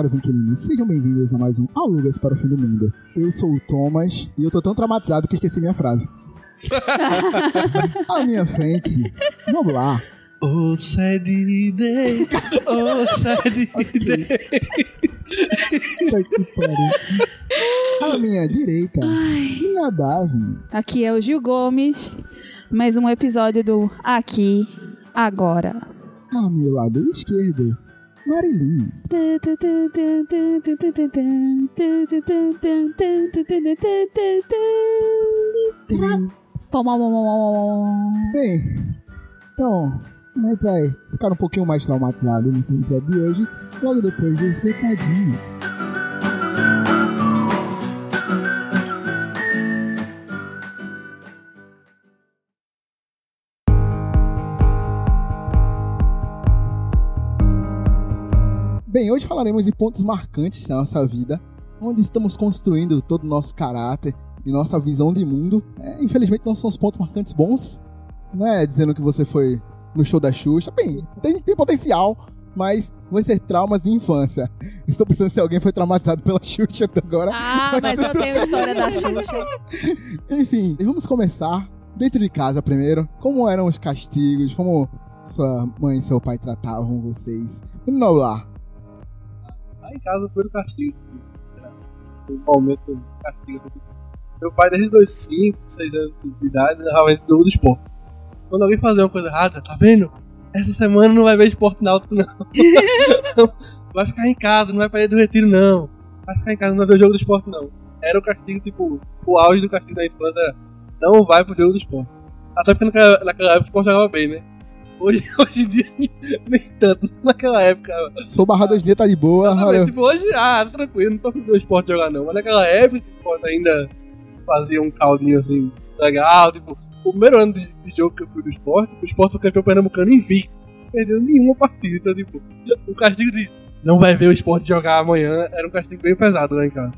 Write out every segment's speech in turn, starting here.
caros inquilinos, sejam bem-vindos a mais um Alugas para o Fim do Mundo. Eu sou o Thomas e eu tô tão traumatizado que esqueci minha frase. à minha frente, vamos lá. Oh, sad day. Oh, sad day. Puta que pariu. À minha direita, Nadavin. Aqui é o Gil Gomes, mais um episódio do Aqui, Agora. Ao meu lado esquerdo, Pom. Bem, então, a gente vai ficar um pouquinho mais traumatizado no episódio de hoje, logo depois dos recadinhos. Bem, hoje falaremos de pontos marcantes da nossa vida, onde estamos construindo todo o nosso caráter e nossa visão de mundo. É, infelizmente não são os pontos marcantes bons, né? Dizendo que você foi no show da Xuxa. Bem, tem, tem potencial, mas vai ser traumas de infância. Estou pensando se alguém foi traumatizado pela Xuxa até agora. Ah, mas eu tenho a história da Xuxa. Enfim, vamos começar dentro de casa primeiro. Como eram os castigos? Como sua mãe e seu pai tratavam vocês? Vamos lá. Lá em casa foi o castigo. Foi um momento de castigo. Meu pai, desde os 5, 6 anos de idade, realmente jogo do esporte. Quando alguém fazia uma coisa errada, tá vendo? Essa semana não vai ver esporte náutico, não. vai ficar em casa, não vai pra ir do retiro, não. Vai ficar em casa, não vai ver o jogo do esporte, não. Era o castigo, tipo, o auge do castigo da infância era não vai pro jogo do esporte. Até porque naquela, naquela época o esporte jogava bem, né? Hoje, hoje em dia, nem tanto. Naquela época, Sou barra dois dias, tá de boa. Exatamente, Tipo, hoje, ah, tá tranquilo, não tô com o esporte jogar não. Mas naquela época, o esporte ainda fazia um caldinho assim, legal. Tipo, o primeiro ano de, de jogo que eu fui do esporte, o esporte foi campeão pernambucano invicto. Perdeu nenhuma partida. Então, tipo, o castigo de não vai ver o esporte jogar amanhã era um castigo bem pesado lá em casa.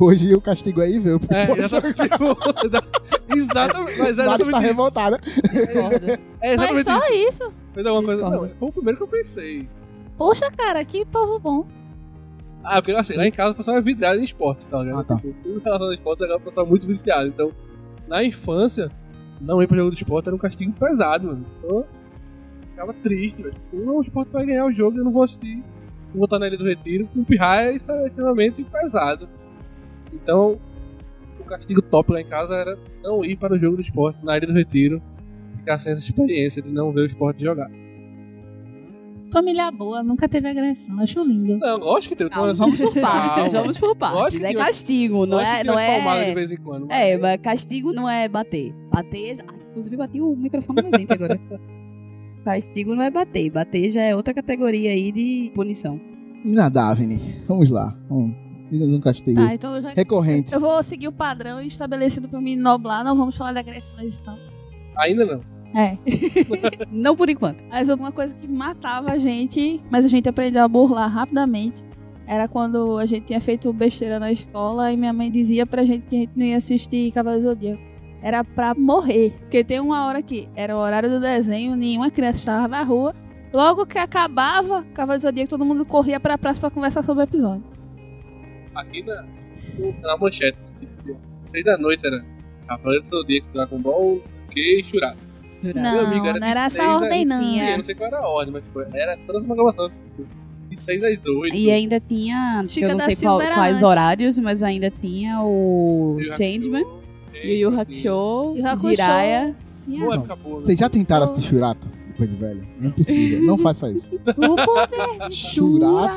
Hoje o castigo aí veio. porque É, exatamente. exatamente. Mas é tá exatamente revoltado. Discordo. É exatamente só isso. isso. Fez alguma coisa. Não, foi o primeiro que eu pensei. Poxa, cara, que povo bom. Ah, porque assim, lá em casa o pessoal é vidrado em esportes, tá ligado? Ah, tá. Tipo, tudo relacionado a esportes é o pessoal muito viciado. Então, na infância, não ir pro jogo do esporte era um castigo pesado, mano. Só ficava triste, velho. Tipo, Não, o esporte vai ganhar o jogo e eu não vou assistir. Vou estar na Ilha do Retiro. Com pirraia, isso é extremamente pesado. Então, o castigo top lá em casa era não ir para o jogo do esporte na Ilha do Retiro. Ficar sem essa experiência de não ver o esporte jogar. Família boa, nunca teve agressão. Acho lindo. Não, lógico que tô Calma, falando vamos por assim, partes, vamos por partes. É castigo, não é. Não palmadas de é... vez em quando. mas- É, mas castigo não é bater. Bater. ah, Inclusive, bati o microfone no meu dente agora. Castigo não é bater. Bater já é outra categoria aí de punição. E na Davine? Vamos lá. Vamos. Diga um castigo Tá, então eu já. recorrente. Eu vou seguir o padrão estabelecido por mim noblar. Não vamos falar de agressões, então. Ainda não. É. Não por enquanto. Mas alguma coisa que matava a gente, mas a gente aprendeu a burlar rapidamente. Era quando a gente tinha feito besteira na escola e minha mãe dizia pra gente que a gente não ia assistir Cavaleiro do Zodíaco. Era pra morrer. Porque tem uma hora que era o horário do desenho, nenhuma criança estava na rua. Logo que acabava Cavaleiro do Zodíaco, todo mundo corria pra praça pra conversar sobre o episódio. Aqui na, na manchete, tipo, seis da noite era Cavaleiro do Zodíaco, Dragon Ball, não sei o que, e Churado. Não, Meu amigo, era não era essa a- ordem, não. Sim, eu não sei qual era a ordem, mas tipo, era toda essa programação. Tipo, de 6 às 8. E ainda tinha, Chica eu não sei qual- quais antes. horários, mas ainda tinha o Changeman, Hakusho, Yu Yu Hakusho. Jiraiya. Né? Vocês já tentaram assistir Churato? Depois de velho? É impossível. Não faça isso. O Churato.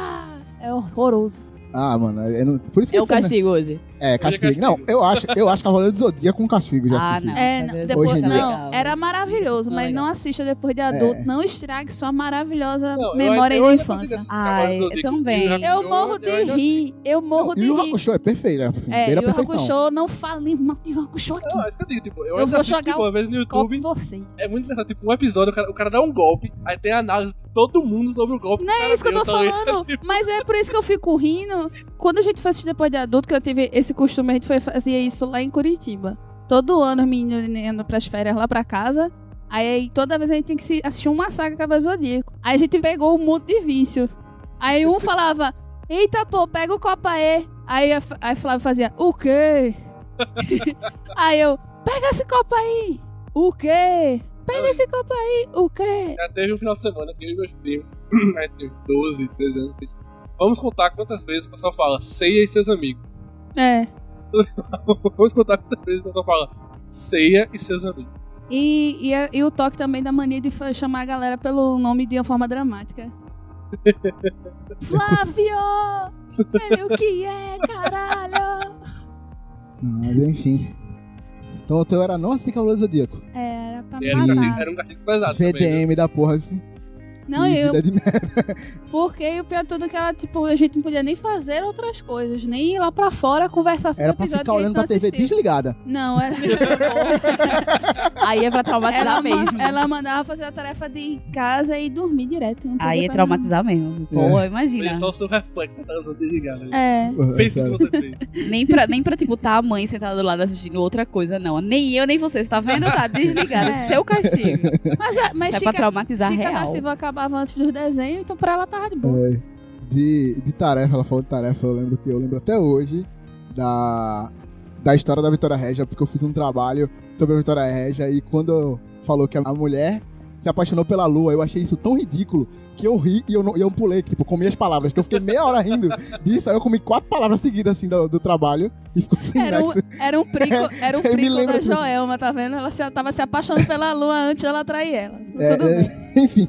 É horroroso. Ah, mano. É, não- por isso que É eu o castigo hoje. É, castigo. castigo. Não, eu acho, eu acho Cavaleiro do Zodíaco com castigo já Ah, não. É, não, hoje depois, em dia- não, era maravilhoso, mas legal. não assista depois de adulto. É. Não estrague sua maravilhosa Não, eu- memória eu da ainda infância. Ai, eu também. Eu morro de ainda rir. Eu morro Não, de e o rir. Hakusho é perfeito, né? Assim, É, beira e o. Hakusho, não fale mal de Hakusho aqui. Não, é isso que eu digo, tipo, eu, Eu vou jogar tipo, uma vez no YouTube. você. É muito engraçado, tipo, um episódio, o cara, o cara dá um golpe, aí tem a análise de todo mundo sobre o golpe. Não é isso que eu tô falando. Mas é por isso que eu fico rindo. Quando a gente foi assistir depois de adulto, que eu tive esse costume, a gente foi fazer isso lá em Curitiba. Todo ano os meninos indo pras férias lá pra casa. Aí toda vez a gente tem que assistir uma saga Cavaleiro do Zodíaco. Aí a gente pegou um monte de vício. Aí um falava, Eita, pô, pega o copo aí. Aí a, aí Flávio fazia, o quê? aí eu, pega esse copo aí. O quê? Pega esse copo aí. O quê? Já teve um final de semana que eu e meus primos, tem 12, 13 anos, vamos contar quantas vezes o pessoal fala ceia e seus amigos. É. vamos contar quantas vezes o pessoal fala ceia e seus amigos. E, e, e o toque também da mania de chamar a galera pelo nome de uma forma dramática. Flávio! Ele o que é, caralho? Mas enfim. Então o teu era não assim Cavaleiro do Zodíaco. É, Era pra E era um matar. era um castigo pesado também. né? VDM da porra assim. Não, E eu, vida de merda. porque o pior de tudo é que ela, tipo, a gente não podia nem fazer outras coisas, nem ir lá pra fora conversar sobre Era o pra episódio ficar que a gente olhando pra não TV assistiu. desligada. Não, era. Aí é pra traumatizar ela, mesmo. ela mandava fazer a tarefa de casa e dormir direto. não Aí é traumatizar mesmo. Pô, É. imagina. Foi só o seu reflexo tá desligado. nada. É. Pensa que você fez. Nem pra, nem pra, tipo, tá a mãe sentada do lado assistindo outra coisa, não. Nem eu, nem você. Você tá vendo? Tá desligado. É. Seu castigo. Mas, a- mas É pra Chica, traumatizar Chica real. Silva acabava antes dos desenhos, então pra ela tava de boa. É, de, de tarefa, ela falou de tarefa, eu lembro que eu lembro até hoje da, da história da Vitória Régia, porque eu fiz um trabalho sobre a Vitória Régia e quando falou que a mulher se apaixonou pela lua, eu achei isso tão ridículo que eu ri e eu, não, eu pulei, tipo, comi as palavras, que eu fiquei meia hora rindo disso, aí eu comi quatro palavras seguidas assim do, do trabalho e ficou sem Era um, nexo. era um prico, era um prico da. Joelma, tá vendo? Ela se, tava se apaixonando pela lua antes atrair ela. É, Tudo é, bem, enfim,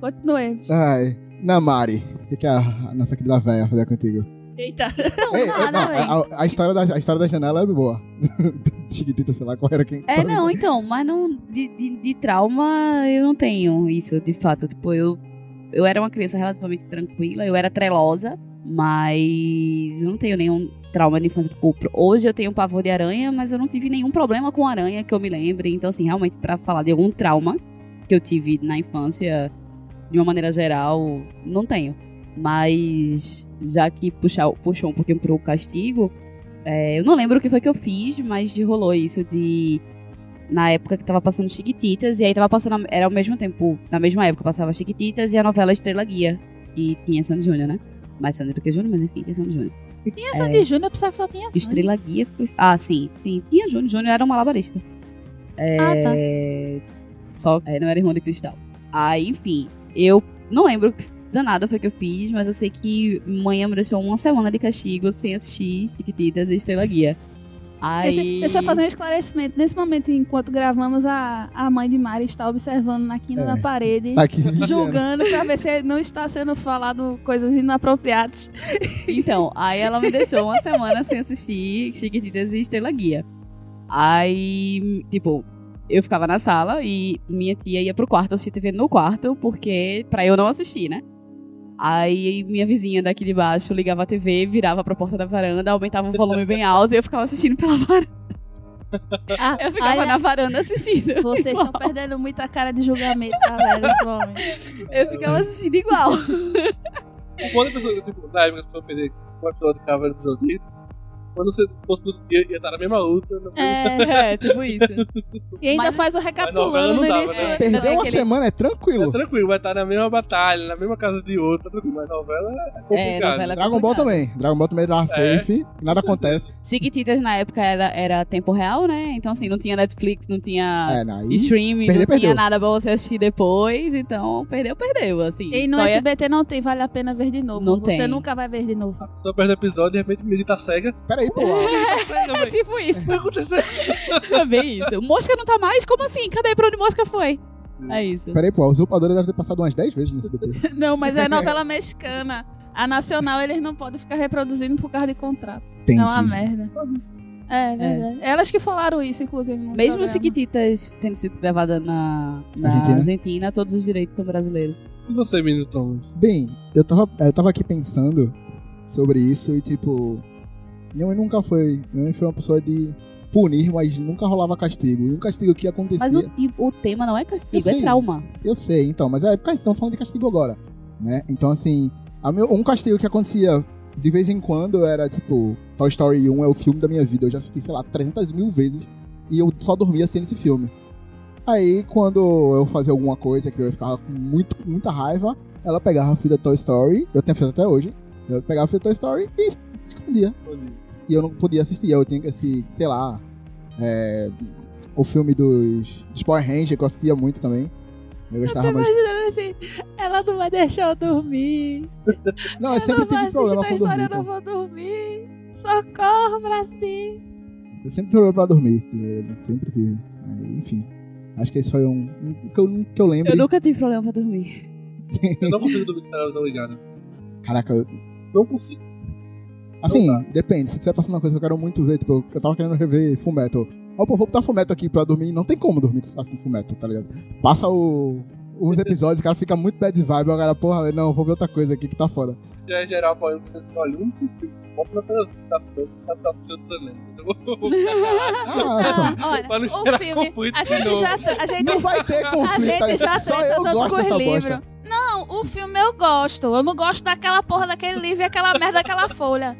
continuemos. ai, Namari, o que, que a, a nossa querida véia fazer contigo? Eita. Não, Ei, nada, não, a, a história da, a história da janela é boa. Chiquitita, sei lá, qual era quem. É, não, então, mas não. De, de, de trauma, eu não tenho isso, de fato. Tipo, eu. Eu era uma criança relativamente tranquila, eu era trelosa, mas eu não tenho nenhum trauma de infância. Tipo, hoje eu tenho pavor de aranha, mas eu não tive nenhum problema com aranha que eu me lembre. Então, assim, realmente, pra falar de algum trauma que eu tive na infância, de uma maneira geral, não tenho. Mas, já que puxar, puxou um pouquinho pro castigo, é, eu não lembro o que foi que eu fiz, mas rolou isso de. Na época que tava passando Chiquititas, e aí tava passando. Era ao mesmo tempo, na mesma época passava Chiquititas e a novela Estrela Guia, que tinha Sandy Júnior, né? Mais Sandy do que Júnior, mas enfim, tem Sandy Júnior. Tinha Sandy Júnior, eu pensava que só tinha Sandy. Estrela Guia. foi- Ah, sim, sim. Tinha Júnior. Júnior era um malabarista. É, Ah, tá. Só é, não era irmão de cristal. Aí, enfim, eu não lembro danada foi que eu fiz, mas eu sei que mãe me deixou uma semana de castigo sem assistir Chiquititas e Estrela Guia. Aí... Esse- deixa eu fazer um esclarecimento. Nesse momento, enquanto gravamos, a, a mãe de Mari está observando na quina É. da parede, Tá aqui. julgando pra ver se não está sendo falado coisas inapropriadas. Então, aí ela me deixou uma semana sem assistir Chiquititas e Estrela Guia. Aí, tipo, eu ficava na sala e minha tia ia pro quarto assistir TV no quarto, porque pra eu não assistir, né? Aí minha vizinha daqui de baixo ligava a TV, virava pra porta da varanda, aumentava o volume bem alto e eu ficava assistindo pela varanda. Ah, Eu ficava olha, na varanda assistindo. Vocês estão igual. perdendo muita cara de julgamento, tá, velho? homem. Eu ficava assistindo igual. O bom da pessoa, tipo, na época que eu perder um episódio de Cavaleiro do Zodíaco, quando você fosse do dia, ia estar na mesma luta. no mesmo- É, É, tipo isso. e ainda Mas- faz o recapitulando não no dava, início né? do Perder uma aquele- semana é É tranquilo. tranquilo, vai estar na mesma batalha, na mesma casa de outro, tá tranquilo. Mas novela é complicado. É, novela é Dragon Ball complicado. também. Dragon Ball também era safe, nada acontece. Chiquititas na época era, era tempo real, né? Então, assim, não tinha Netflix, não tinha É, não, streaming, perder, não perdeu. tinha nada pra você assistir depois. Então, perdeu, perdeu, assim. E no Só ia- SBT não tem, vale a pena ver de novo. Não Você tem. nunca vai ver de novo. Só perde o episódio e de repente me tá cega. Peraí, pô. É tipo O isso, que aconteceu? é bem isso. Mosca não tá mais? Como assim? Cadê? Pra onde Mosca foi? É isso. Peraí, pô. A usurpadora deve ter passado umas 10 vezes no SBT. Não, mas é novela mexicana. A nacional eles não podem ficar reproduzindo por causa de contrato. Entendi. É uma merda. É, verdade. Elas que falaram isso, inclusive. No Mesmo programa. Chiquititas tendo sido gravada na, na Argentina. Argentina. todos os direitos são brasileiros. E você, menino Tom? Bem, eu tava, eu tava aqui pensando sobre isso e, tipo, minha mãe nunca foi. Minha mãe foi uma pessoa de punir, mas nunca rolava castigo. E um castigo que acontecia. Mas o, tipo, o tema não é castigo, sei. é trauma. Eu sei, então, mas é porque estamos falando de castigo agora, né? Então, assim, a meu- um castigo que acontecia de vez em quando era, tipo, Toy Story 1 é o filme da minha vida. Eu já assisti, sei lá, 300 mil vezes e eu só dormia assistindo esse filme. Aí, quando eu fazia alguma coisa que eu ficava com muito, com muita raiva, ela pegava a fita Toy Story, eu tenho a fita até hoje, Eu pegava o filme Toy Story e escondia. E eu não podia assistir, eu tinha que assistir, sei lá, é, o filme dos, dos Power Rangers, que eu assistia muito também. Eu Eu tô gostava mais. imaginando assim, ela não vai deixar eu dormir. Não, eu eu sempre não vou tive problema assistir com história, dormir. eu não vou dormir. Socorro, Brasil. Eu sempre tive problema pra dormir, tá ligado? sempre tive. Enfim, acho que esse foi um, um que, eu, um que eu lembro. Eu nunca tive problema pra dormir. Eu não consigo dormir com a televisão ligada. Caraca, eu- Não consigo. Assim, Não depende. Se estiver passando uma coisa que eu quero muito ver, tipo, eu tava querendo rever Fullmetal. Ó, pô, vou botar Fullmetal aqui pra dormir. Não tem como dormir assistindo Fullmetal, tá ligado? Passa o, uns episódios, o cara fica muito bad vibe. O cara, porra, não, vou ver outra coisa aqui que tá foda. Já é geral pra eu você escolhe um filme. Bota na televisão, tá certo, tá tá no seu. Eu vou- Ah, Ah, então. olha, Pra não o filme. A gente já. A gente, Não vai ter a conflito. tá gente já eu tanto gosto com livros. bosta. Não, o filme eu gosto. Eu não gosto daquela porra daquele livro e aquela merda daquela folha.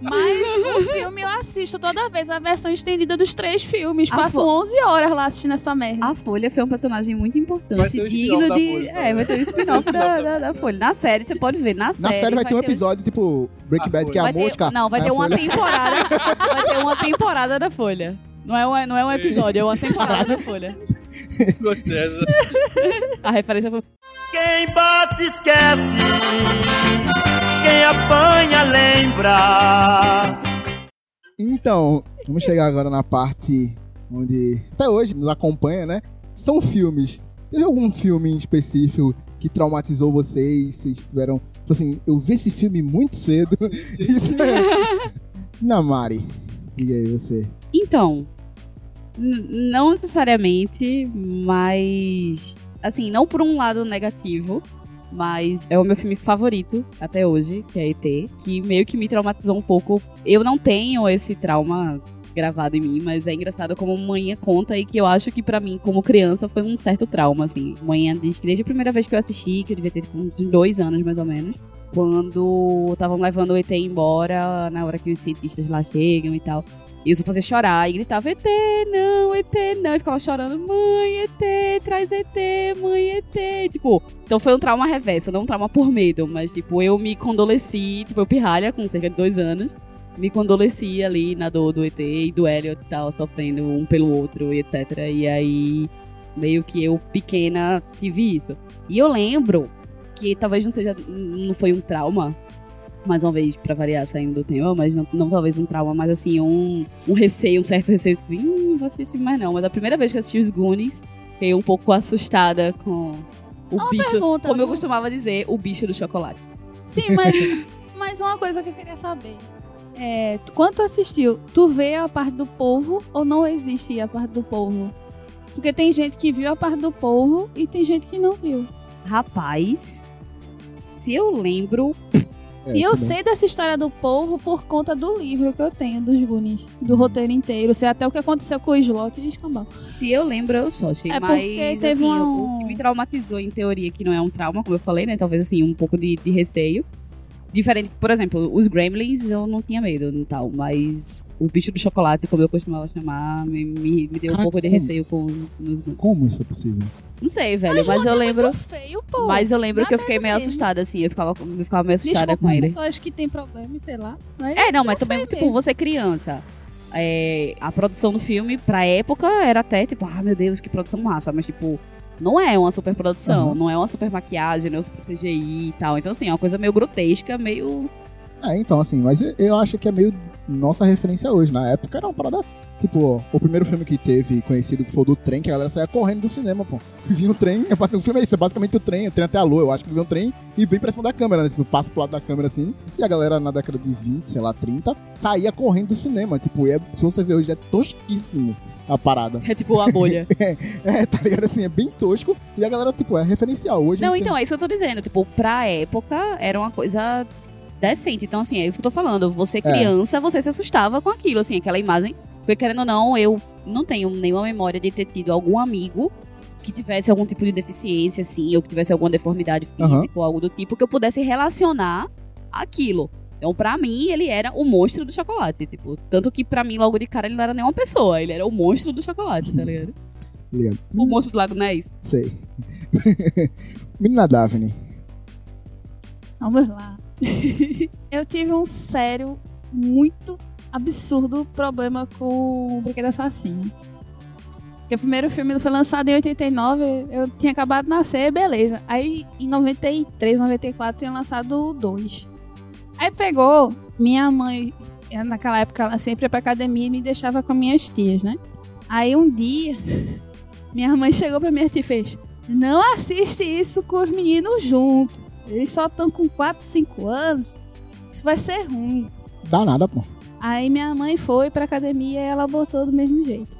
Mas o filme eu assisto toda vez a versão estendida dos três filmes. A Faço fo- 11 horas lá assistindo essa merda. A Folha foi um personagem muito Vai importante, ter digno de. Folha, é, vai ter um spin-off da, da, da Folha. Na série, você pode ver, na Na série. série vai ter um episódio tipo Breaking A Bad, que é a vai ter- mosca. Não, vai é ter uma folha. temporada. vai ter uma temporada da Folha. Não é, um, não é um episódio, é uma temporada da Folha. A referência foi. Quem bate esquece, quem apanha lembra. Então, vamos chegar agora na parte onde até hoje nos acompanha, né? São filmes. Teve algum filme em específico que traumatizou vocês? Vocês tiveram. Tipo assim, eu vi esse filme muito cedo. Isso é. Namari. Diga aí, você. Então, não necessariamente, mas. Assim, não por um lado negativo, mas é o meu filme favorito até hoje, que é ET, que meio que me traumatizou um pouco. Eu não tenho esse trauma gravado em mim, mas é engraçado como manhã conta e que eu acho que pra mim, como criança, foi um certo trauma, assim. Manhã diz que desde a primeira vez que eu assisti, que eu devia ter tipo, uns dois anos mais ou menos, quando estavam levando o ET embora, na hora que os cientistas lá chegam e tal. E só fazia chorar e gritava, ET, não, ET, não. E ficava chorando, mãe, ET, traz ET, mãe, ET. Tipo, então foi um trauma reverso, não um trauma por medo, mas tipo, eu me condoleci, tipo, eu pirralha com cerca de dois anos. Me condoleci ali na dor do ET e do Elliot e tal, sofrendo um pelo outro e etc. E aí, meio que eu, pequena, tive isso. E eu lembro que talvez não seja, não foi um trauma, mais uma vez, pra variar, saindo do tema, mas não, não talvez um trauma, mas assim, um, um receio, um certo receio. Tipo, não vou assistir mais não. Mas a primeira vez que eu assisti os Goonies, fiquei um pouco assustada com o Uma bicho, pergunta, como eu costumava dizer, o bicho do chocolate. Sim, mas, mas uma coisa que eu queria saber. É, quando tu assistiu, tu vê a parte do povo ou não existe a parte do povo? Porque tem gente que viu a parte do povo e tem gente que não viu. Rapaz, se eu lembro, É, e eu sei dessa história do povo por conta do livro que eu tenho dos Goonies, do roteiro inteiro. Sei até o que aconteceu com o Slot e o Escambau. se eu lembro, eu só achei. É mas, porque teve assim, um- o que me traumatizou, em teoria, que não é um trauma, como eu falei, né? Talvez, assim, um pouco de, de receio. Diferente, por exemplo, os Gremlins eu não tinha medo e tal, mas o bicho do chocolate, como eu costumava chamar, me, me, me deu um Caraca, pouco de receio com os, nos- Como isso é possível? Não sei, velho, Mas, eu é lembro. feio, pô. Mas eu lembro que eu fiquei meio mesmo. assustada, assim. Eu ficava, eu ficava meio assustada Desculpa, com ele. Eu acho que tem problema, sei lá. Mas É, não, mas é também, tipo, mesmo. você criança. é, a produção do filme, pra época, era até tipo, ah, meu Deus, que produção massa. Mas, tipo, não é uma super produção, Uhum. não é uma super maquiagem, não é um super CGI e tal. Então, assim, é uma coisa meio grotesca, meio. É, então, assim, mas eu- eu acho que é meio nossa referência hoje. Na época era uma parada. Tipo, ó, o primeiro filme que teve conhecido que foi o do trem, que a galera saía correndo do cinema, pô. Vinha um trem, eu passei um filme é isso, é basicamente o trem, o trem até a lua, eu acho que vinha um trem e bem pra cima da câmera, né? Tipo, passa pro lado da câmera assim, e a galera na década de 20, sei lá, 30, saía correndo do cinema. Tipo, é- se você ver hoje, é tosquíssimo a parada. É tipo a bolha. É, tá ligado? Assim, é bem tosco, e a galera, tipo, é referencial. Hoje não, tem- então, é isso que eu tô dizendo. Tipo, pra época, era uma coisa decente. Então, assim, é isso que eu tô falando. Você, criança, você se assustava com aquilo, assim, aquela imagem. Porque, querendo ou não, eu não tenho nenhuma memória de ter tido algum amigo que tivesse algum tipo de deficiência, assim, ou que tivesse alguma deformidade física Aham. ou algo do tipo, que eu pudesse relacionar aquilo. Então, pra mim, ele era o monstro do chocolate. Tipo, tanto que pra mim, logo de cara, ele não era nem uma pessoa. Ele era o monstro do chocolate, tá ligado? Ligado? O monstro do Lago Ness. Sei. Menina Daphne. Vamos lá. eu tive um sério, muito absurdo problema com o Brinquedo Assassino. Porque o primeiro filme foi lançado em 89, eu tinha acabado de nascer, beleza. Aí em 93, 94 tinha lançado o 2. Aí pegou, minha mãe, naquela época ela sempre ia pra academia e me deixava com minhas tias, né? Aí um dia, minha mãe chegou pra minha tia e fez: Não assiste isso com os meninos juntos. Eles só estão com 4, 5 anos. Isso vai ser ruim. Dá nada, pô. Aí minha mãe foi pra academia e ela botou do mesmo jeito.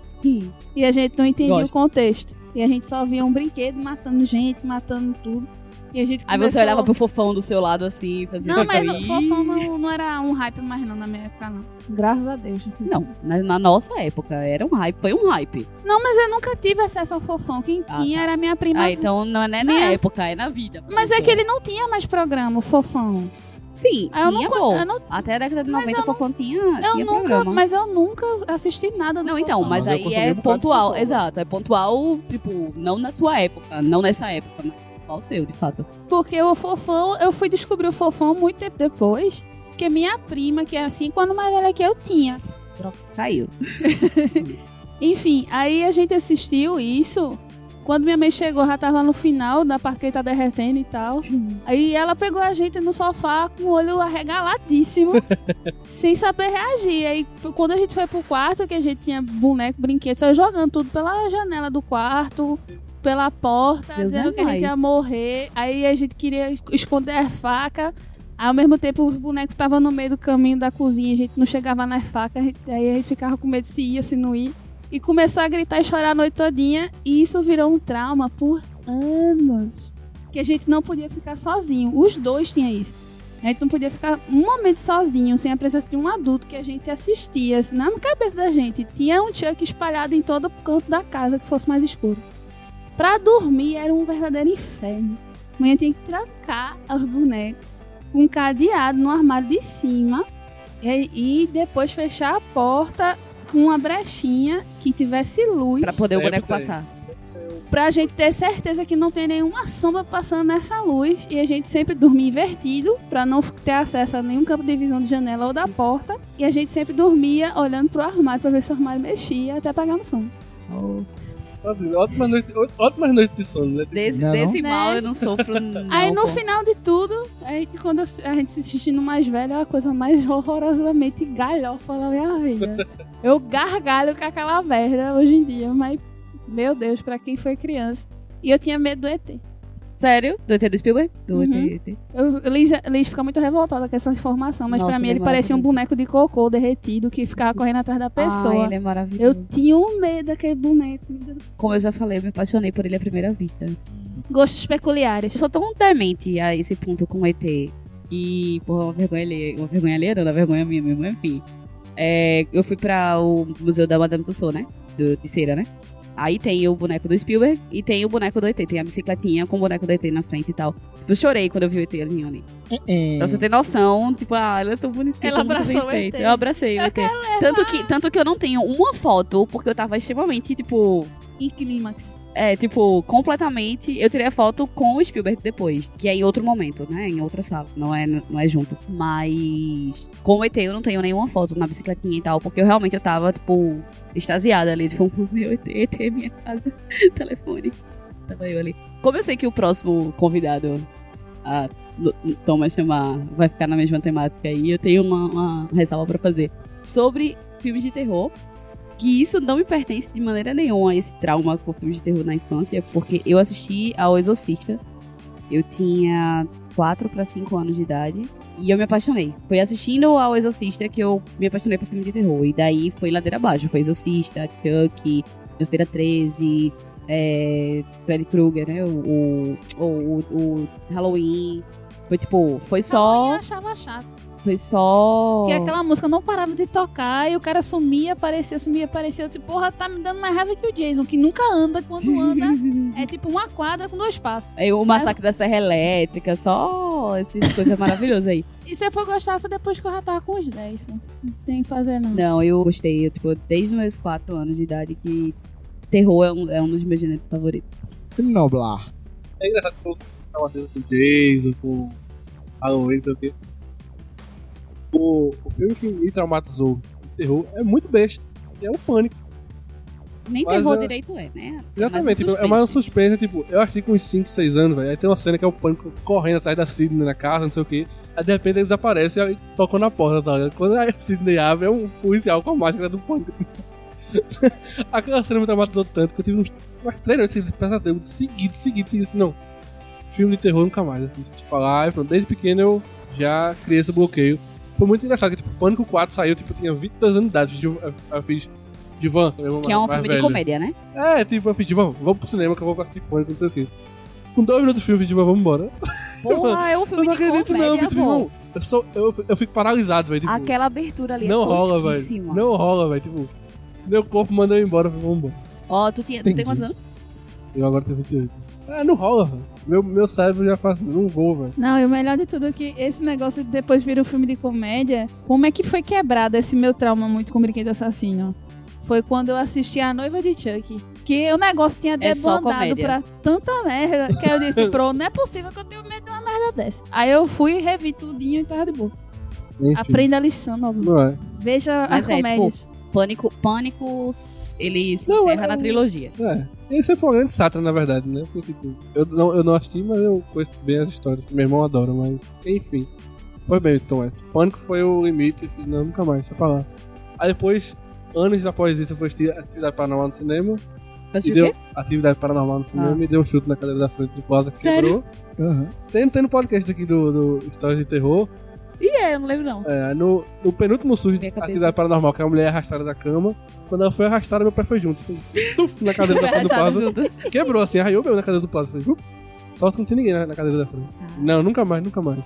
E a gente não entendia Gosto. o contexto. E a gente só via um brinquedo matando gente, matando tudo. E a gente Aí começou... você olhava pro fofão do seu lado assim, fazia. Não, mas "Ih". fofão não, não era um hype mais não na minha época, não. Graças a Deus. Não, na, na nossa época era um hype, foi um hype. Não, mas eu nunca tive acesso ao fofão. Quem Ah, tinha tá. era minha prima. Ah, então não é na Minha- época, é na vida. Mas é que ele não tinha mais programa, o fofão. Sim, Ah, eu tinha, não eu não- Até a década de Mas 90 eu o fofão tinha, Eu tinha nunca, programa. mas eu nunca assisti nada do Não, então, mas Mas eu aí é pontual, fofão. exato. É pontual, tipo, não na sua época, não nessa época, mas qual o seu, de fato. Porque o fofão, eu fui descobrir o fofão muito tempo depois. Que minha prima, que era cinco anos mais velha que eu, tinha. Caiu. Enfim, aí a gente assistiu isso. Quando minha mãe chegou, já tava no final da parqueta derretendo e tal. Aí ela pegou a gente no sofá com o olho arregaladíssimo, sem saber reagir. Aí quando a gente foi pro quarto, que a gente tinha boneco, brinquedo, só jogando tudo pela janela do quarto, pela porta, Deus dizendo é que a gente ia morrer. Aí a gente queria esconder a faca. Ao mesmo tempo, o boneco tava no meio do caminho da cozinha, a gente não chegava nas facas, aí a gente ficava com medo se ia ou se não ia. E começou a gritar e chorar a noite todinha. E isso virou um trauma por anos. Que a gente não podia ficar sozinho. Os dois tinham isso. A gente não podia ficar um momento sozinho, sem a presença de um adulto que a gente assistia. Assim, na cabeça da gente, tinha um Chuck espalhado em todo canto da casa que fosse mais escuro. Pra dormir era um verdadeiro inferno. Amanhã tinha que trancar os bonecos com um cadeado no armário de cima e, e depois fechar a porta uma brechinha que tivesse luz Pra poder o Sempre boneco tem. passar. pra gente ter certeza que não tem nenhuma sombra passando nessa luz e a gente sempre dormia invertido pra não ter acesso a nenhum campo de visão de janela ou da porta e a gente sempre dormia olhando pro armário pra ver se o armário mexia até pegar no sono. Assim, ótimas noites ótimas noites de sono, né? Desse, Não desse não? mal Né? eu não sofro. Não, Aí no pô. final de tudo, aí que quando a gente se assistindo mais velho é a coisa mais horrorosamente galhofa da minha vida. Eu gargalho com aquela merda hoje em dia, mas meu Deus, pra quem foi criança. E eu tinha medo do ET. Sério? Do ET do Spielberg? Do Uhum. ET, ET. Eu, Liz, Liz fica muito revoltada com essa informação, mas Nossa, pra mim ele ele é parecia um boneco de cocô derretido que ficava correndo atrás da pessoa. Ah, ele é maravilhoso. eu tinha um medo daquele boneco. Como eu já falei, eu me apaixonei por ele à primeira vista. Gostos peculiares. Eu sou tão demente a esse ponto com o ET que, porra, uma vergonha alheia. Uma vergonha alheia não, uma vergonha minha mesmo, enfim. É, eu fui pra o Museu da Madame Tussauds, né? Do, de cera, né? Aí tem o boneco do Spielberg e tem o boneco do ET. Tem a bicicletinha com o boneco do ET na frente e tal. Eu chorei quando eu vi o ET ali. ali. É, Pra você ter noção, tipo, ah, ela é tão bonitinha. Ela tão muito bem abraçou o feita. ET. Eu abracei o ET. Tanto que, tanto que eu não tenho uma foto, porque eu tava extremamente, tipo, E clímax. É, tipo, completamente. Eu tirei a foto com o Spielberg depois. Que é em outro momento, né? Em outra sala. Não é, não é junto. Mas. Com o ET eu não tenho nenhuma foto na bicicletinha e tal. Porque eu realmente eu tava, tipo, extasiada ali. Tipo, meu ET, ET, minha casa. Telefone. Tava eu ali. Como eu sei que o próximo convidado. A Thomas chamar. Vai ficar na mesma temática aí. Eu tenho uma, uma ressalva pra fazer. Sobre filmes de terror que isso não me pertence de maneira nenhuma esse trauma com filmes de terror na infância, porque eu assisti ao Exorcista. Eu tinha 4 para 5 anos de idade e eu me apaixonei. Foi assistindo ao Exorcista que eu me apaixonei por filme de terror. E daí foi ladeira abaixo. Foi Exorcista, Chuck, Feira 13, é, Freddy Krueger, né? O, o, o, o Halloween. Foi tipo, foi Eu só. achava chato. Foi só. Porque aquela música não parava de tocar e o cara sumia, aparecia, sumia, aparecia. Eu disse, porra, tá me dando mais raiva que o Jason, que nunca anda. Quando anda, é tipo uma quadra com dois passos. Aí o Massacre da Serra Elétrica, só essas coisas maravilosas aí. E se eu for gostar só depois que eu já tava com os 10, pô. Não tem que fazer, não. Não, eu gostei, eu, tipo, desde os meus 4 anos de idade que terror é um, é um dos meus gêneros favoritos. Noblar. É engraçado que você tá uma coisa com Jason, com Halloween, não sei o quê. O, o filme que me traumatizou de terror é muito besta. É o Pânico. Nem Mas terror é- direito é, né? Exatamente, tipo, é mais um suspense, tipo, eu achei com uns 5, 6 anos, velho. Aí tem uma cena que é o pânico correndo atrás da Sidney na casa, não sei o que. Aí de repente eles aparecem e tocam na porta, tá ligado? Quando a Sidney abre, é um policial com a máscara do pânico. Aquela cena me traumatizou tanto que eu tive uns, umas três noites de pesadelo seguido, seguido, seguido. Não, filme de terror nunca mais. Tipo, lá, desde pequeno eu já criei esse bloqueio. Foi muito engraçado, que tipo, Pânico 4 saiu, tipo, eu tinha 22 anos de idade. Eu, eu, eu fiz Divan, Que é um mais filme de velho. comédia, né? É, tipo, eu fiz, Divan, vamos pro cinema que eu vou assistir Pânico, não sei o quê. Com dois minutos do filme, eu fiz, Divan, vamos embora. Porra, é um Eu filme não de acredito comédia, não, Vitor, pô. irmão. Eu, sou, eu, eu fico paralisado, velho. Tipo, Aquela abertura ali não é rola, velho. Não rola, velho. Tipo, meu corpo manda eu embora, eu vamos embora. Ó, tu, tinha, tu tem quantos anos? Eu agora tenho 28. Ah, não rola, velho. Meu, meu cérebro já faz, não vou, velho. Não, e o melhor de tudo é que esse negócio de depois vira um filme de comédia. Como é que foi quebrado esse meu trauma muito com Brinquedo Assassino? Foi quando eu assisti A Noiva de Chuck. Que o negócio tinha É debandado comédia. pra tanta merda que eu disse, pronto, não é possível que eu tenha medo de uma merda dessa. Aí eu fui, revi tudinho e tava de boa. Enfim, Aprenda a lição. Não é. Veja Mas as é, comédias. Pânico, Pânico, ele se Não, encerra é- na trilogia. É. Esse foi uma grande sátira, na verdade, né? Porque, tipo, eu não, eu não assisti, mas eu conheço bem as histórias. Meu irmão adora, mas enfim. Foi bem, então, é. Pânico foi o limite, não, nunca mais, deixa pra lá. Aí depois, anos após isso, eu fui assistir Atividade Paranormal no cinema. E deu? Atividade Paranormal no cinema Ah. e deu um chute na cadeira da frente do Plaza que Sério? quebrou. Aham. Tem, tem no podcast aqui do, do Histórias de Terror. Ih, é, eu não lembro não. É, no, no penúltimo susto de. Atividade Paranormal, que a mulher é arrastada da cama. Quando ela foi arrastada, meu pé foi junto. Foi tuf, na cadeira da frente do Plaza. Quebrou assim, arraiou meu na cadeira do Plaza. Foi, "Up". Sorte que não tem ninguém na, na cadeira da frente. Não, nunca mais, nunca mais.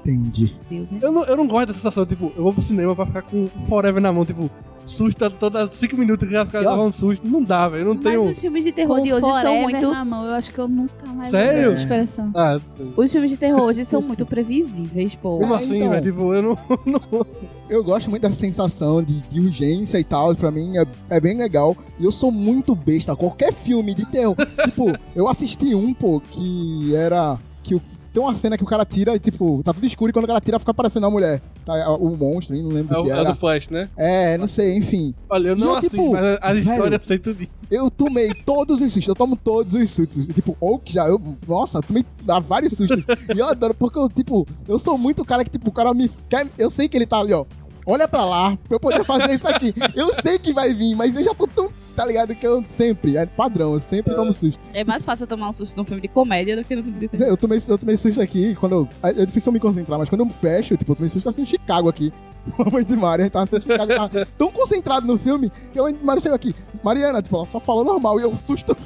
Entendi. Deus, né? Eu não, eu não gosto dessa sensação, tipo, eu vou pro cinema pra ficar com o Forever na mão, tipo, susto toda 5 minutos que ela fica ó, dando um susto. Não dá, velho. Não Mas tenho. os filmes de terror Com de hoje são muito... na mão. Eu acho que eu nunca mais Sério? essa expressão. Ah, Os filmes de terror hoje são muito previsíveis, pô. como Ah, assim, então. velho? Tipo, eu não. não- Eu gosto muito dessa sensação de, de urgência e tal. Pra mim é, é bem legal. E eu sou muito besta. Qualquer filme de terror. tipo, eu assisti um, pô, que era. Que o- tem uma cena que o cara tira e, tipo, tá tudo escuro e quando o cara tira fica aparecendo a mulher. Tá, o monstro, nem não lembro É o que é era. do Flash, né? É, não sei, enfim. Olha, eu não eu, assisto, tipo, mas as histórias eu sei tudo. Eu tomei todos os sustos, eu tomo todos os sustos. Tipo, ou que já, eu, nossa, eu tomei vários sustos. e eu adoro, porque eu, tipo, eu sou muito o cara que, tipo, o cara me quer. Eu sei que ele tá ali, ó. Olha pra lá, pra eu poder fazer isso aqui. Eu sei que vai vir, mas eu já tô tão, tá ligado? Que eu sempre, é padrão, eu sempre tomo susto. É mais fácil eu tomar um susto num filme de comédia do que num filme de terror. Eu tomei, eu tomei susto aqui, quando eu, é é difícil eu me concentrar, mas quando eu fecho, tipo, eu tomei susto assim em Chicago aqui. A mãe de Mari, a gente tava assistindo Chicago, tava tão concentrado no filme, que a mãe de Mari chegou aqui. Mariana, tipo, ela só falou normal, e eu susto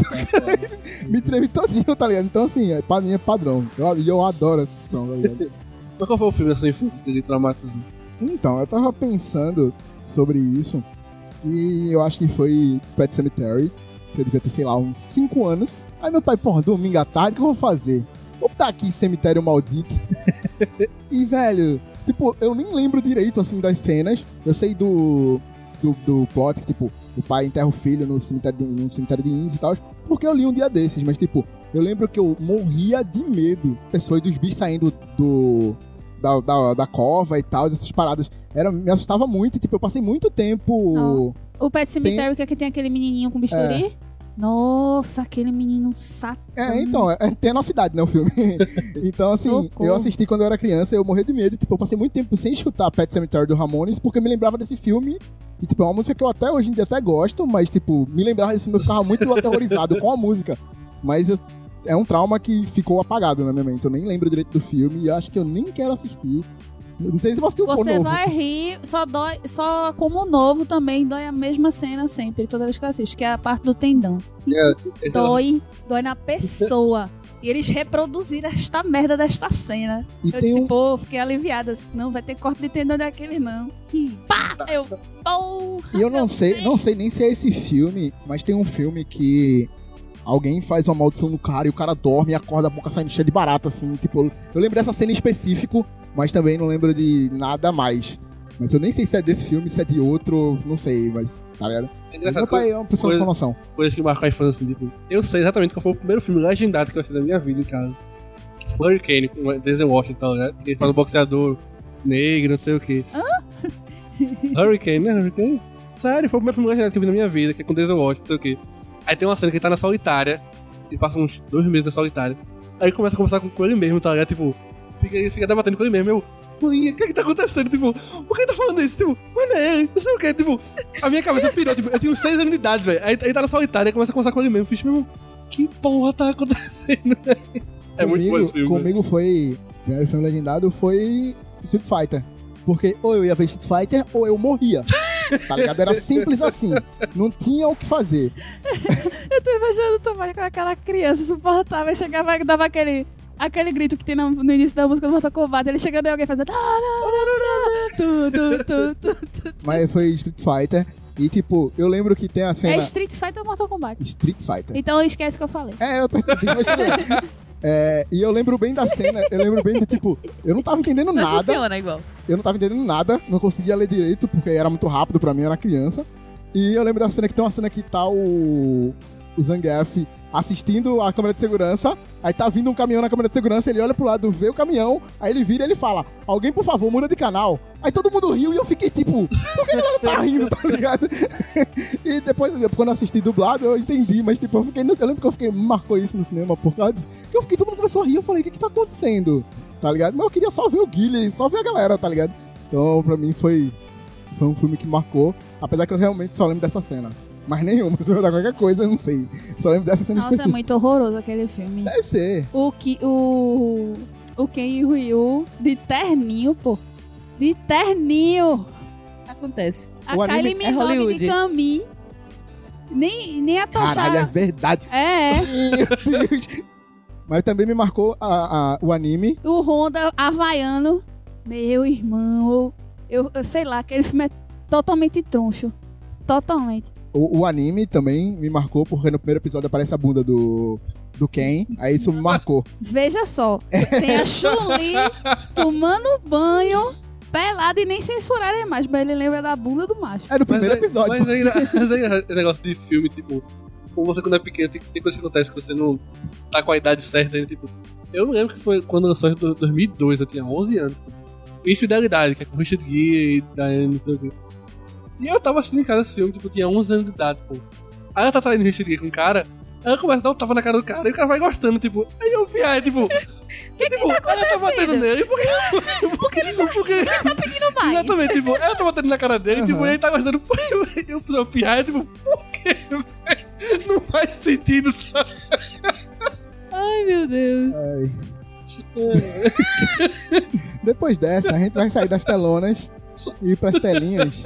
me treme todinho, tá ligado? Então, assim, é, pra mim é padrão. Eu- E eu, adoro essa situação, tá ligado? Mas qual foi o filme da sua infância que ele traumatizou? Então, eu tava pensando sobre isso, e eu acho que foi Pet Cemetery, que eu devia ter, sei lá, uns 5 anos. Aí meu pai, porra, domingo à tarde, o que eu vou fazer? Vou botar aqui Cemitério Maldito. e, velho, tipo, eu nem lembro direito, assim, das cenas. Eu sei do, do, do plot, que, tipo, o pai enterra o filho no cemitério, no cemitério de índios e tal, porque eu li um dia desses, mas, tipo, eu lembro que eu morria de medo. Pessoas dos bichos saindo do... Da, da, da cova e tal, essas paradas. Era, me assustava muito, e, tipo, eu passei muito tempo... Não. O Pet. Cemetery que aqui tem aquele menininho com bisturi. Nossa, aquele menino satã. É, então, é, tem a nossa idade, né, o filme. então, assim, Socorro. eu assisti quando eu era criança, eu morri de medo. Tipo, eu passei muito tempo sem escutar Pet Cemetery do Ramones, porque eu me lembrava desse filme. E, tipo, é uma música que eu até hoje em dia até gosto, mas, tipo, me lembrava desse filme, eu ficava muito aterrorizado com a música. Mas é um trauma que ficou apagado na minha mente. Eu nem lembro direito do filme e acho que eu nem quero assistir. Eu não sei se você assistiu o Você novo. vai rir, só dói, só como novo também dói a mesma cena sempre, toda vez que eu assisto, que é a parte do tendão. Esse Dói, dói na pessoa. E eles reproduziram esta merda desta cena. E Eu tem disse, um... pô, fiquei aliviada. Não vai ter corte de tendão daquele, não. Pá! Eu, porra! E eu não sei, não sei nem se é esse filme, mas tem um filme que alguém faz uma maldição no cara e o cara dorme e acorda a boca saindo cheia de barata, assim. Tipo, eu lembro dessa cena em específico, mas também não lembro de nada mais. Mas eu nem sei se é desse filme, se é de outro, não sei, mas tá ligado? É meu pai é uma pessoa coisa- com noção. coisas que marcam a infância, assim, tipo, eu sei exatamente qual foi o primeiro filme legendado que eu assisti da minha vida em casa. Foi Hurricane, com o Denzel Washington, né? Que ele faz o boxeador. negro, não sei o quê. Hurricane, né? Hurricane? Sério, foi o primeiro filme legendado que eu vi na minha vida, que é com Denzel Washington, não sei o quê. Aí tem uma cena que ele tá na solitária, e passa uns dois meses na solitária. Aí ele começa a conversar com, ele mesmo, tá ligado? Tipo, fica, ele fica debatendo com ele mesmo. Eu, mãe, o que é que tá acontecendo? Tipo, por que ele tá falando isso? Tipo, mas não é ele, não sei o quê. Tipo, a minha cabeça pirou. Tipo, eu uns seis anos de idade, velho. Aí ele tá na solitária começa a conversar com ele mesmo. Fiz, meu que porra tá acontecendo? É muito bom comigo, esse filme. comigo foi. O primeiro filme legendado foi Street Fighter. Porque ou eu ia ver Street Fighter ou eu morria. Tá ligado? Era simples assim. Não tinha o que fazer. Eu tô imaginando o Tomás com aquela criança insuportável. Chegava e dava aquele. Aquele grito que tem no, no início da música do Mortal Kombat, ele chegando e alguém fazendo. Mas foi Street Fighter. E tipo, eu lembro que tem a cena. É Street Fighter ou Mortal Kombat? Street Fighter. Então esquece o que eu falei. É, eu percebi, mas tudo bem. É, e eu lembro bem da cena, eu lembro bem de tipo, eu não tava entendendo Mas nada. funciona igual. Eu não tava entendendo nada, não conseguia ler direito, porque era muito rápido pra mim, eu era criança. E eu lembro da cena que tem uma cena que tá o, o Zangief assistindo a câmera de segurança, aí tá vindo um caminhão na câmera de segurança, ele olha pro lado, vê o caminhão, aí ele vira e ele fala, alguém por favor, muda de canal. Aí todo mundo riu e eu fiquei tipo, por que não tá rindo, tá ligado? e depois, quando eu assisti dublado, eu entendi, mas tipo, eu fiquei, eu lembro que eu fiquei, marcou isso no cinema por causa disso, que eu fiquei, todo mundo começou a rir, eu falei, o que que tá acontecendo? Tá ligado? Mas eu queria só ver o Guilherme, só ver a galera, tá ligado? Então, pra mim, foi, foi um filme que marcou, apesar que eu realmente só lembro dessa cena. Mas nenhuma, se eu dar qualquer coisa, eu não sei. Só lembro dessa cena Nossa, é específica. muito horroroso aquele filme. Deve ser. O que o o Ken e o Ryu de terninho, pô. De terninho. Acontece. A O anime Kylie é Minogue de Hollywood. Cami. Nem, nem a Caralho, é verdade. É, é. Meu Deus. Mas também me marcou a- a- o anime. O Honda Havaiano. Meu irmão. Eu, eu sei lá, aquele filme é totalmente troncho. Totalmente. O, o anime também me marcou, porque no primeiro episódio aparece a bunda do, do Ken. Aí isso me marcou. Veja só. Tem a Chun-Li tomando banho, pelada e nem censurar a imagem. Mas ele lembra da bunda do macho. É no primeiro é, episódio. Mas é, engra- mas é engra- esse negócio de filme, tipo, como você quando é pequeno, tem, tem coisa que acontece que você não tá com a idade certa ainda, tipo. Eu lembro que foi quando lançou em 2002, eu tinha 11 anos. Infidelidade, que é com Richard Gere e Diane, não sei o quê. E eu tava assistindo em casa esse filme, tipo, eu tinha 11 anos de idade, pô. Aí ela tá traindo Gere com um cara, ela começa a dar um tapa na cara do cara, e o cara vai gostando, tipo, aí eu piar, tipo. tipo, ela tá batendo nele, por que. Por que por que- Tá pedindo mais. Exatamente, tipo, ela tá batendo na cara dele, tipo, Aham. ele tá gostando. Eu eu piar, tipo, por quê? Não faz sentido, tá? Ai, meu Deus. Ai. Depois dessa, a gente vai sair das telonas e ir pras telinhas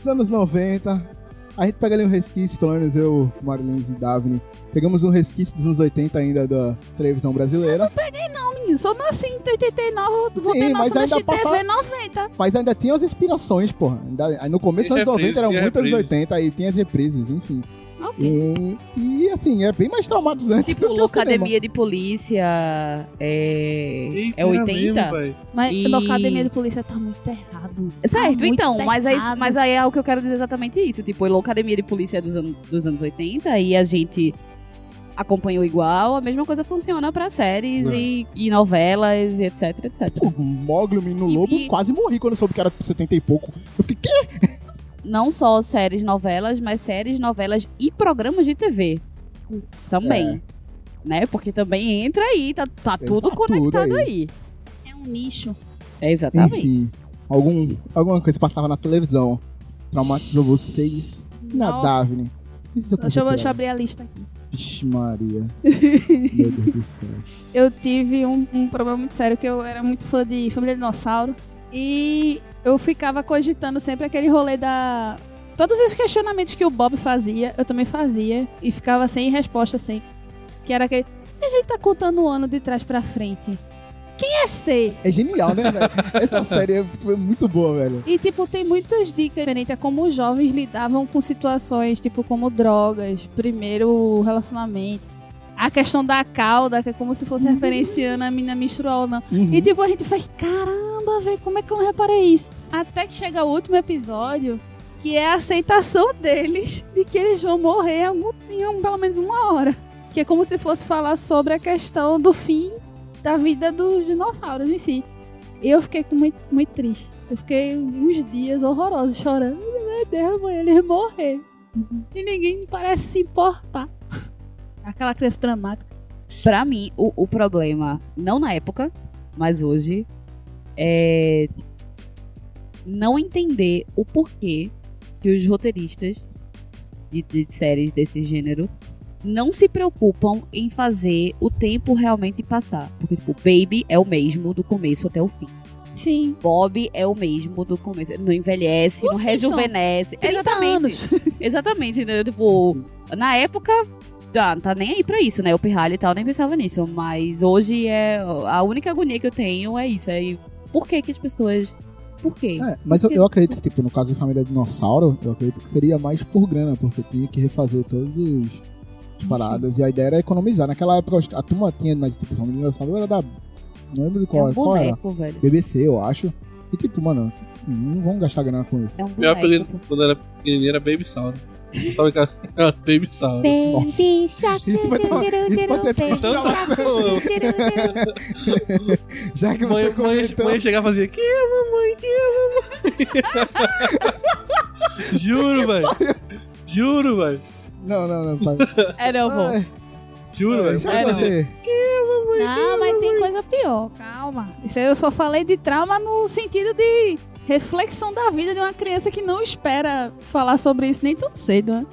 dos anos 90. A gente pega ali um resquício, pelo menos eu, Marlene e Daphne, pegamos um resquício dos anos 80 ainda da televisão brasileira, Não, menino, só nasci em 89, vou Sim, nossa ainda de passa- TV 90. mas ainda tinha as inspirações, porra. Ainda, aí no começo dos anos 90 reprises, eram muito anos reprises. 80, aí tinha as reprises, enfim. Ok. E, e, assim, é bem mais traumatizante Tipo, do que. Locademia de Polícia é, Eita, é 80? mesmo. Mas E- na academia de polícia tá muito errado. Certo, Tá muito então, mas, é isso- errado. mas aí é o que eu quero dizer exatamente isso. Tipo, Locademia de Polícia é dos, anos dos anos 80 e a gente acompanhou igual, a mesma coisa funciona pra séries É. e, e novelas e etc, etc. O Mogli, o Menino E- Lobo, e- quase morri quando eu soube que era 70 e pouco. Eu fiquei, quê? Não só séries, novelas, mas séries, novelas e programas de TV. Também. Né? Porque também entra aí, tá, tá tudo conectado tudo aí. aí. É um nicho. É exatamente. Enfim, algum, alguma coisa passava na televisão traumatizou vocês? Na Nossa. Daphne. Isso Deixa eu, deixa eu abrir a lista aqui. Vixe Maria. Meu Deus do céu. Eu tive um, um problema muito sério, que eu era muito fã de Família Dinossauro. E eu ficava cogitando sempre aquele rolê da... Todos os questionamentos que o Bob fazia, eu também fazia. E ficava sem resposta sempre. Que era aquele... "Por que A gente tá contando o ano de trás pra frente. Quem é ser? É genial, né, velho? Essa série é muito boa, velho. E, tipo, tem muitas dicas referentes a como os jovens lidavam com situações, tipo, como drogas, primeiro relacionamento. A questão da cauda, que é como se fosse referenciando a mina menstrual, não. Uhum. E, tipo, a gente faz, caramba, velho, como é que eu não reparei isso? Até que chega o último episódio, que é a aceitação deles de que eles vão morrer em, algum, em pelo menos uma hora. Que é como se fosse falar sobre a questão do fim da vida dos dinossauros em si. Eu fiquei muito, muito triste. Eu fiquei uns dias horrorosos, chorando. Meu Deus, amanhã ele vai morrer. E ninguém parece se importar. Aquela criança dramática. Pra mim, o, o problema, não na época, mas hoje, é não entender o porquê que os roteiristas de, de séries desse gênero não se preocupam em fazer o tempo realmente passar. Porque, tipo, Baby é o mesmo do começo até o fim. Sim. Bob é o mesmo do começo. Não envelhece, O não Simpson, rejuvenesce. 30 Exatamente. anos. Exatamente, entendeu? Tipo, na época, tá, tá nem aí pra isso, né? O pirralho e tal, nem pensava nisso. Mas hoje é. A única agonia que eu tenho é isso. É por que que as pessoas. Por quê? É, mas eu, eu acredito que, tipo, no caso de Família Dinossauro, eu acredito que seria mais por grana, porque tinha que refazer todos os as paradas. E a ideia era economizar. Naquela época, a turma tinha, mas, tipo, Família Dinossauro era da. Não lembro de É qual, um qual era. boneco, velho. BBC, eu acho. E, tipo, mano, não vão gastar grana com isso. É um Meu apelido quando era pequenininho era Baby Sauro. Só em casa, era Baby Sauro. Nossa. Isso vai tomar- isso pode ser é um Já que Mãe, você mãe, comentou... mãe chegava e fazia, que é mamãe, que é mamãe. Juro, velho. Juro, velho. Não, não, não. Pai. É, não, pô. Juro, velho. já É, que não. você... Não, mas tem coisa pior, calma. Isso aí eu só falei de trauma no sentido de reflexão da vida de uma criança que não espera falar sobre isso nem tão cedo, né?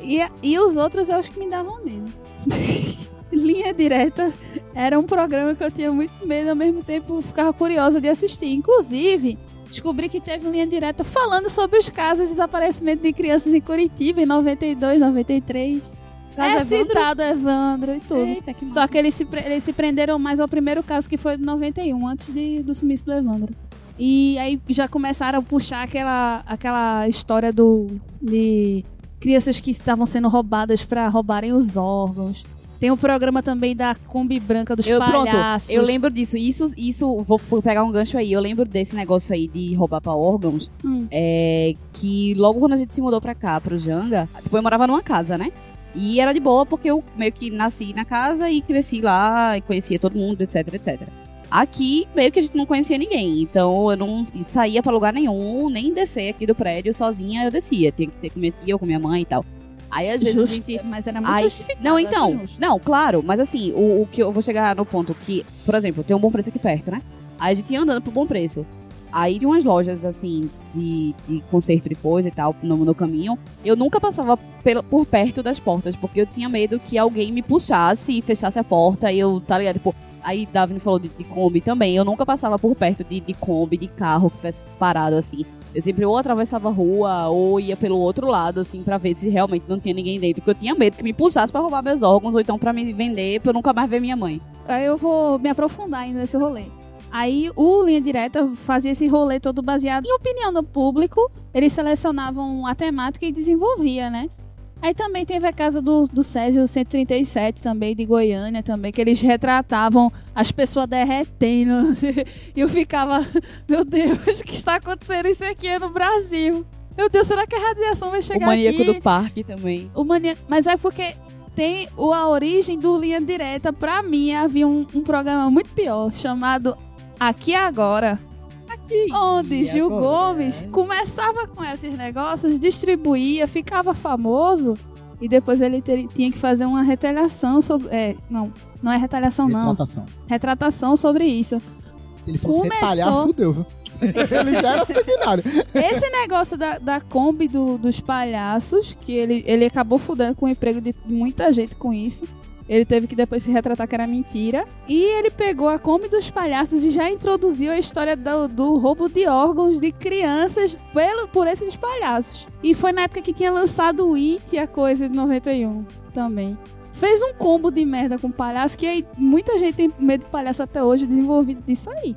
É. E, e os outros eu acho que me davam medo. Linha Direta era um programa que eu tinha muito medo, ao mesmo tempo ficava curiosa de assistir. Inclusive, descobri que teve Linha Direta falando sobre os casos de desaparecimento de crianças em Curitiba em 92, 93. Caso é Evandro? citado Evandro e tudo. Eita, que Só que eles se, eles se prenderam mais ao primeiro caso, que foi de 91, antes de, do sumiço do Evandro. E aí já começaram a puxar aquela, aquela história do de crianças que estavam sendo roubadas pra roubarem os órgãos. Tem o programa também da Kombi Branca dos Eu, pronto, palhaços. eu lembro disso. Isso, isso, vou pegar um gancho aí. Eu lembro desse negócio aí de roubar pra órgãos. Hum. É, que logo quando a gente se mudou pra cá, pro Janga, tipo, eu morava numa casa, né? E era de boa porque eu meio que nasci na casa e cresci lá e conhecia todo mundo, etc, etc. Aqui, meio que a gente não conhecia ninguém. Então eu não saía pra lugar nenhum, nem descer aqui do prédio sozinha, eu descia. Tinha que ter com minha tia ou com minha mãe e tal. Aí às vezes a gente. mas era muito Aí- justificado. Não, eu então. Não, claro, mas assim, o, o que eu vou chegar no ponto que, por exemplo, tem um bom preço aqui perto, né? Aí a gente ia andando pro bom preço. Aí de umas lojas, assim, de, de conserto de coisa e tal, no, no caminho, eu nunca passava pela- por perto das portas, porque eu tinha medo que alguém me puxasse e fechasse a porta e eu, tá ligado? Tipo, aí Davi falou de, de Kombi também, eu nunca passava por perto de, de Kombi, de carro que tivesse parado, assim. Eu sempre ou atravessava a rua ou ia pelo outro lado, assim, pra ver se realmente não tinha ninguém dentro. Porque eu tinha medo que me puxasse pra roubar meus órgãos ou então pra me vender pra eu nunca mais ver minha mãe. Aí eu vou me aprofundar ainda nesse rolê. Aí o Linha Direta fazia esse rolê todo baseado em opinião do público. Eles selecionavam a temática e desenvolvia, né? Aí também teve a casa do, do Césio 137 também, de Goiânia também, que eles retratavam as pessoas derretendo. e eu ficava, meu Deus, o que está acontecendo isso aqui no Brasil? Meu Deus, será que a radiação vai chegar o maníaco aqui? do parque também. O mania... Mas é porque tem a origem do Linha Direta. Pra mim, havia um, um programa muito pior, chamado Aqui Agora. Onde Gil? Gomes começava com esses negócios, distribuía, ficava famoso. E depois ele ter- tinha que fazer uma retaliação sobre. É, não, não é retaliação, não. Retratação. Retratação sobre isso. Se ele fosse Começou- retalhar, fudeu, viu? ele já era seminário. Esse negócio da, da Kombi do- dos palhaços, que ele, ele acabou fudendo com o emprego de muita gente com isso. Ele teve que depois se retratar que era mentira. E ele pegou a Kombi dos palhaços e já introduziu a história do, do roubo de órgãos de crianças pelo, por esses palhaços. E foi na época que tinha lançado o It, a coisa de 91 também. Fez um combo de merda com palhaço que aí muita gente tem medo de palhaço até hoje desenvolvido disso aí.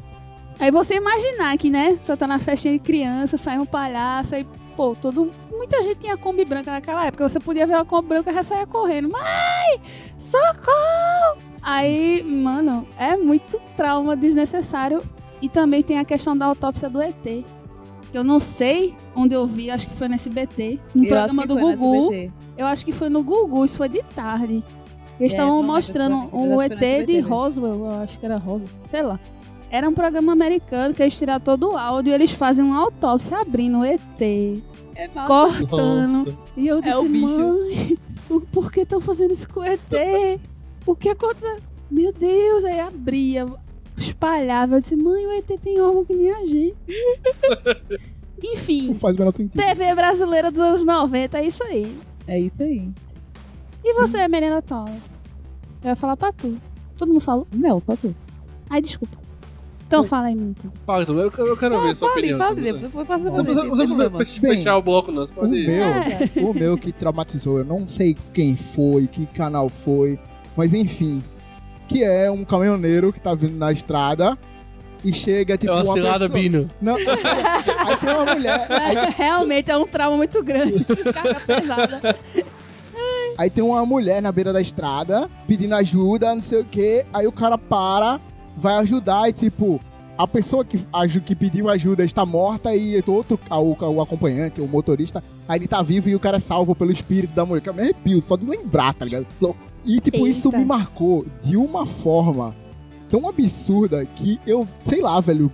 Aí você imaginar que, né, tu tá na festinha de criança, sai um palhaço, aí, pô, todo, muita gente tinha Kombi branca naquela época. Você podia ver uma Kombi branca e já saia correndo. Mãe, socorro! Aí, mano, é muito trauma desnecessário. E também tem a questão da autópsia do ET. Que eu não sei onde eu vi, acho que foi no SBT. No Eu programa do Gugu. Eu acho que foi no Gugu, isso foi de tarde. Eles É, estavam lembro, mostrando o ET de. Roswell, eu acho que era Roswell, sei lá. Era um programa americano que eles tiraram todo o áudio e eles fazem uma autópsia abrindo o ET, É cortando. Nossa. E eu disse, o bicho. mãe, o- por que estão fazendo isso com o ET? O que aconteceu? Meu Deus, aí abria, espalhava. Eu disse, mãe, o ET tem órgão que nem a gente. Enfim, Não faz o menor sentido. TV brasileira dos anos 90, é isso aí. É isso aí. E você, Melina Tola? Eu ia falar pra tu. Todo mundo falou? Não, só tu. Ai, desculpa. Então fala aí, muito. Fala, então, eu, quero- eu quero ver sua Fale, opinião. fale, isso. depois passa pra não precisa fechar o bloco, não. Você O pode ir. meu, É. o meu que traumatizou, eu não sei quem foi, que canal foi, mas enfim. Que é um caminhoneiro que tá vindo na estrada e chega, tipo, É uma cilada, pessoa... Bino. Não, aí tem uma mulher. Aí, É, Realmente é um trauma muito grande. Carga pesada. aí tem uma mulher na beira da estrada pedindo ajuda, não sei o que. Aí o cara para, vai ajudar e tipo. A pessoa que, que pediu ajuda está morta e outro, o, o acompanhante, o motorista, aí ele tá vivo e o cara é salvo pelo espírito da mulher. Que eu me arrepio só de lembrar, tá ligado? E, tipo, isso Eita. me marcou de uma forma tão absurda que eu, sei lá, velho,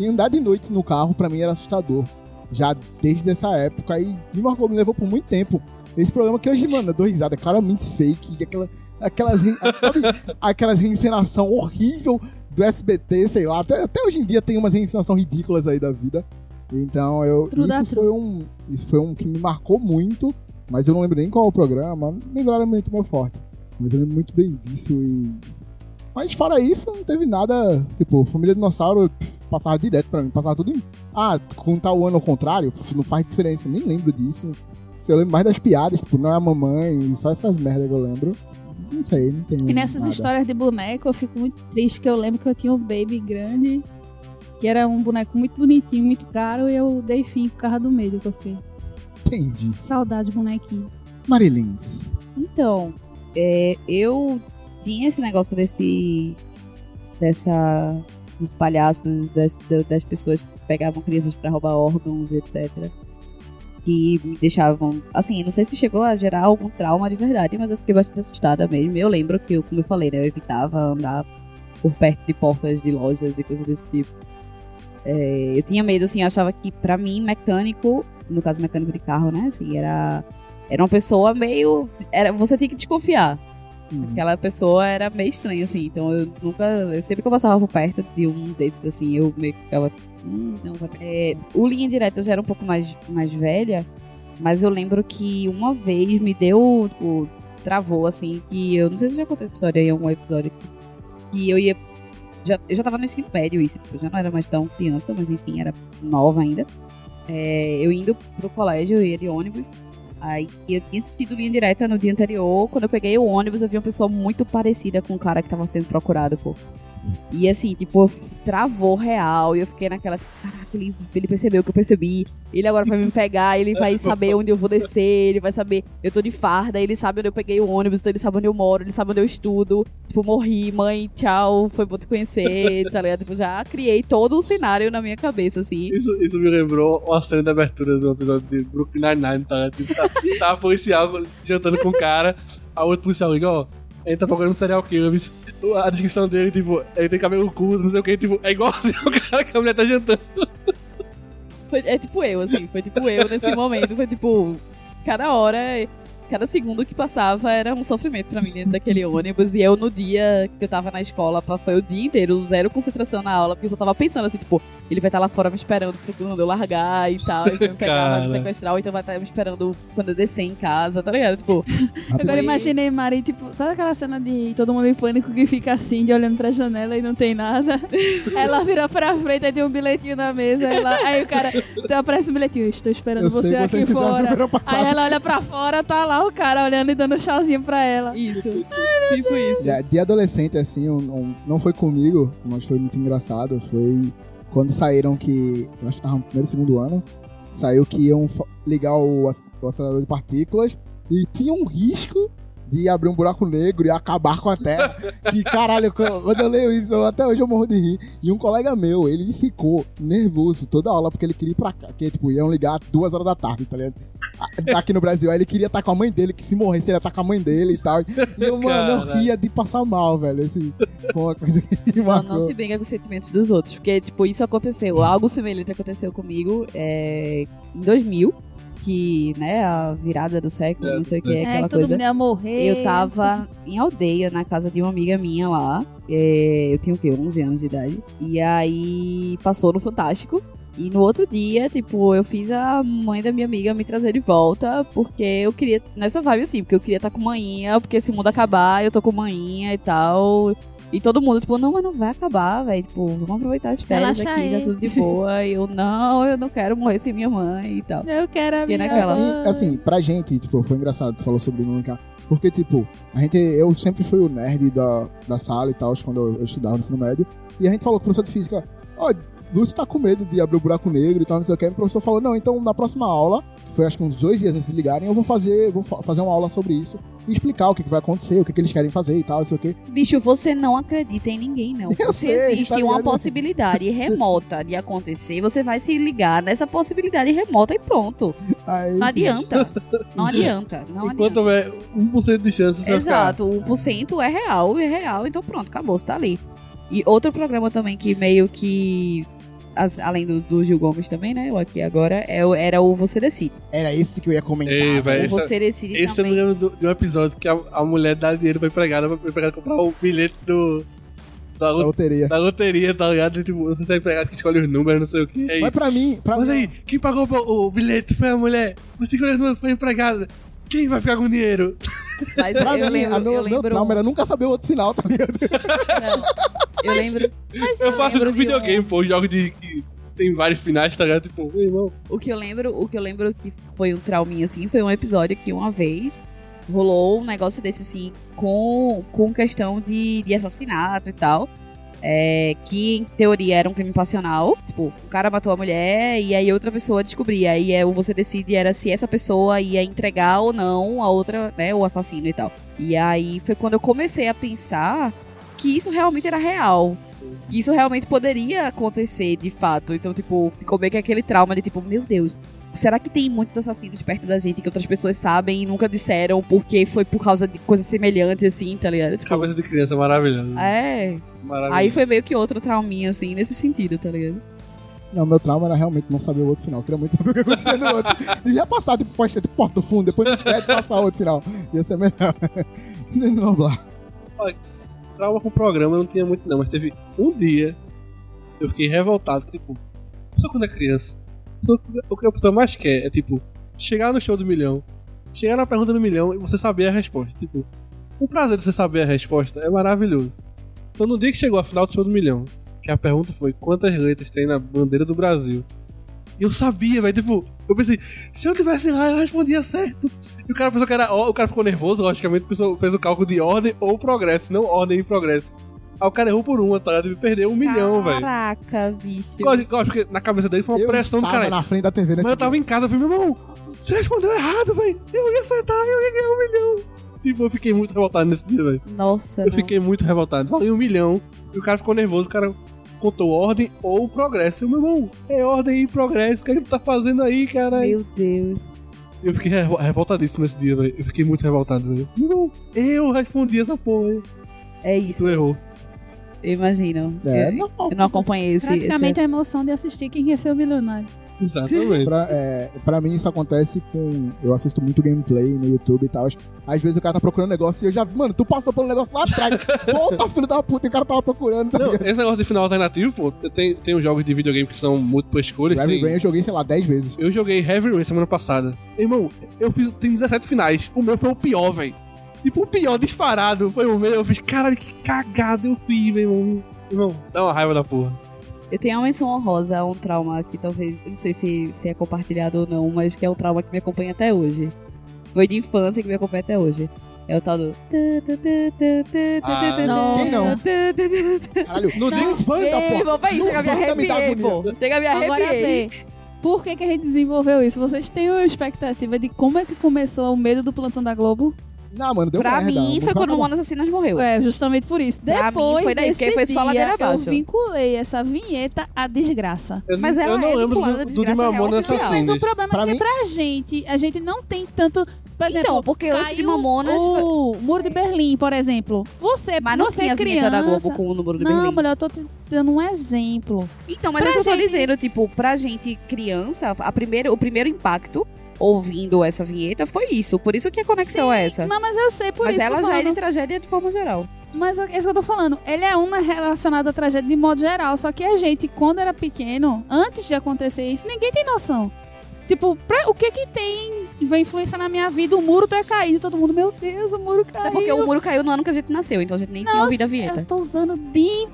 andar de noite no carro pra mim era assustador. Já desde essa época e me marcou, me levou por muito tempo. Esse programa que hoje, mano, eu dou risada, é claramente fake. e Aquela, aquelas, sabe, aquelas reencenação horrível do SBT, sei lá. Até, até hoje em dia tem umas reencenação ridículas aí da vida. Então, eu, True isso foi um isso foi um que me marcou muito, mas eu não lembro nem qual é o programa. Não lembrava muito meu forte. Mas eu lembro muito bem disso e. Mas fora isso, não teve nada. Tipo, Família Dinossauro pff, passava direto pra mim, passava tudo em. Ah, contar o ano ao contrário, pff, não faz diferença, eu nem lembro disso. Se eu lembro mais das piadas, tipo, não é a mamãe, só essas merdas que eu lembro. Não sei, não tenho. E nessas nada. histórias de boneco, eu fico muito triste, porque eu lembro que eu tinha um baby grande, que era um boneco muito bonitinho, muito caro, e eu dei fim por causa do medo que eu fiquei. Entendi. Saudade, bonequinho. Marilins. Então, é, eu tinha esse negócio desse. dessa. dos palhaços, das, da- das pessoas que pegavam crianças pra roubar órgãos, etc. Que me deixavam. Assim, não sei se chegou a gerar algum trauma de verdade, mas eu fiquei bastante assustada mesmo. Eu lembro que, eu, como eu falei, né, eu evitava andar por perto de portas de lojas e coisas desse tipo. É, eu tinha medo, assim, eu achava que pra mim, mecânico, no caso mecânico de carro, né, assim, era. Era uma pessoa meio. Era, você tinha que desconfiar. Uhum. Aquela pessoa era meio estranha, assim. Então eu nunca. Eu sempre que eu passava por perto de um desses, assim, eu meio que ficava. É, o Linha Direta eu já era um pouco mais, mais velha. Mas eu lembro que uma vez me deu. Tipo, travou, assim, que eu não sei se já contei essa história em algum episódio. Que eu ia. Já, eu já tava no ensino médio, isso. Tipo, já não era mais tão criança, mas enfim, era nova ainda. É, eu indo pro colégio, eu ia de ônibus. Aí eu tinha assistido linha direta no dia anterior. Quando eu peguei o ônibus, eu vi uma pessoa muito parecida com o cara que tava sendo procurado, pô. E assim, tipo, travou real. E eu fiquei naquela. Caraca, ele, ele percebeu que eu percebi. Ele agora vai me pegar, ele vai saber onde eu vou descer, ele vai saber. Eu tô de farda, ele sabe onde eu peguei o ônibus, então ele sabe onde eu moro, ele sabe onde eu estudo. Tipo, morri, mãe, tchau, foi bom te conhecer, tá ligado? Tipo, já criei todo um cenário na minha cabeça, assim. Isso, isso me lembrou uma cena de abertura do episódio de Brooklyn Nine-Nine, tá? ligado? Tipo, tá, tá policial jantando com o cara, a outro policial liga, ó, ele tá procurando serial killer, mas a descrição dele, tipo, ele tem cabelo curto, não sei o que, tipo, é igualzinho o cara que a mulher tá jantando. Foi- é tipo eu, assim, foi tipo eu nesse momento, foi tipo, cada hora, cada segundo que passava era um sofrimento pra mim dentro daquele ônibus, e eu no dia que eu tava na escola, foi o dia inteiro, zero concentração na aula, porque eu só tava pensando assim, tipo, ele vai estar lá fora me esperando quando eu largar e tal, e pegar, vai me sequestrar, ou então vai estar me esperando quando eu descer em casa, tá ligado? Tipo, Agora Foi- imaginei Mari, tipo, sabe aquela cena de todo mundo em pânico que fica assim, de olhando pra janela e não tem nada? ela vira pra frente, aí tem um bilhetinho na mesa, aí, lá- aí o cara, então aparece um bilhetinho, estou esperando Eu você sei aqui fora. Aí ela olha pra fora, tá lá o cara olhando e dando um tchauzinho pra ela. isso, tipo isso. De, de adolescente, assim, um- um- não foi comigo, mas foi muito engraçado. Foi quando saíram que. Eu acho que tava no primeiro segundo ano. Saiu que iam ligar o, o acelerador de partículas e tinha um risco de abrir um buraco negro e acabar com a Terra. que caralho, quando eu leio isso, eu- até hoje eu morro de rir. E um colega meu, ele ficou nervoso toda aula porque ele queria ir pra cá, que tipo, iam ligar duas horas da tarde, tá ligado? Aqui no Brasil, aí ele queria estar com a mãe dele, que se morresse ele ia estar com a mãe dele e tal. E eu, mano, eu ria de passar mal, velho. Esse, foi uma coisa que Não, marcou. não se brinca com os sentimentos dos outros. Porque, tipo, isso aconteceu. Algo semelhante aconteceu comigo é, em 2000. Que, né, a virada do século, É, não sei o que. É, aquela que todo coisa. mundo ia morrer. Eu tava em aldeia, na casa de uma amiga minha lá. É, eu tinha o quê? 11 anos de idade. E aí passou no Fantástico. E no outro dia, tipo, eu fiz a mãe da minha amiga me trazer de volta, porque eu queria, nessa vibe assim, porque eu queria estar com manhinha, porque se o mundo acabar, eu tô com manhinha e tal. E todo mundo, tipo, não, mas não vai acabar, velho. Tipo, vamos aproveitar as férias Relaxa aqui, tá aí. tudo de boa. E eu, não, eu não quero morrer sem minha mãe e tal. Eu quero a Fiquei minha naquela. mãe. E, assim, pra gente, tipo, foi engraçado, tu falou sobre nunca. Porque, tipo, a gente, eu sempre fui o nerd da, da sala e tal, quando eu, eu estudava no ensino médio. E a gente falou com o professor de física, ó, Lúcio tá com medo de abrir o buraco negro e tal, não sei o que. E o professor falou, não, então na próxima aula, que foi acho que uns dois dias antes de ligarem, eu vou fazer, vou fa- fazer uma aula sobre isso e explicar o que, que vai acontecer, o que, que eles querem fazer e tal, não sei o que. Bicho, você não acredita em ninguém, não. Eu Se sei, existe tá uma possibilidade remota de acontecer, você vai se ligar nessa possibilidade remota e pronto. Aí, Não adianta. Não adianta. Não Enquanto adianta. houver 1% de chance. Exato, o 1% é real, é real, então pronto, acabou, você tá ali. E outro programa também que meio que. As- além do, do Gil Gomes também, né? O aqui agora, é, era o Você Decide. Era esse que eu ia comentar. Ei, velho. velho. o esse é- Você Decide Esse eu me também. lembro de um episódio que a, a mulher dá dinheiro pra empregada, pra empregada comprar o bilhete do. Da, Da lo- loteria. da loteria, tá ligado? Tipo, se é a empregada que escolhe os números, não sei o que. Aí, Mas pra mim, pra mas mim, aí, quem pagou o, o bilhete foi a mulher. Você escolheu os números, foi a empregada. Quem vai ficar com o dinheiro? Mas pra eu mim, lembro. a meu, eu meu lembro trauma era nunca saber o outro final, tá ligado? não, eu lembro. Mas Eu faço isso com de videogame, pô. Jogo de. que tem vários finais, tá ligado? Tipo, meu irmão. O que eu lembro, o que eu lembro que foi um trauminha assim, foi um episódio que uma vez rolou um negócio desse assim, com, com questão de, de assassinato e tal. É, que em teoria era um crime passional. Tipo, o cara matou a mulher e aí outra pessoa descobria. E é, você decide era se essa pessoa ia entregar ou não a outra, né, o assassino e tal. E aí foi quando eu comecei a pensar que isso realmente era real. Que isso realmente poderia acontecer de fato. Então, tipo, ficou meio que aquele trauma de tipo, meu Deus, será que tem muitos assassinos perto da gente que outras pessoas sabem e nunca disseram porque foi por causa de coisas semelhantes assim, tá ligado? Tipo, Cabeça de criança maravilhosa. é. Maravilhoso. Aí foi meio que outro trauminha, assim, nesse sentido, tá ligado? Não, meu trauma era realmente não saber o outro final. Eu queria muito saber o que aconteceu no outro. Devia passar, tipo, pode ter tipo, porta do fundo, depois dos créditos passar o outro final. Ia ser melhor. não, blá. trauma com o programa não tinha muito não, mas teve um dia eu fiquei revoltado, que, tipo, só quando é criança, o que a pessoa mais quer é, tipo, chegar no show do milhão, chegar na pergunta do milhão e você saber a resposta. Tipo, o prazer de você saber a resposta é maravilhoso. Então no dia que chegou a final do show do milhão, que a pergunta foi quantas letras tem na bandeira do Brasil, eu sabia, velho, tipo, eu pensei, se eu tivesse lá, eu respondia certo. E o cara pensou que era. O cara ficou nervoso, logicamente, fez o cálculo de ordem ou progresso, não ordem e progresso. Aí o cara errou por uma, tá ligado? E perdeu um milhão, velho. Caraca, bicho. Lógico, lógico, porque na cabeça dele foi uma Eu pressão do cara. na frente da TV nesse Mas eu tava em casa, eu falei, meu irmão, você respondeu errado, velho. Eu ia acertar, eu ia ganhar um milhão. Tipo, eu fiquei muito revoltado nesse dia, velho. Nossa, Eu não. fiquei muito revoltado. Valeu um milhão. E o cara ficou nervoso, o cara contou ordem ou progresso. Eu, meu irmão, é ordem e progresso. O que, é que tu tá fazendo aí, cara? Meu Deus. Eu fiquei revo- revoltadíssimo nesse dia, velho. Eu fiquei muito revoltado, velho. Meu irmão, eu respondi essa porra. É isso, Tu errou. Eu imagino. É, eu, não. eu não acompanhei esse. Praticamente a emoção de assistir Quem Quer Ser o Milionário. Exatamente. Pra, é, pra mim isso acontece com. Eu assisto muito gameplay no YouTube e tal. Às vezes o cara tá procurando negócio e eu já vi, mano, tu passou pelo negócio lá atrás. Volta, filho da puta, e o cara tava procurando. Tá Não, esse negócio de final alternativo, pô, tem, tem uns jogos de videogame que são múltiplas escolhas. Heavy tem- Rain eu joguei, sei lá, 10 vezes. Eu joguei Heavy Rain semana passada. Irmão, eu fiz. Tem 17 finais. O meu foi o pior, velho. Tipo, o pior disparado foi o meu. Eu fiz, caralho, que cagada eu fiz, meu irmão. Irmão, dá uma raiva da porra. Eu tenho uma menção honrosa a um trauma que talvez, eu não sei se, se é compartilhado ou não, mas que é um trauma que me acompanha até hoje. Foi de infância que me acompanha até hoje. É o tal do. Ah, quem não? não? Caralho, Não no Wanda, Ei, pô. chega a me arrepiei, pô. Chega a me Agora arrepiei. vê. Por que, que a gente desenvolveu isso? Vocês têm uma expectativa de como é que começou o medo do plantão da Globo? Não, mano, deu pra merda. a mim, foi quando o. Mamonas Assassinas morreu. É, justamente por isso. Pra mim, Depois foi daí, desse porque foi só ladeira eu vinculei essa vinheta à desgraça. Eu, Mas eu ela não é lembro do, do de desgraça real Mamonas oficial. Não, mas o Assassinas. problema Pra é que mim- pra gente, a gente não tem tanto... Por exemplo, Então, porque antes de Mamonas... O Muro de Berlim, por exemplo. Você, Mas não você tinha criança... da Globo com o número de Não, Berlim. mulher, eu tô te dando um exemplo. Então, mas Pra eu tô gente- dizendo, tipo, pra gente criança, a primeira, o primeiro impacto ouvindo essa vinheta foi isso. Por isso que a conexão é essa. Não, mas eu sei por mas isso que ela eu já é de tragédia de forma geral. Mas é isso que eu tô falando. Ele é uma relacionada à tragédia de modo geral. Só que a gente, quando era pequeno, antes de acontecer isso, ninguém tem noção. Tipo, pra- o que que tem vai influenciar na minha vida? O muro ter caído. Todo mundo, meu Deus, o muro caiu. Até porque o muro caiu no ano que a gente nasceu, então a gente nem tinha ouvido a Eu vinheta. estou usando de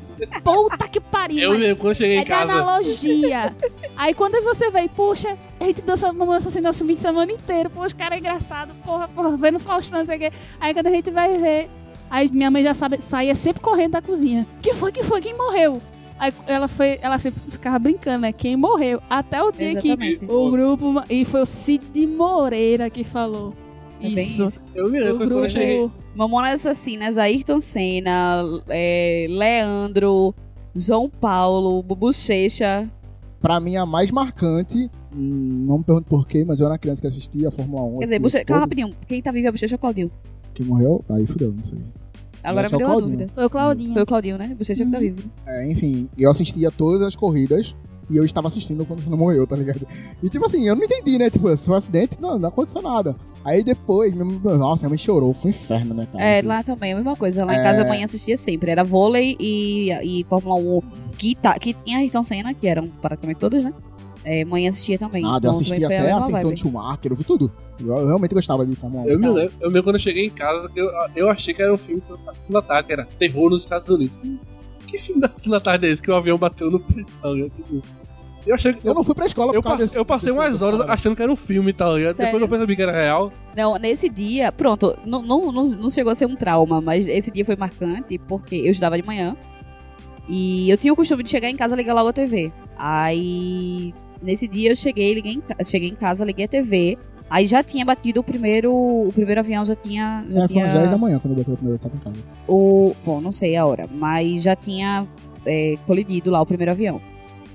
puta que pariu. Eu lembro, quando eu cheguei é em casa. analogia. Aí quando você vê, puxa, a gente dança uma assim nosso fim de semana inteiro. Pô, os caras é engraçado, porra, porra, vendo Faustão, não sei o quê. Aí quando a gente vai ver, aí minha mãe já sabe, saía sempre correndo da cozinha. Que foi, que foi, quem morreu? Aí ela foi, ela sempre ficava brincando, né? Quem morreu? Até o dia Exatamente. que o grupo. E foi o Cid Moreira que falou. É isso. isso. Eu me lembro eu cheguei. Mamonas Assassinas, Ayrton Senna, é, Leandro, João Paulo, Bubu Checha. Pra mim, a mais marcante, hum, não me pergunto porquê, mas eu era criança que assistia a Fórmula 1. Quer dizer, Buche... calma rapidinho. Quem tá vivo é Bochecha ou Claudinho? Quem morreu, aí fudeu, não sei. Agora me é deu uma dúvida. Foi o Claudinho. Foi o Claudinho, né? Bochecha que tá vivo. É, enfim, eu assistia todas as corridas e eu estava assistindo quando o não morreu, tá ligado? E tipo assim, eu não entendi, né? Tipo, se foi um acidente, não, não aconteceu nada. Aí depois, nossa, minha mãe chorou, foi um inferno, né, cara? É, Assim, lá também, a mesma coisa. Lá em É. casa a mãe assistia sempre. Era vôlei e, e Fórmula 1 que, tá, que tinha Ayrton Senna, que eram praticamente todos, né? É, mãe assistia também. Nada, eu Então, assisti também foi até a ascensão de Schumacher, eu vi tudo. Eu, eu realmente gostava de Fórmula 1. Eu me, Não. lembro, eu me lembro quando eu cheguei em casa, que eu, eu achei que era um filme da tarde, era Terror nos Estados Unidos. Que filme da Sessão da tarde é esse que o avião bateu no peito? tá ligado? Eu achei que. Eu não fui pra escola Eu, por causa passe- desse- eu passei umas horas achando que era um filme, tá ligado? Sério? Depois eu percebi que era real. Não, nesse dia, pronto, não, não, não, não chegou a ser um trauma, mas esse dia foi marcante porque eu estudava de manhã e eu tinha o costume de chegar em casa e ligar logo a TV. Aí, nesse dia eu cheguei, liguei em, cheguei em casa, liguei a TV, aí já tinha batido o primeiro, o primeiro avião, já tinha... Já É, foi tinha às 10 da manhã quando eu botei o primeiro tapo em casa. o. Bom, não sei a hora, mas já tinha é, colidido lá o primeiro avião.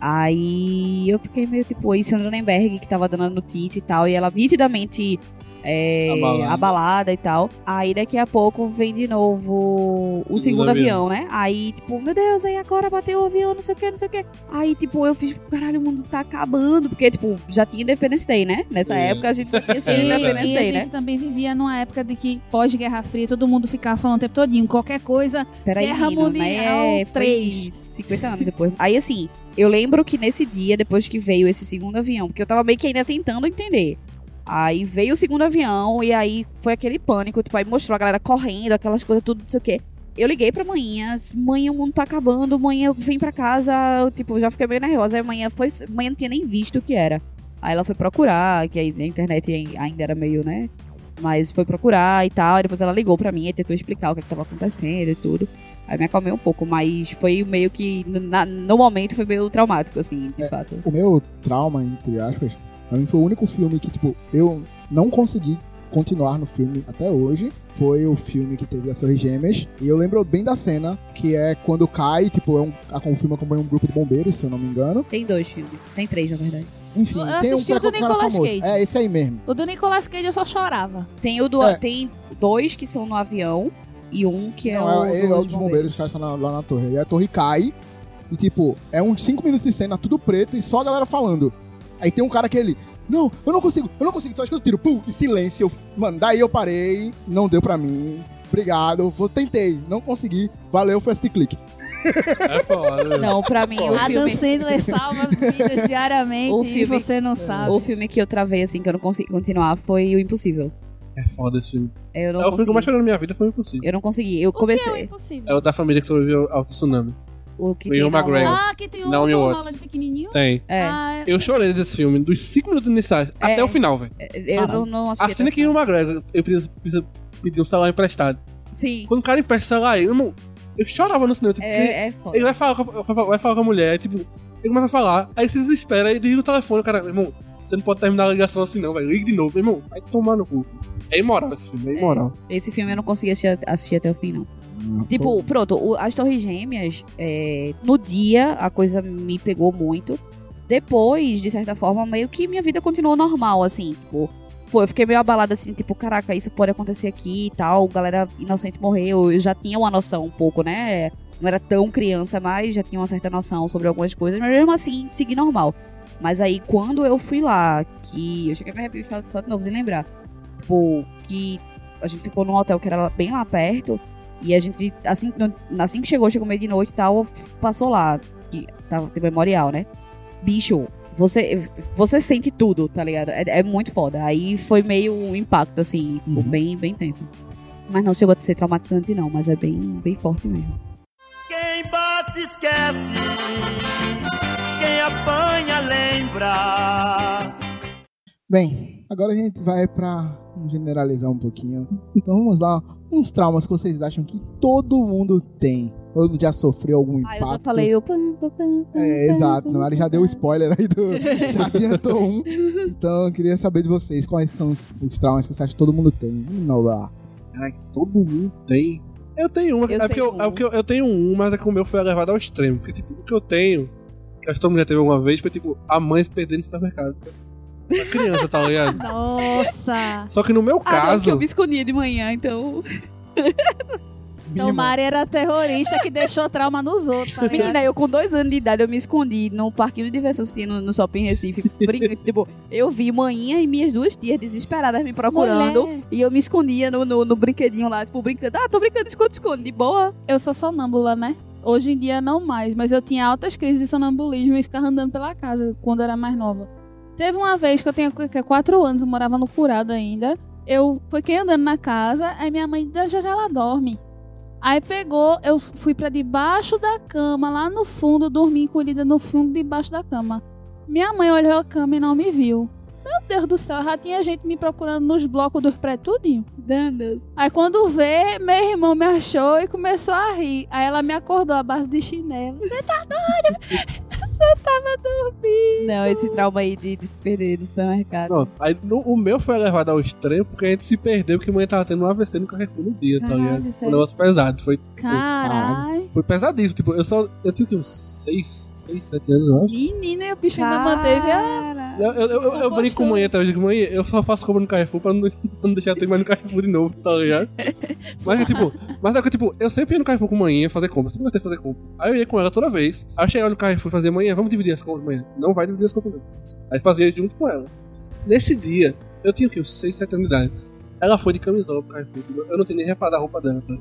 Aí eu fiquei meio tipo, aí Sandra Nenberg, que tava dando a notícia e tal, e ela nitidamente é, Abalada. abalada e tal. Aí daqui a pouco vem de novo o Segundo segundo avião. avião, né? Aí, tipo, meu Deus, aí agora bateu o avião, não sei o que, não sei o que. Aí, tipo, eu fiz, caralho, o mundo tá acabando. Porque, tipo, já tinha Independence Day, né? Nessa É. época a gente já tinha assistido Independence e a Day, gente né? também vivia numa época de que, pós-Guerra Fria, todo mundo ficava falando o tempo todinho. Qualquer coisa, Peraí, Guerra Mundial né? Foi 3. 50 anos depois. Aí, assim, eu lembro que nesse dia, depois que veio esse segundo avião, porque eu tava meio que ainda tentando entender. Aí veio o segundo avião e aí foi aquele pânico, tipo, aí mostrou a galera correndo, aquelas coisas, tudo, não sei o quê. Eu liguei pra manhã, mãe, o mundo tá acabando, mãe, eu vim pra casa, eu, tipo, já fiquei meio nervosa. Aí manhã foi, manhã não tinha nem visto o que era. Aí ela foi procurar, que aí a internet ai- ainda era meio, né? Mas foi procurar e tal, e depois ela ligou pra mim e tentou explicar o que, que tava acontecendo e tudo. Aí me acalmei um pouco, mas foi meio que, na- no momento, foi meio traumático, assim, de fato. O meu trauma, entre aspas, pra mim foi o único filme que, tipo, eu não consegui continuar no filme até hoje. Foi o filme que teve as Torres Gêmeas. E eu lembro bem da cena, que é quando cai, tipo, é um, a- o filme acompanha um grupo de bombeiros, se eu não me engano. Tem dois filmes. Tem três, na verdade. Enfim, Eu tem um assisti o do Nicolas famoso. Cage. É, esse aí mesmo. o do Nicolas Cage eu só chorava. Tem, o do, É. tem dois que são no avião e um que é Não, o é, é, do- o dos bombeiros que estão lá na torre. E a torre cai. E, tipo, é uns 5 minutos de cena, tudo preto e só a galera falando. Aí tem um cara que ele. Não, eu não consigo, eu não consigo, só escuta o tiro, pum, e silêncio. Eu- Mano, daí eu parei, não deu pra mim. Obrigado, vou, tentei, não consegui. Valeu, first click. É foda. Não, pra mim, o Adam filme... Sandler salva vidas diariamente O e filme- você não sabe. O filme que eu travei, assim, que eu não consegui continuar foi o Impossível. É foda esse filme. Eu não É o filme que eu mais consegui. chorei na minha vida, foi impossível. Eu não consegui. Eu O que é o comecei... impossível? É o da família que sobreviveu ao tsunamin. O que O Ian tem McGregor. Ah, que tem o Naomi Tom Watts. Holland pequenininho? Tem. É. Ah, Eu chorei desse filme, dos 5 minutos iniciais É. até o final, velho. Eu não, não assisti. A cena que o McGregor, eu preciso, preciso pedir um celular emprestado. Sim. Quando o cara empresta o celular, eu, irmão, eu chorava no cinema. Tipo, porque É, é foda. ele vai falar, com a, vai falar com a mulher, tipo, ele começa a falar, aí se desespera e desliga o telefone, o cara, irmão, Você não pode terminar a ligação assim, não, velho. Ligue de novo, irmão. Vai tomar no cu. É imoral esse filme, é imoral. Esse filme eu não consegui assistir, assistir até o fim, não. Tipo, pronto, o- as Torres Gêmeas, é, no dia a coisa me pegou muito. Depois, de certa forma, meio que minha vida continuou normal, assim, tipo. Pô, eu fiquei meio abalada assim, tipo, caraca, isso pode acontecer aqui e tal. Galera inocente morreu. Eu já tinha uma noção um pouco, né? Não era tão criança, mas já tinha uma certa noção sobre algumas coisas, mas mesmo assim, segui normal. Mas aí, quando eu fui lá, que eu cheguei a me arrepiar de falar de novo, sem lembrar. Tipo, que a gente ficou num hotel que era bem lá perto. E a gente, assim, assim que chegou, chegou meio de noite e tal, passou lá. Que tava tem memorial, né? Bicho, você, você sente tudo, tá ligado? É, é muito foda. Aí foi meio um impacto, assim, Uhum. bem, bem tenso. Mas não chegou a ser traumatizante, não, mas é bem, bem forte mesmo. Quem bate esquece, quem apanha lembra. Bem, agora a gente vai pra generalizar um pouquinho. Então vamos lá, uns traumas que vocês acham que todo mundo tem. Ou já sofreu algum Ah, impacto. eu já falei o... É, exato. ele já deu spoiler aí do. Já adiantou um. Então eu queria saber de vocês quais são os, os traumas que você acha que todo mundo tem. Não, lá. Caraca, todo mundo tem. Eu tenho uma. Eu é sei porque, eu, um. é porque eu, eu tenho um, mas é que o meu foi levado ao extremo. Porque, tipo, o que eu tenho, que acho que todo mundo já teve alguma vez, foi, tipo, a mãe se perdendo no supermercado. A criança, tá ligado? Nossa! Só que no meu Ah, não, que caso. eu me escondia de manhã, então... Tomara era terrorista que deixou trauma nos outros, tá? Menina, eu com dois anos de idade, eu me escondi no parquinho de diversões que tinha no, no Shopping Recife. brincando. tipo, eu vi manhã e minhas duas tias desesperadas me procurando. Mulher. E eu me escondia no, no, no brinquedinho lá, tipo, brincando. Ah, tô brincando, esconde, esconde, de boa. Eu sou sonâmbula, né? Hoje em dia não mais, mas eu tinha altas crises de sonambulismo e ficava andando pela casa quando eu era mais nova. Teve uma vez que eu tinha que, quatro anos, eu morava no curado ainda. Eu fiquei andando na casa, aí minha mãe já já ela dorme. Aí pegou, eu fui pra debaixo da cama, lá no fundo, dormi encolhida no fundo debaixo da cama. Minha mãe olhou a cama e não me viu. Meu Deus do céu, já tinha gente me procurando nos blocos dos prédios tudinho. Danas. Aí quando vê, meu irmão me achou e começou a rir. Aí ela me acordou à base de chinelo. Você tá doida? Eu só tava dormindo. Não, esse trauma aí de, de se perder no supermercado. Pronto. Aí no- o meu foi levado ao extremo porque a gente se perdeu porque a mãe tava tendo um AVC no Carrefour no dia, tá Caralho, ligado? Foi um negócio pesado. Foi, Caralho. foi pesadíssimo. Tipo, eu só. Eu tinha o quê? Uns 6, 6, 7 anos, eu acho. Menina, e o bicho ainda manteve a. Eu, eu, eu, eu brinco com a mãe até hoje, mãe, eu só faço compra no Carrefour pra não, pra não deixar eu ter mais no Carrefour de novo, tá ligado? Mas é tipo, mas é que tipo, eu sempre ia no Carrefour com a manhã fazer compra, sempre gostei de fazer compra. Aí eu ia com ela toda vez. Aí eu chegava no Carrefour e fazia manhã, vamos dividir as compras amanhã. Não vai dividir as compras não. Aí fazia junto com ela. Nesse dia, eu tinha o quê? Uns 6, 7 anos de idade. Ela foi de camisola pro Carrefour, eu não tinha nem reparado a roupa dela, tá?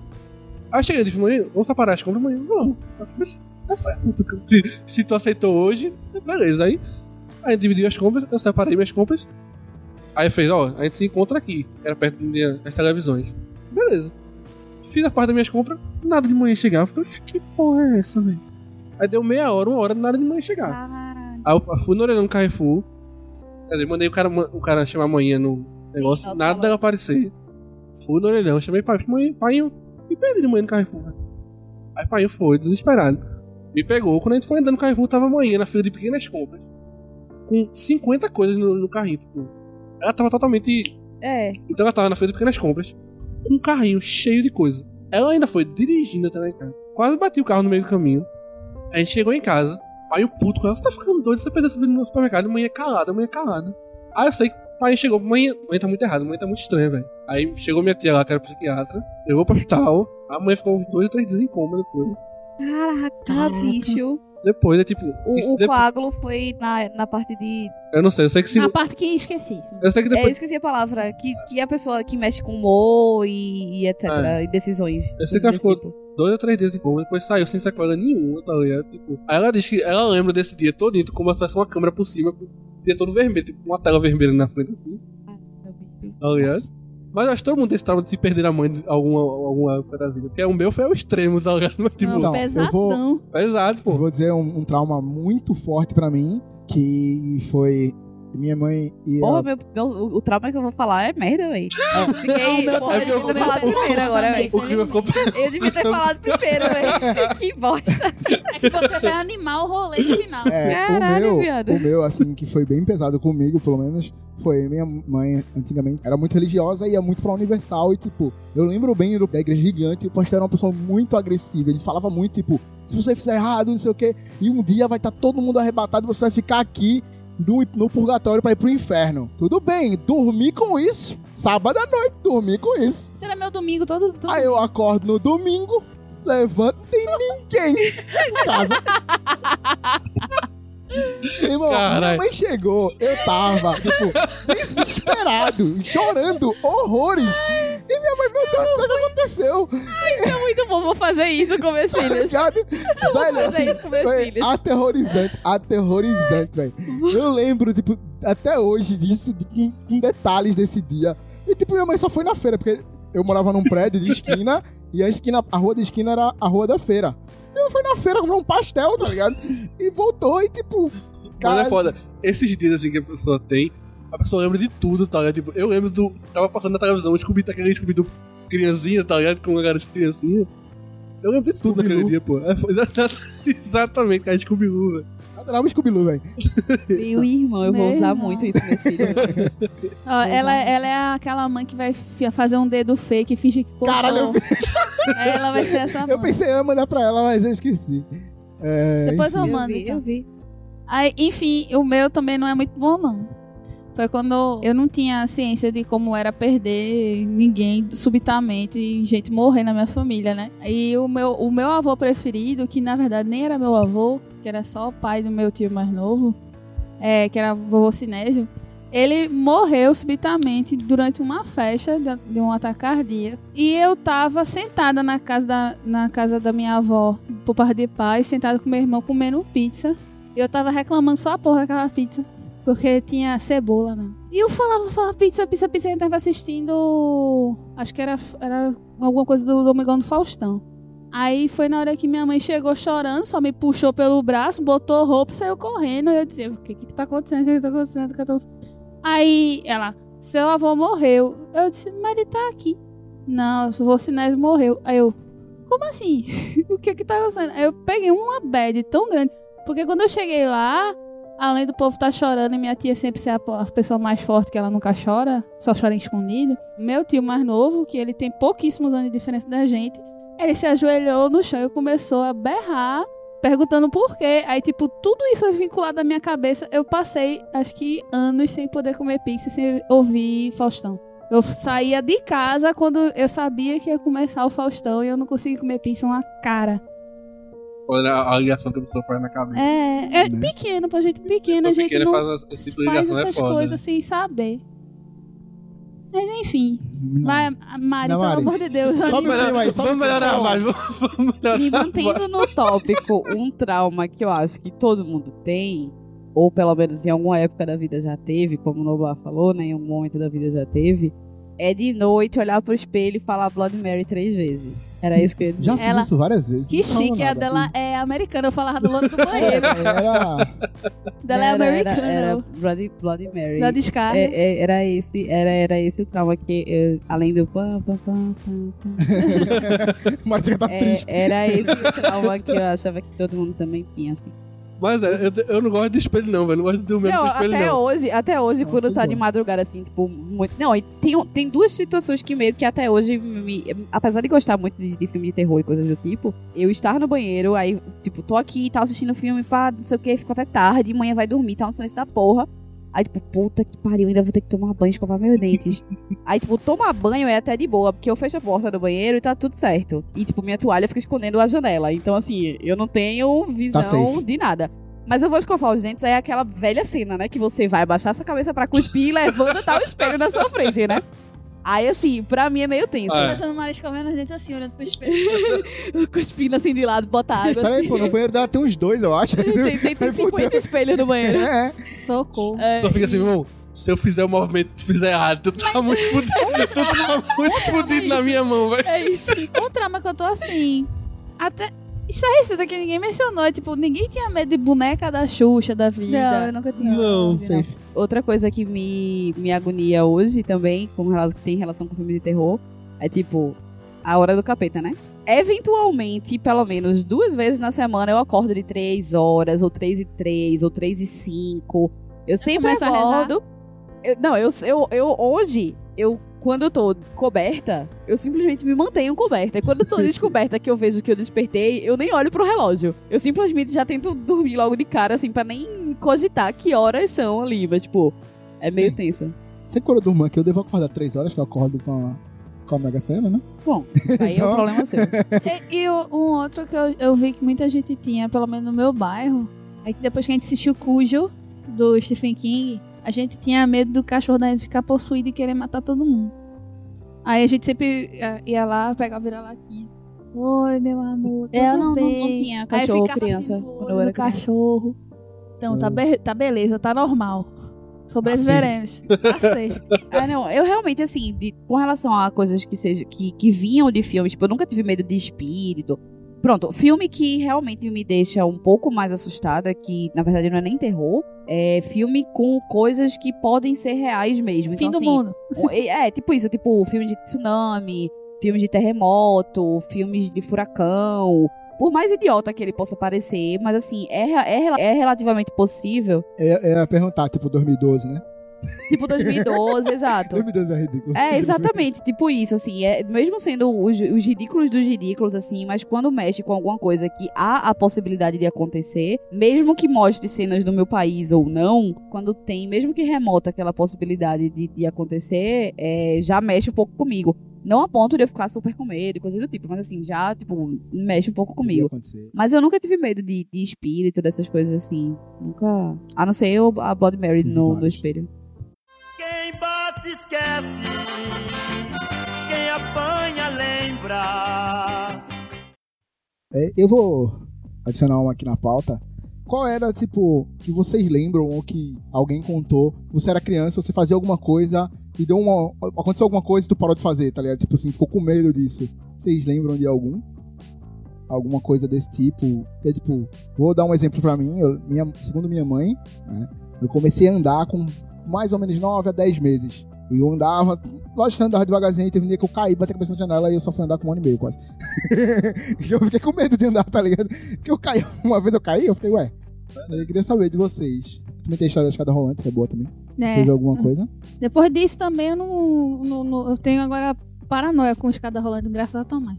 Aí eu cheguei e disse, mãe, vamos separar as compras amanhã? Vamos. Eu falei, tá certo. Se, se tu aceitou hoje, beleza. Aí Aí dividiu as compras, eu separei minhas compras. Aí fez, ó, a gente se encontra aqui. Era perto das televisões. Beleza. Fiz a parte das minhas compras, nada de manhã chegava. Falei, "Oxe, que porra é essa, velho? Aí deu meia hora, uma hora, nada de manhã chegar. Caralho. Aí eu fui no orelhão no Carrefour. Quer dizer, mandei o cara, o cara chamar amanhã no negócio, Sim, nada dela aparecer. Fui no orelhão, chamei pai, mãe, pai, me perdi de manhã no Carrefour. Aí pai foi, desesperado. Me pegou, quando a gente foi andando no Carrefour, tava amanhã na fila de pequenas compras. Com 50 coisas no, no carrinho, tipo. Ela tava totalmente É. então ela tava na feira de pequenas compras, com um carrinho cheio de coisa. Ela ainda foi dirigindo até lá em casa. Quase bati o carro no meio do caminho. A gente chegou em casa. Aí o puto com ela, você tá ficando doido, você perdeu sua vida no supermercado, mãe é calada, mãe é calada. Aí eu sei que o pai chegou, mãe, mãe tá muito errada, mãe tá muito estranha, velho. Aí chegou minha tia lá, que era psiquiatra, levou pro hospital, a mãe ficou uns dois ou três dias em coma depois. Caraca, Caraca. bicho. Depois é tipo. O, isso o depois- coágulo foi na, na parte de. Eu não sei, eu sei que se. Na parte que esqueci. Eu sei que É, eu depois. esqueci a palavra. Que, que a pessoa que mexe com humor e, e etc. É. E decisões. Eu sei que ela ficou- tipo. Dois ou três dias em coma, depois saiu sem sequela nenhuma, tá ligado? Tipo, aí ela diz que ela lembra desse dia todinho, como se tivesse uma câmera por cima, com o dia todo vermelho, tipo, uma tela vermelha na frente assim, tá ligado? Mas eu acho que todo mundo tem esse trauma de se perder a mãe de alguma, alguma época da vida. Porque o meu foi ao extremo, tá ligado? Mas, tipo, Então, eu pesadão. vou- pesado, Eu pô. vou dizer um, um trauma muito forte pra mim, que foi minha mãe ia. Porra, meu, meu- o, trauma que eu vou falar é merda, velho. Fiquei. Não, o meu porra, eu devia ter falado primeiro agora, velho. O clima ficou Eu devia ter falado primeiro, velho. Que bosta. É que você vai animar o rolê no final. É, Caralho, o meu, viado. o meu, assim, que foi bem pesado comigo, pelo menos, foi minha mãe, antigamente, era muito religiosa e ia muito pra Universal e, tipo, eu lembro bem do- da igreja gigante e o pastor era uma pessoa muito agressiva, ele falava muito, tipo, se você fizer errado, não sei o quê, e um dia vai estar todo mundo arrebatado e você vai ficar aqui no, no purgatório pra ir pro inferno. Tudo bem, dormi com isso, sábado à noite, dormi com isso. Será meu domingo todo. todo... Aí eu acordo no domingo, levanto, não tem ninguém em casa. Irmão, minha Caralho. mãe chegou, eu tava, tipo, desesperado, chorando, horrores. E minha mãe, meu Deus do céu, o que aconteceu? É muito bom, vou fazer isso com meus Tá filhos. ligado? Velho, fazer assim, isso com meus filhos. aterrorizante, aterrorizante, velho. Eu lembro, tipo, até hoje disso, de, com, com detalhes desse dia. E, tipo, minha mãe só foi na feira, porque eu morava num prédio de esquina, e a esquina, a rua da esquina era a rua da feira. E eu fui na feira comprar um pastel, tá ligado? E voltou e, tipo, cara, é foda. Esses dias assim que a pessoa tem, a pessoa lembra de tudo, tá ligado? Tipo, eu lembro do. Tava passando na televisão, o Scooby, aquele Scooby do criancinha, tá ligado? Com uma cara de criancinha. Eu lembro de tudo naquele dia, pô. É, exatamente, cara, Scooby-Doo, velho. adorava Scooby-Doo, velho. Meu irmão, eu vou Meu usar irmão. muito isso meus filhos. Ó, ela, ela é aquela mãe que vai fi- fazer um dedo fake e fingir que cortou. Caralho, eu, É, ela vai ser essa mãe. eu pensei em mandar pra ela, mas eu esqueci. É, Depois eu enfim. mando, vi, então. eu vi. Aí, enfim, o meu também não é muito bom, não. Foi quando eu não tinha ciência de como era perder ninguém subitamente gente morrer na minha família, né? E o meu, o meu avô preferido, que na verdade nem era meu avô, que era só o pai do meu tio mais novo, é, que era vovô Sinésio, ele morreu subitamente durante uma festa de um ataque cardíaco. E eu tava sentada na casa da, na casa da minha avó, por parte de pai, sentada com meu irmão comendo pizza. E eu tava reclamando só a porra daquela pizza. Porque tinha cebola, né? E eu falava, falava pizza, pizza, pizza. E eu tava assistindo. Acho que era, era alguma coisa do Domingão do Faustão. Aí foi na hora que minha mãe chegou chorando, só me puxou pelo braço, botou roupa e saiu correndo. Eu dizia: O que que tá acontecendo? O que que tá acontecendo? Que que tá? Aí ela: Seu avô morreu. Eu disse: Mas ele tá aqui. Não, o vô Sinésio morreu. Aí eu: Como assim? o que que tá acontecendo? Aí eu peguei uma bad tão grande. Porque quando eu cheguei lá, além do povo estar chorando e minha tia sempre ser a, a pessoa mais forte, que ela nunca chora, só chora em escondido. Meu tio mais novo, que ele tem pouquíssimos anos de diferença da gente, ele se ajoelhou no chão e começou a berrar, perguntando por quê. Aí, tipo, tudo isso foi vinculado à minha cabeça. Eu passei, acho que, anos sem poder comer pizza, sem ouvir Faustão. Eu saía de casa quando eu sabia que ia começar o Faustão e eu não conseguia comer pizza uma cara. Olha a, a ligação que a pessoa faz na cabeça. É, é Né? pequeno, pra gente pequena, a gente pequena não faz esse tipo de faz é essas foda. coisas sem saber. Mas enfim, Não. vai, Mari, Não, pelo Mari. amor de Deus. Anima. o clima aí, sobe Vamos melhorar mais, vamos, vamos melhorar Me mais. mantendo no tópico, um trauma que eu acho que todo mundo tem, ou pelo menos em alguma época da vida já teve, como o Noblar falou, né? Em algum momento da vida já teve, é de noite olhar pro espelho e falar Blood Mary três vezes. Era isso que eu ia dizer. Já fiz Ela- isso várias vezes. Que chique, a dela é americana. Eu falava do louro do banheiro. Era... dela é americana. Era, era Bloody, Bloody Mary. Da descarga. É, é, era esse, era, era esse o trauma que, eu- além do pam, pam, pam, pam, pam, Martinha tá é, triste. era esse o trauma que eu achava que todo mundo também tinha, assim. Mas é, eu, eu não gosto de espelho, não, velho. Não gosto de dormir Não, com espelho, até não. hoje, até hoje, Nossa, quando tá bom. de madrugada, assim, tipo, muito. Não, e tem, tem duas situações que meio que até hoje, me, apesar de gostar muito de, de filme de terror e coisas do tipo, eu estar no banheiro, aí, tipo, tô aqui e tal, assistindo filme, pá, não sei o que, fico até tarde, manhã vai dormir, tá um silêncio da porra. Aí, tipo, puta que pariu, ainda vou ter que tomar banho, escovar meus dentes. Aí, tipo, tomar banho é até de boa, porque eu fecho a porta do banheiro e tá tudo certo. E, tipo, minha toalha fica escondendo a janela. Então, assim, eu não tenho visão safe. de nada. Mas eu vou escovar os dentes, aí é aquela velha cena, né? Que você vai abaixar sua cabeça pra cuspir e levanta tá o espelho na sua frente, né? Aí, assim, pra mim é meio tenso. É. Imaginando o Mari escovando os dentes assim, olhando pro espelho. Cuspindo assim de lado, bota água. Peraí, pô, no banheiro dela tem uns dois, eu acho. Tem, tem, tem Aí 50 fudeu. espelhos no banheiro. É, Socorro. É, Só fica assim, meu irmão. Se eu fizer o movimento, tu fizer errado, tu tá muito fudido. Tu tá muito fudido na minha mão, velho. é isso. Um trauma que eu tô assim. Até. Estarrecido que ninguém mencionou. Tipo, ninguém tinha medo de boneca da Xuxa da vida. Não, eu nunca tinha. Não, safe. outra coisa que me, me agonia hoje também, com relação, que tem relação com filme de terror, é tipo, a hora do capeta, né? Eventualmente, pelo menos duas vezes na semana, eu acordo de três horas, ou três e três, ou três e cinco. Eu sempre acordo. Eu- não, eu, eu, eu hoje, eu quando eu tô coberta, eu simplesmente me mantenho coberta. E quando eu tô descoberta que eu vejo que eu despertei, eu nem olho pro relógio. Eu simplesmente já tento dormir logo de cara, assim, pra nem cogitar que horas são ali. Mas, tipo, é meio tenso. Sempre quando eu durmo aqui, eu devo acordar três horas, que eu acordo com a, com a Mega Sena, né? Bom, aí é Então- um problema seu. E, e o- um outro que eu, eu vi que muita gente tinha, pelo menos no meu bairro, é que depois que a gente assistiu Cujo, do Stephen King, a gente tinha medo do cachorro da gente ficar possuído e querer matar todo mundo. Aí a gente sempre ia- ia lá, pegava vira-latinha. Oi, meu amor, tudo eu não- não- bem? não tinha Aí cachorro criança, assim quando eu era cachorro. Então, tá, be- tá beleza, tá normal. Sobreviveremos. Tá safe. Ah, não, eu realmente, assim, de- com relação a coisas que, seja, que, que vinham de filmes, tipo, eu nunca tive medo de espírito. Pronto, filme que realmente me deixa um pouco mais assustada, que na verdade não é nem terror, é filme com coisas que podem ser reais mesmo. Fim então, do assim, mundo. É, tipo isso, tipo filme de tsunami, filmes de terremoto, filmes de furacão. Por mais idiota que ele possa parecer, mas assim, é, é, é relativamente possível. É, é perguntar, tipo, 2012, né? Tipo 2012, exato. 2012 é ridículo. É, exatamente, tipo isso, assim, é, mesmo sendo os, os ridículos dos ridículos, assim, mas quando mexe com alguma coisa que há a possibilidade de acontecer, mesmo que mostre cenas do meu país ou não, quando tem, mesmo que remota aquela possibilidade de, de acontecer, é, já mexe um pouco comigo. Não a ponto de eu ficar super com medo e coisa do tipo, mas assim, já, tipo, mexe um pouco comigo. Mas eu nunca tive medo de, de espírito, dessas coisas assim. Nunca. A não ser eu, a Blood Mary no, no espelho. Bate esquece, quem apanha lembra. É, eu vou adicionar uma aqui na pauta. Qual era, tipo, que vocês lembram ou que alguém contou? Você era criança, você fazia alguma coisa e deu uma. Aconteceu alguma coisa e tu parou de fazer, tá ligado? Tipo assim, ficou com medo disso. Vocês lembram de algum? Alguma coisa desse tipo? Que é tipo, vou dar um exemplo pra mim. Eu, minha, segundo minha mãe, né? Eu comecei a andar com mais ou menos 9 a 10 meses. E eu andava, lógico que eu andava devagarzinho, teve um dia que eu caí, bati a cabeça na janela e eu só fui andar com um ano e meio quase. E eu fiquei com medo de andar, tá ligado? Porque eu caí, uma vez eu caí, eu falei, ué, eu queria saber de vocês. Também tem história da escada rolante, que é boa também. É. Teve alguma coisa? Depois disso também eu não, não- não- Eu tenho agora paranoia com escada rolando, graças a Tomás.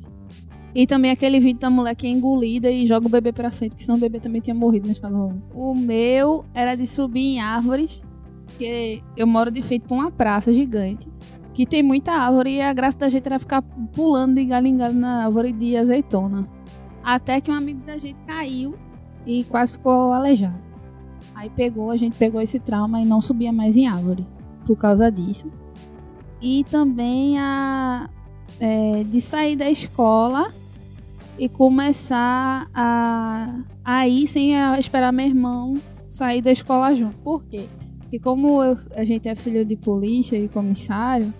E também aquele vídeo da mulher que é engolida e joga o bebê pra frente, porque senão o bebê também tinha morrido na escada rolando. O meu era de subir em árvores, porque eu moro de frente pra uma praça gigante, que tem muita árvore e a graça da gente era ficar pulando de galho em galho na árvore de azeitona. Até que um amigo da gente caiu e quase ficou aleijado. Aí pegou, a gente pegou esse trauma e não subia mais em árvore por causa disso. E também a é, de sair da escola e começar a, a ir sem esperar meu irmão sair da escola junto. Por quê? Porque como eu- a gente é filho de polícia e comissário,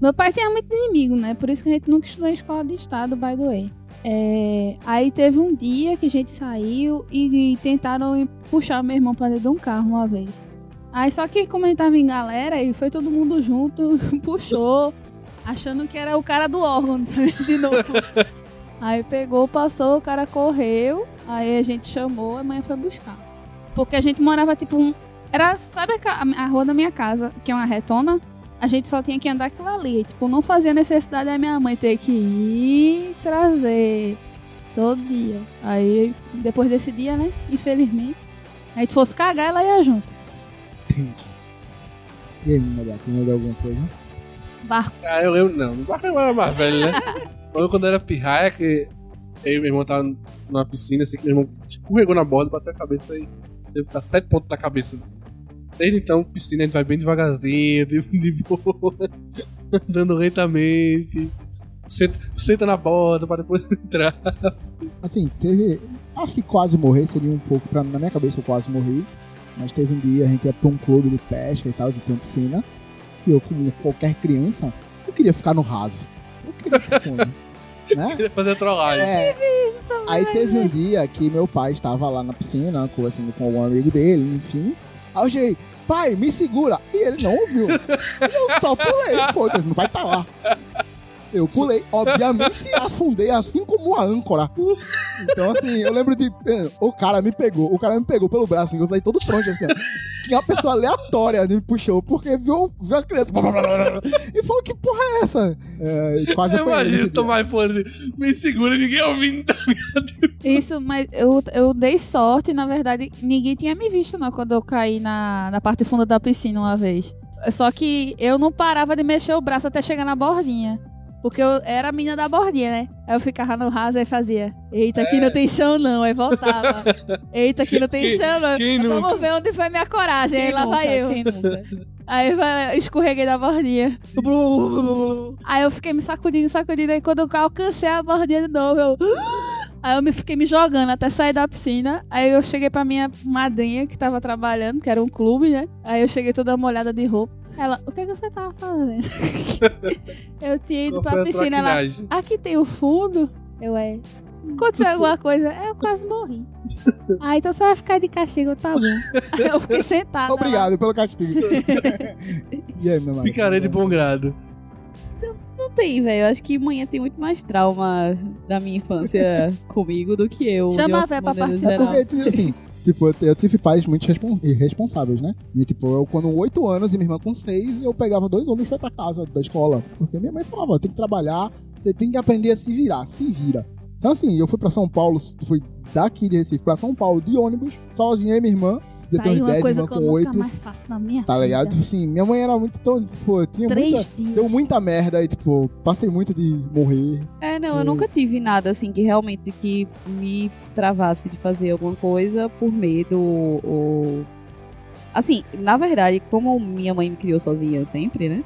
meu pai tinha muito inimigo, né? Por isso que a gente nunca estudou em escola de estado, by the way. É, aí teve um dia que a gente saiu e, e tentaram puxar meu irmão pra dentro de um carro uma vez. Aí só que como a gente tava em galera e foi todo mundo junto, puxou, achando que era o cara do órgão de novo. aí pegou, passou, o cara correu, aí a gente chamou, a mãe foi buscar. Porque a gente morava tipo um. Era, sabe a, a rua da minha casa, que é uma retona? A gente só tinha que andar aquilo ali. Tipo, não fazia necessidade da minha mãe ter que ir trazer todo dia. Aí, depois desse dia, né? Infelizmente. A gente fosse cagar, ela ia junto. E aí, Mega, tem mais alguma coisa? Barco. Ah, eu lembro, não. No barco eu era mais velho, né? Quando, quando eu era pirraia, que eu e meu irmão tava numa piscina, assim, que meu irmão escorregou na borda, bateu a cabeça e teve que dar sete pontos na cabeça. Desde então, piscina a gente vai bem devagarzinho, de, de boa, andando lentamente. Senta, senta na borda pra depois entrar. Assim, teve. Acho que quase morrer seria um pouco. Pra, na minha cabeça eu quase morri. Mas teve um dia, a gente ia pra um clube de pesca e tal, e tem uma piscina. E eu, como qualquer criança, eu queria ficar no raso. Eu queria pro fundo. né? Queria fazer trollagem. É. Aí teve um dia que meu pai estava lá na piscina, conversando com algum amigo dele, enfim. Aí eu cheguei, pai, me segura. E ele não ouviu. E eu só pulei, foda-se, não vai estar lá. Eu pulei, obviamente afundei assim como a âncora. Então, assim, eu lembro de. eh, O cara me pegou, o cara me pegou pelo braço, assim, eu saí todo troncho assim. ó. Que uma pessoa aleatória me puxou, porque viu, viu a criança. E falou: Que porra é essa? É, e quase Eu imagino tomar iPhone assim, me segura, ninguém ouvindo. Isso, mas eu, eu dei sorte, na verdade, ninguém tinha me visto não quando eu caí na, na parte funda da piscina uma vez. Só que eu não parava de mexer o braço até chegar na bordinha. Porque eu era a menina da bordinha, né? Aí eu ficava no raso e fazia. Eita, aqui não tem chão não. Aí voltava. Eita, aqui não tem Quem- chão não. quem Vamos nunca? ver onde foi minha coragem. Aí Quem lá nunca? vai eu. Quem nunca? Aí vai- escorreguei da bordinha. Aí eu fiquei me sacudindo, me sacudindo. Aí quando eu alcancei a bordinha de novo, eu. Aí eu me fiquei me jogando até sair da piscina. Aí eu cheguei pra minha madrinha que tava trabalhando, que era um clube, né? Aí eu cheguei toda molhada de roupa. Ela, o que, que você tava fazendo? eu tinha ido Qual pra a piscina. Ela, aqui tem o fundo. Eu é. Aconteceu alguma coisa? É, Eu quase morri. Ah, então você vai ficar de castigo, tá bom. Eu fiquei sentada. lá. Obrigado pelo castigo. e aí, meu? Ficarei de bom grado. Não tem, velho. Eu acho que manhã tem muito mais trauma da minha infância comigo do que eu. Chama a véia pra participar. É porque, assim, tipo, eu, eu tive pais muito respons- irresponsáveis, né? E, tipo, eu com 8 anos e minha irmã com 6, eu pegava dois ônibus e foi pra casa da escola. Porque minha mãe falava, tem que trabalhar, você tem que aprender a se virar, se vira. Então, assim, eu fui pra São Paulo, fui daqui de Recife pra São Paulo de ônibus, sozinho, eu e minha irmã, Tá tem aí uns uma 10, coisa irmã com nunca 8, mais faço na minha tá ligado? vida. Tipo assim, minha mãe era muito, tão, tipo, eu tinha Três muita... dias. Deu muita merda e, tipo, passei muito de morrer. É, não, eu nunca tive nada assim que realmente que me travasse de fazer alguma coisa por medo ou. Assim, na verdade, como minha mãe me criou sozinha sempre, né?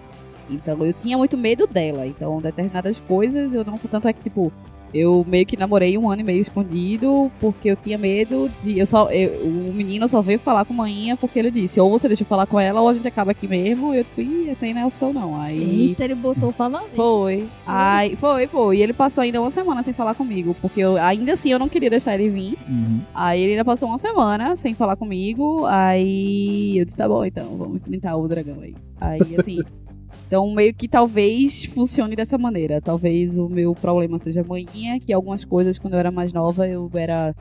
Então eu tinha muito medo dela. Então, determinadas coisas eu não. Tanto é que, tipo, eu meio que namorei um ano e meio escondido porque eu tinha medo de. Eu só, eu- o menino só veio falar com a manhinha porque ele disse: ou você deixa eu falar com ela ou a gente acaba aqui mesmo. E eu, tipo, ih, essa aí não é opção não. Aí. Eita, ele botou pra lá. Foi. Aí, foi, foi. E ele passou ainda uma semana sem falar comigo. Porque eu, ainda assim eu não queria deixar ele vir. Uhum. Aí ele ainda passou uma semana sem falar comigo. Aí eu disse, tá bom, então, vamos enfrentar o dragão aí. Aí, assim. Então, meio que talvez funcione dessa maneira. Talvez o meu problema seja manhinha, que algumas coisas, quando eu era mais nova, eu era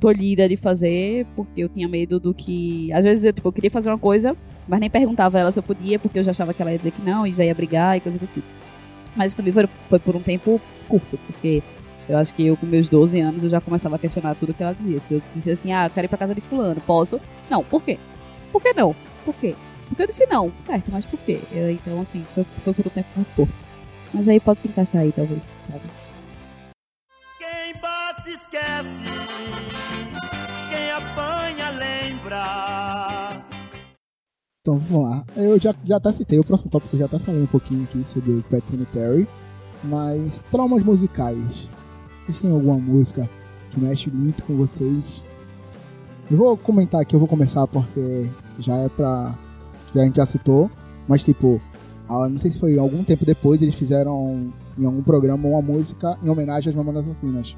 tolhida de fazer, porque eu tinha medo do que. Às vezes eu, tipo, eu queria fazer uma coisa, mas nem perguntava a ela se eu podia, porque eu já achava que ela ia dizer que não e já ia brigar e coisa do tipo. Mas isso também foi, foi por um tempo curto, porque eu acho que eu, com meus 12 anos, eu já começava a questionar tudo que ela dizia. Se eu dizia assim, ah, eu quero ir pra casa de fulano, posso? Não, por quê? Por que não? Por quê? Porque eu disse não, certo, mas por quê? Eu, então, assim, foi, foi por um tempo muito curto. Mas aí pode se encaixar aí, talvez. sabe? Quem bate esquece, quem apanha lembra. Então vamos lá. Eu já, já até citei o próximo tópico, eu já até falei um pouquinho aqui sobre o Pet Cemetery. Mas traumas musicais. Vocês têm alguma música que mexe muito com vocês? Eu vou comentar aqui, eu vou começar porque já é pra. Já a gente já citou. Mas tipo, ah, não sei se foi algum tempo depois, eles fizeram em algum programa uma música em homenagem às Mamonas Assassinas.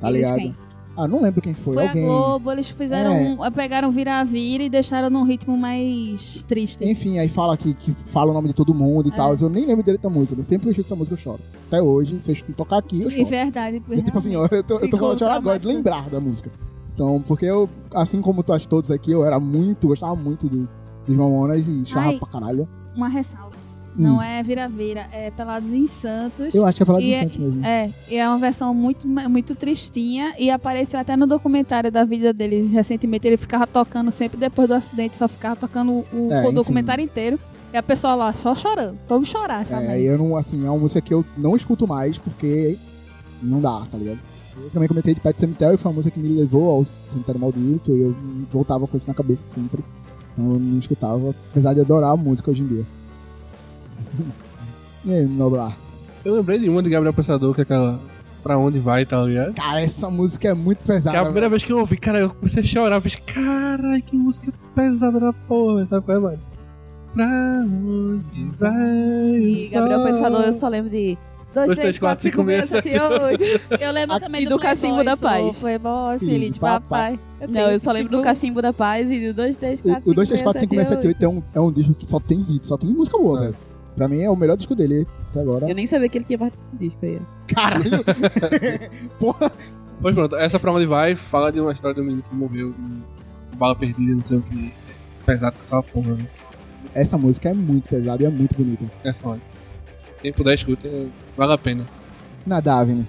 Tá Eles ligado? quem? Ah, não lembro quem foi. Foi alguém. a Globo, eles fizeram. É. um- pegaram vira-vira e deixaram num ritmo mais triste. Enfim, aí fala que, que fala o nome de todo mundo e É. tal. Eu nem lembro direito da música. Eu sempre que eu escuto essa música, eu choro. Até hoje, se eu tocar aqui, eu E choro. verdade. É tipo assim, eu tô, eu tô falando de chorar agora, de lembrar da música. Então, porque eu, assim como tu, todos aqui, eu era muito, gostava muito do, dos Mamonas e chorava Ai. pra caralho. Uma ressalva. Hum. Não é vira-vira, é Pelados em Santos. Eu acho que ia falar de E é- Santos mesmo. É, e é uma versão muito, muito tristinha e apareceu até no documentário da vida deles recentemente. Ele ficava tocando sempre depois do acidente, só ficava tocando o, o É, enfim. documentário inteiro. E a pessoa lá só chorando. Vamos chorar, sabe? É, eu não, assim, é uma música que eu não escuto mais porque não dá, tá ligado? Eu também comentei de Pet Cemetery, foi uma música que me levou ao Cemitério Maldito e eu voltava com isso na cabeça sempre. Então eu não escutava, apesar de adorar a música hoje em dia. e aí, Noblar? Eu lembrei de uma de Gabriel Pensador, que é aquela Pra Onde Vai, tá ligado? Cara, essa música é muito pesada. Que é a primeira velho. vez que eu ouvi, cara, eu comecei a chorar. Eu fiz, caralho, que música pesada da porra. Sabe qual é, mano? Pra onde vai E Gabriel? Pensador, eu só lembro de 2, 3, 4, 5, 6, 7, 8. Eu lembro também do do Cachimbo da Paz. Playboy, Filho filho de papai. Não, eu só lembro do Tipo, Cachimbo da Paz e do 2, 3, 4, 5, O, o 2, 3, 4, 5, 6, 7, 8 é um, é um disco que só tem hit, só tem música boa, É. velho. Pra mim é o melhor disco dele até agora. Eu nem sabia que ele tinha mais disco aí. Caralho! Porra! Pois pronto, essa prova de vai fala de uma história de um menino que morreu de bala perdida, não sei o que. Pesado que essa porra, né? Essa música é muito pesada e é muito bonita. É foda. Quem puder escuta, vale a pena. Na Davine.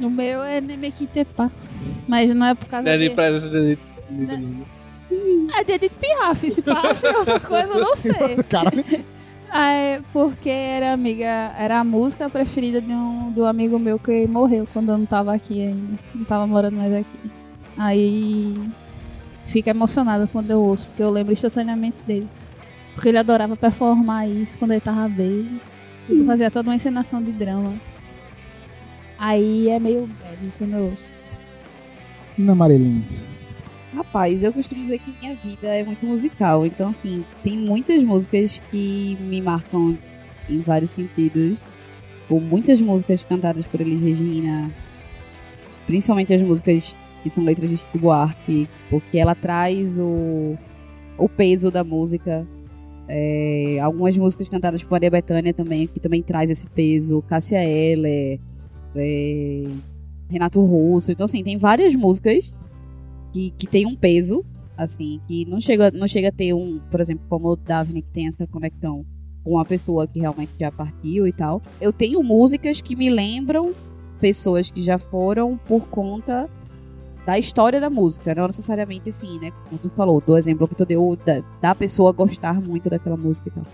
O meu é Nemekitepa. Mas não é por causa É de presença de. Né? É de Edith Piaf, se passa outra coisa, eu não sei. Ah, é porque era amiga, era a música preferida de um, um amigo meu que morreu quando eu não tava aqui ainda. Não tava morando mais aqui. Aí fica emocionada quando eu ouço, porque eu lembro instantaneamente dele. Porque ele adorava performar isso quando ele tava bem. Fazia toda uma encenação de drama. Aí é meio bad quando eu ouço. Na Marilins. Rapaz, eu costumo dizer que minha vida é muito musical. Então, assim, tem muitas músicas que me marcam em vários sentidos. Ou muitas músicas cantadas por Elis Regina. Principalmente as músicas que são letras de Chico Buarque. Porque ela traz o, o peso da música. É, algumas músicas cantadas por Maria Bethânia também, que também traz esse peso. Cássia Eller. é, Renato Russo. Então, assim, tem várias músicas que, que tem um peso, assim, que não chega, não chega a ter um, por exemplo, como o Daphne, que tem essa conexão com uma pessoa que realmente já partiu e tal. Eu tenho músicas que me lembram pessoas que já foram por conta da história da música, não necessariamente assim, né? Como tu falou, do exemplo que tu deu da, da pessoa gostar muito daquela música e tal.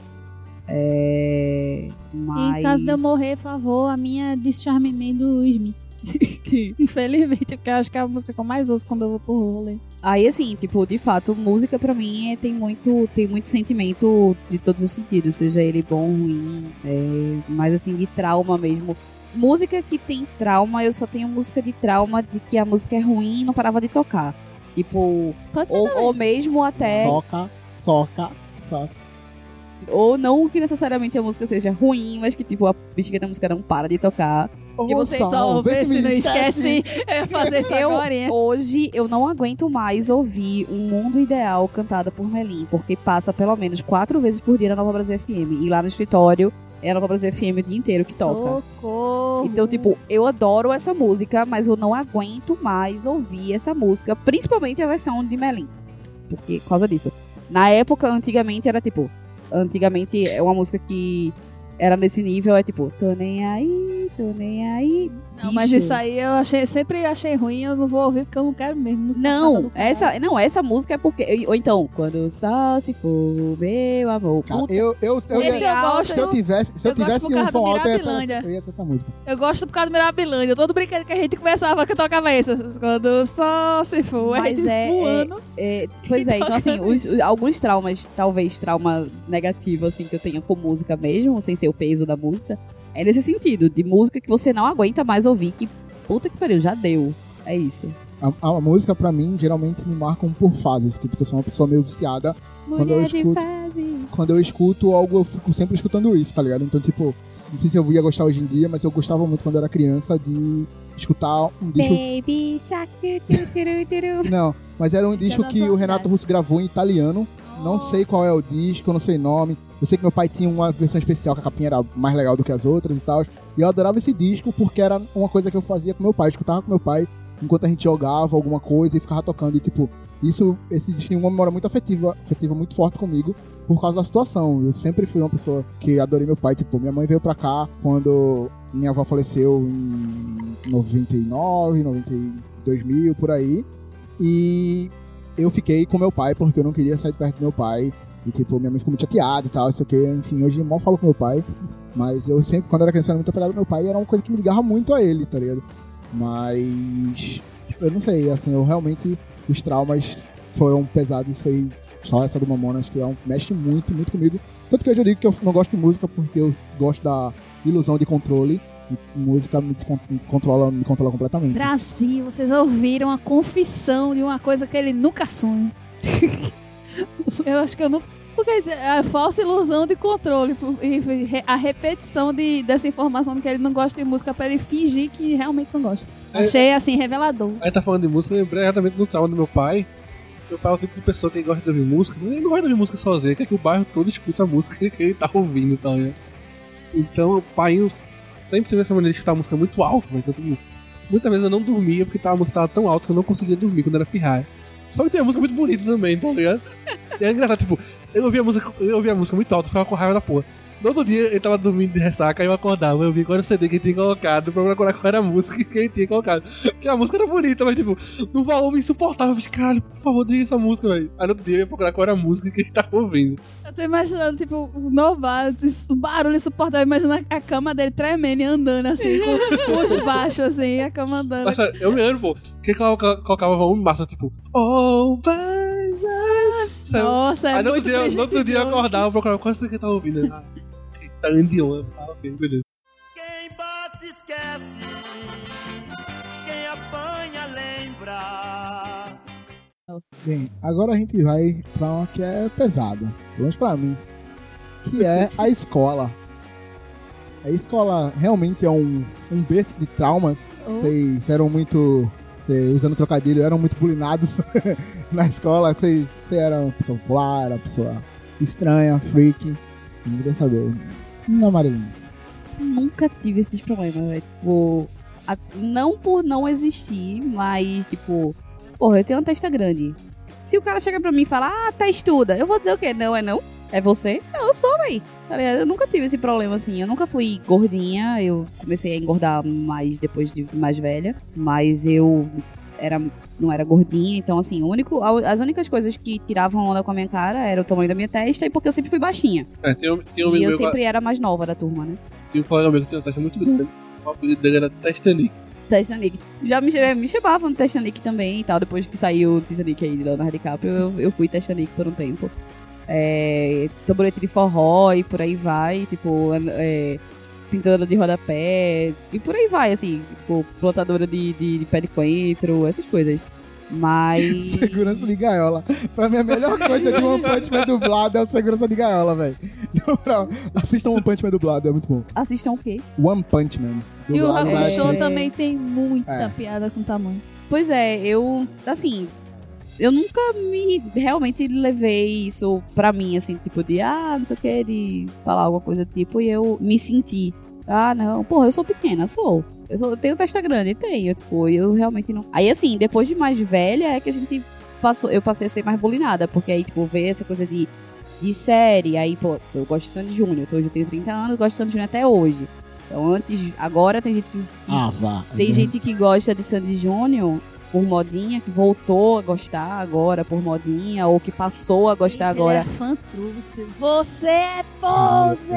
É. Mas. Em caso de eu morrer, por favor, a minha Discharme Me do Smith. Infelizmente, porque eu acho que é a música que eu mais ouço quando eu vou pro rolê. Aí, assim, tipo, de fato, música pra mim é- tem muito, tem muito sentimento de todos os sentidos, seja ele bom, ruim, é, mas assim, de trauma mesmo. Música que tem trauma, eu só tenho música de trauma de que a música é ruim e não parava de tocar. Tipo, Pode ser ou, ou mesmo até. Soca, soca, soca. Ou não que necessariamente a música seja ruim, mas que tipo, a bexiga da música não para de tocar. Que vocês só vê se não esquece. Eu fazer isso Eu, agora. hoje eu não aguento mais ouvir Um Mundo Ideal cantada por Melim, porque passa pelo menos quatro vezes por dia na Nova Brasil FM. E lá no escritório é a Nova Brasil FM o dia inteiro que toca. Socorro. Então, tipo, eu adoro essa música, mas eu não aguento mais ouvir essa música, principalmente a versão de Melim. Porque, por causa disso. Na época, antigamente, era tipo. Antigamente é uma música que era nesse nível, é tipo, tô nem aí, tô nem aí. Não, mas bicho. isso aí eu achei, sempre achei ruim, eu não vou ouvir porque eu não quero mesmo. Não, essa, não, essa música é porque. Ou então, quando só se for meu amor. Puta, eu, eu, eu, Esse ia- eu gosto. Se eu tivesse, se eu Eu tivesse um som alto, eu ia, ser, eu ia ser essa música. Eu gosto por causa do Mirabilândia. Todo brinquedo que a gente começava que eu tocava isso. Quando só se for, a Mas gente é- voando. é, pois é, então assim, os- os- alguns traumas, talvez trauma negativo, assim, que eu tenho com música mesmo, sem ser o peso da música, é nesse sentido, de música que você não aguenta mais ouvir, que puta que pariu, já deu. É isso. A, a música, pra mim, geralmente me marcam por fases. Que tipo, eu sou uma pessoa meio viciada. Quando eu escuto-. Quando eu escuto algo, eu fico sempre escutando isso, tá ligado? Então, tipo, não sei se eu ia gostar hoje em dia, mas eu gostava muito quando eu era criança de escutar um disco. Baby Shark. Não, mas era um disco que o. Renato Russo gravou em italiano. Não sei qual é o disco, não sei o nome. Eu sei que meu pai tinha uma versão especial, que a capinha era mais legal do que as outras e tal. E eu adorava esse disco porque era uma coisa que eu fazia com meu pai. Eu escutava com meu pai enquanto a gente jogava alguma coisa e ficava tocando. E tipo, isso, esse disco tem uma memória muito afetiva, afetiva muito forte comigo por causa da situação. Eu sempre fui uma pessoa que adorei meu pai. Tipo, minha mãe veio pra cá quando minha avó faleceu em 99, 92 mil, por aí. E eu fiquei com meu pai porque eu não queria sair de perto do meu pai. E, tipo, minha mãe ficou muito chateada e tal, sei o que. Enfim, hoje mal falo com meu pai. Mas eu sempre, quando era criança, era muito apegado ao meu pai e era uma coisa que me ligava muito a ele, tá ligado? Mas. Eu não sei, assim, eu realmente. Os traumas foram pesados. Foi só essa do Mamonas, que é um, mexe muito, muito comigo. Tanto que eu digo que eu não gosto de música porque eu gosto da ilusão de controle. E música me, controla, me controla completamente. Brasil, vocês ouviram a confissão de uma coisa que ele nunca sonha. eu acho que eu nunca. Porque é a falsa ilusão de controle e a repetição de, dessa informação de que ele não gosta de música pra ele fingir que realmente não gosta. É. Achei, assim, revelador. Aí tá falando de música, eu lembrei exatamente do trauma do meu pai. Meu pai é o tipo de pessoa que gosta de ouvir música, ele não gosta de ouvir música sozinho, quer que o bairro todo escuta a música que ele tá ouvindo, tá? Então o pai sempre teve essa maneira de escutar música muito alto, velho. Então, muitas vezes eu não dormia porque tava, a música tava tão alta que eu não conseguia dormir quando era pirraia. Só que tem a música muito bonita também, tá ligado? E é engraçado, tipo, eu ouvia a música, eu ouvia a música muito alta, ficava com raiva da porra. No outro dia ele tava dormindo de ressaca, aí eu acordava, eu vi qual era o CD que ele tinha colocado, pra procurar qual era a música que ele tinha colocado. Que a música era bonita, mas tipo, no volume insuportável. Eu falei, caralho, por favor, diga essa música, velho. Aí no outro dia eu ia procurar qual era a música que ele tava ouvindo. Eu tô imaginando, tipo, o novato, o barulho insuportável, imaginando a cama dele tremendo e andando, assim, com os baixos, assim, a cama andando. Mas eu me lembro, pô, que colocava, volume máximo, tipo, oh, baby. Sabe? Nossa, é Aí no outro muito dia, no outro dia eu acordava, procurava qual é que ele tava ouvindo. Ah, tá. Ah, ok, beleza. Quem bate esquece, quem apanha lembra. Bem, agora a gente vai pra uma que é pesada, pelo menos pra mim, que é a escola. A escola realmente é um, um berço de traumas. Oh. Vocês eram muito, cê- usando trocadilho, eram muito bulinados na escola. Vocês cê eram uma pessoa popular, era uma pessoa estranha, freak. Não queria saber. Não, Marilins. Nunca tive esses problemas, velho. Tipo, a- não por não existir, mas, tipo, porra, eu tenho uma testa grande. Se o cara chega pra mim e fala, ah, testuda, eu vou dizer o quê? Não, é não? É você? Não, eu sou, véi. Tá? Eu nunca tive esse problema assim. Eu nunca fui gordinha. Eu comecei a engordar mais depois de mais velha. Mas eu era, não era gordinha. Então, assim, o único, as únicas coisas que tiravam onda com a minha cara era o tamanho da minha testa e porque eu sempre fui baixinha. É, tem um, tem um e eu sempre era mais nova da turma, né? tem um colega meu que tinha uma taxa muito grande. O apelido dele era Testanic. Titanic. Já me, me chamavam no Titanic também e tal. Depois que saiu o Titanic aí de Leonardo DiCaprio, eu, eu fui Titanic por um tempo. É, tamborete de forró e por aí vai. Tipo, é, pintora de rodapé e por aí vai, assim. Tipo, plantadora de, de, de pé de coentro, essas coisas. Mas... Segurança de gaiola. Pra mim, a melhor coisa de One Punch Man dublado é o segurança de gaiola, velho. Assistam One Punch Man dublado, é muito bom. Assistam o quê? One Punch Man. E o dublado Hakusho é- também tem muita É. piada com tamanho. Pois é, eu, assim, eu nunca me realmente levei isso pra mim, assim, tipo de, ah, não sei o que, de falar alguma coisa do tipo, e eu me senti, ah, não, porra, eu sou pequena, sou. Eu, sou, eu tenho testa grande, tenho, tipo, eu realmente não. Aí, assim, depois de mais velha, é que a gente passou, eu passei a ser mais bulinada, porque aí, tipo, ver essa coisa de, de série, aí, pô, eu gosto de Sandy Júnior, então hoje eu tenho 30 anos, gosto de Sandy Júnior até hoje. Então, antes, agora tem gente que, que Ah, vá. tem gente que gosta de Sandy Júnior por modinha, que voltou a gostar agora por modinha, ou que passou a gostar Ele agora. É fã truce. Você é pose!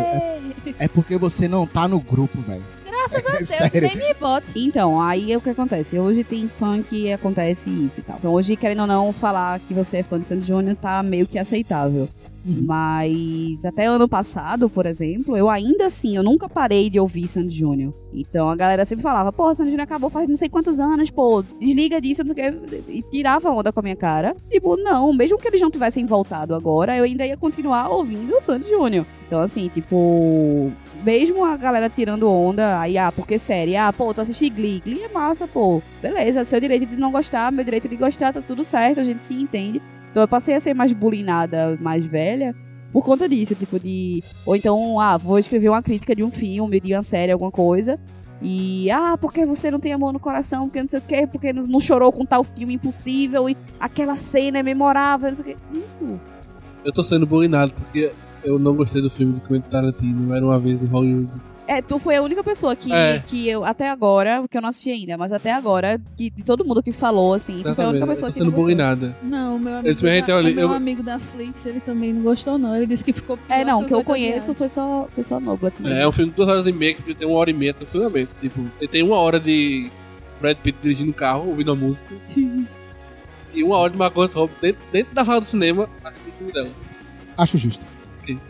É porque você não tá no grupo, velho. Graças a É Deus, sério. nem me bote. Então, aí é o que acontece. Hoje tem fã que acontece isso e tal. Então, hoje, querendo ou não, falar que você é fã de Sandy Júnior tá meio que aceitável. Uhum. Mas até ano passado, por exemplo, eu ainda assim, eu nunca parei de ouvir Sandy Júnior. Então a galera sempre falava, pô, Sandy Júnior acabou faz não sei quantos anos, pô, desliga disso, não sei o que. E tirava onda com a minha cara. Tipo, não, mesmo que eles não tivessem voltado agora, eu ainda ia continuar ouvindo o Sandy Júnior. Então, assim, tipo. Mesmo a galera tirando onda, aí, ah, porque série, ah, pô, tu assisti Glee, Glee é massa, pô. Beleza, seu direito de não gostar, meu direito de gostar, tá tudo certo, a gente se entende. Então eu passei a ser mais bulinada, mais velha, por conta disso, tipo de. Ou então, ah, vou escrever uma crítica de um filme, de uma série, alguma coisa. E, ah, porque você não tem amor no coração, porque não sei o quê, porque não chorou com tal filme impossível, e aquela cena é memorável, não sei o quê. Hum, Eu tô sendo bulinado porque eu não gostei do filme do Quentin Tarantino. Era uma vez em Hollywood. É, tu foi a única pessoa que, É. que eu, até agora, que eu não assisti ainda, mas até agora, que, de todo mundo que falou, assim, tu foi a única pessoa eu tô que sendo não meu amigo, Eles da, reteram ali, meu eu- amigo da Flix, ele também não gostou, não. Ele disse que ficou pior É, não, os que eu conheço foi só, só Nobla. também. É, é um filme de duas horas e meia que tem uma hora e meia tranquilamente. Tipo, ele tem uma hora de Brad Pitt dirigindo o carro, ouvindo a música. e uma hora de Margot Robbie dentro, dentro da sala do cinema, assistindo o filme dela. Acho justo.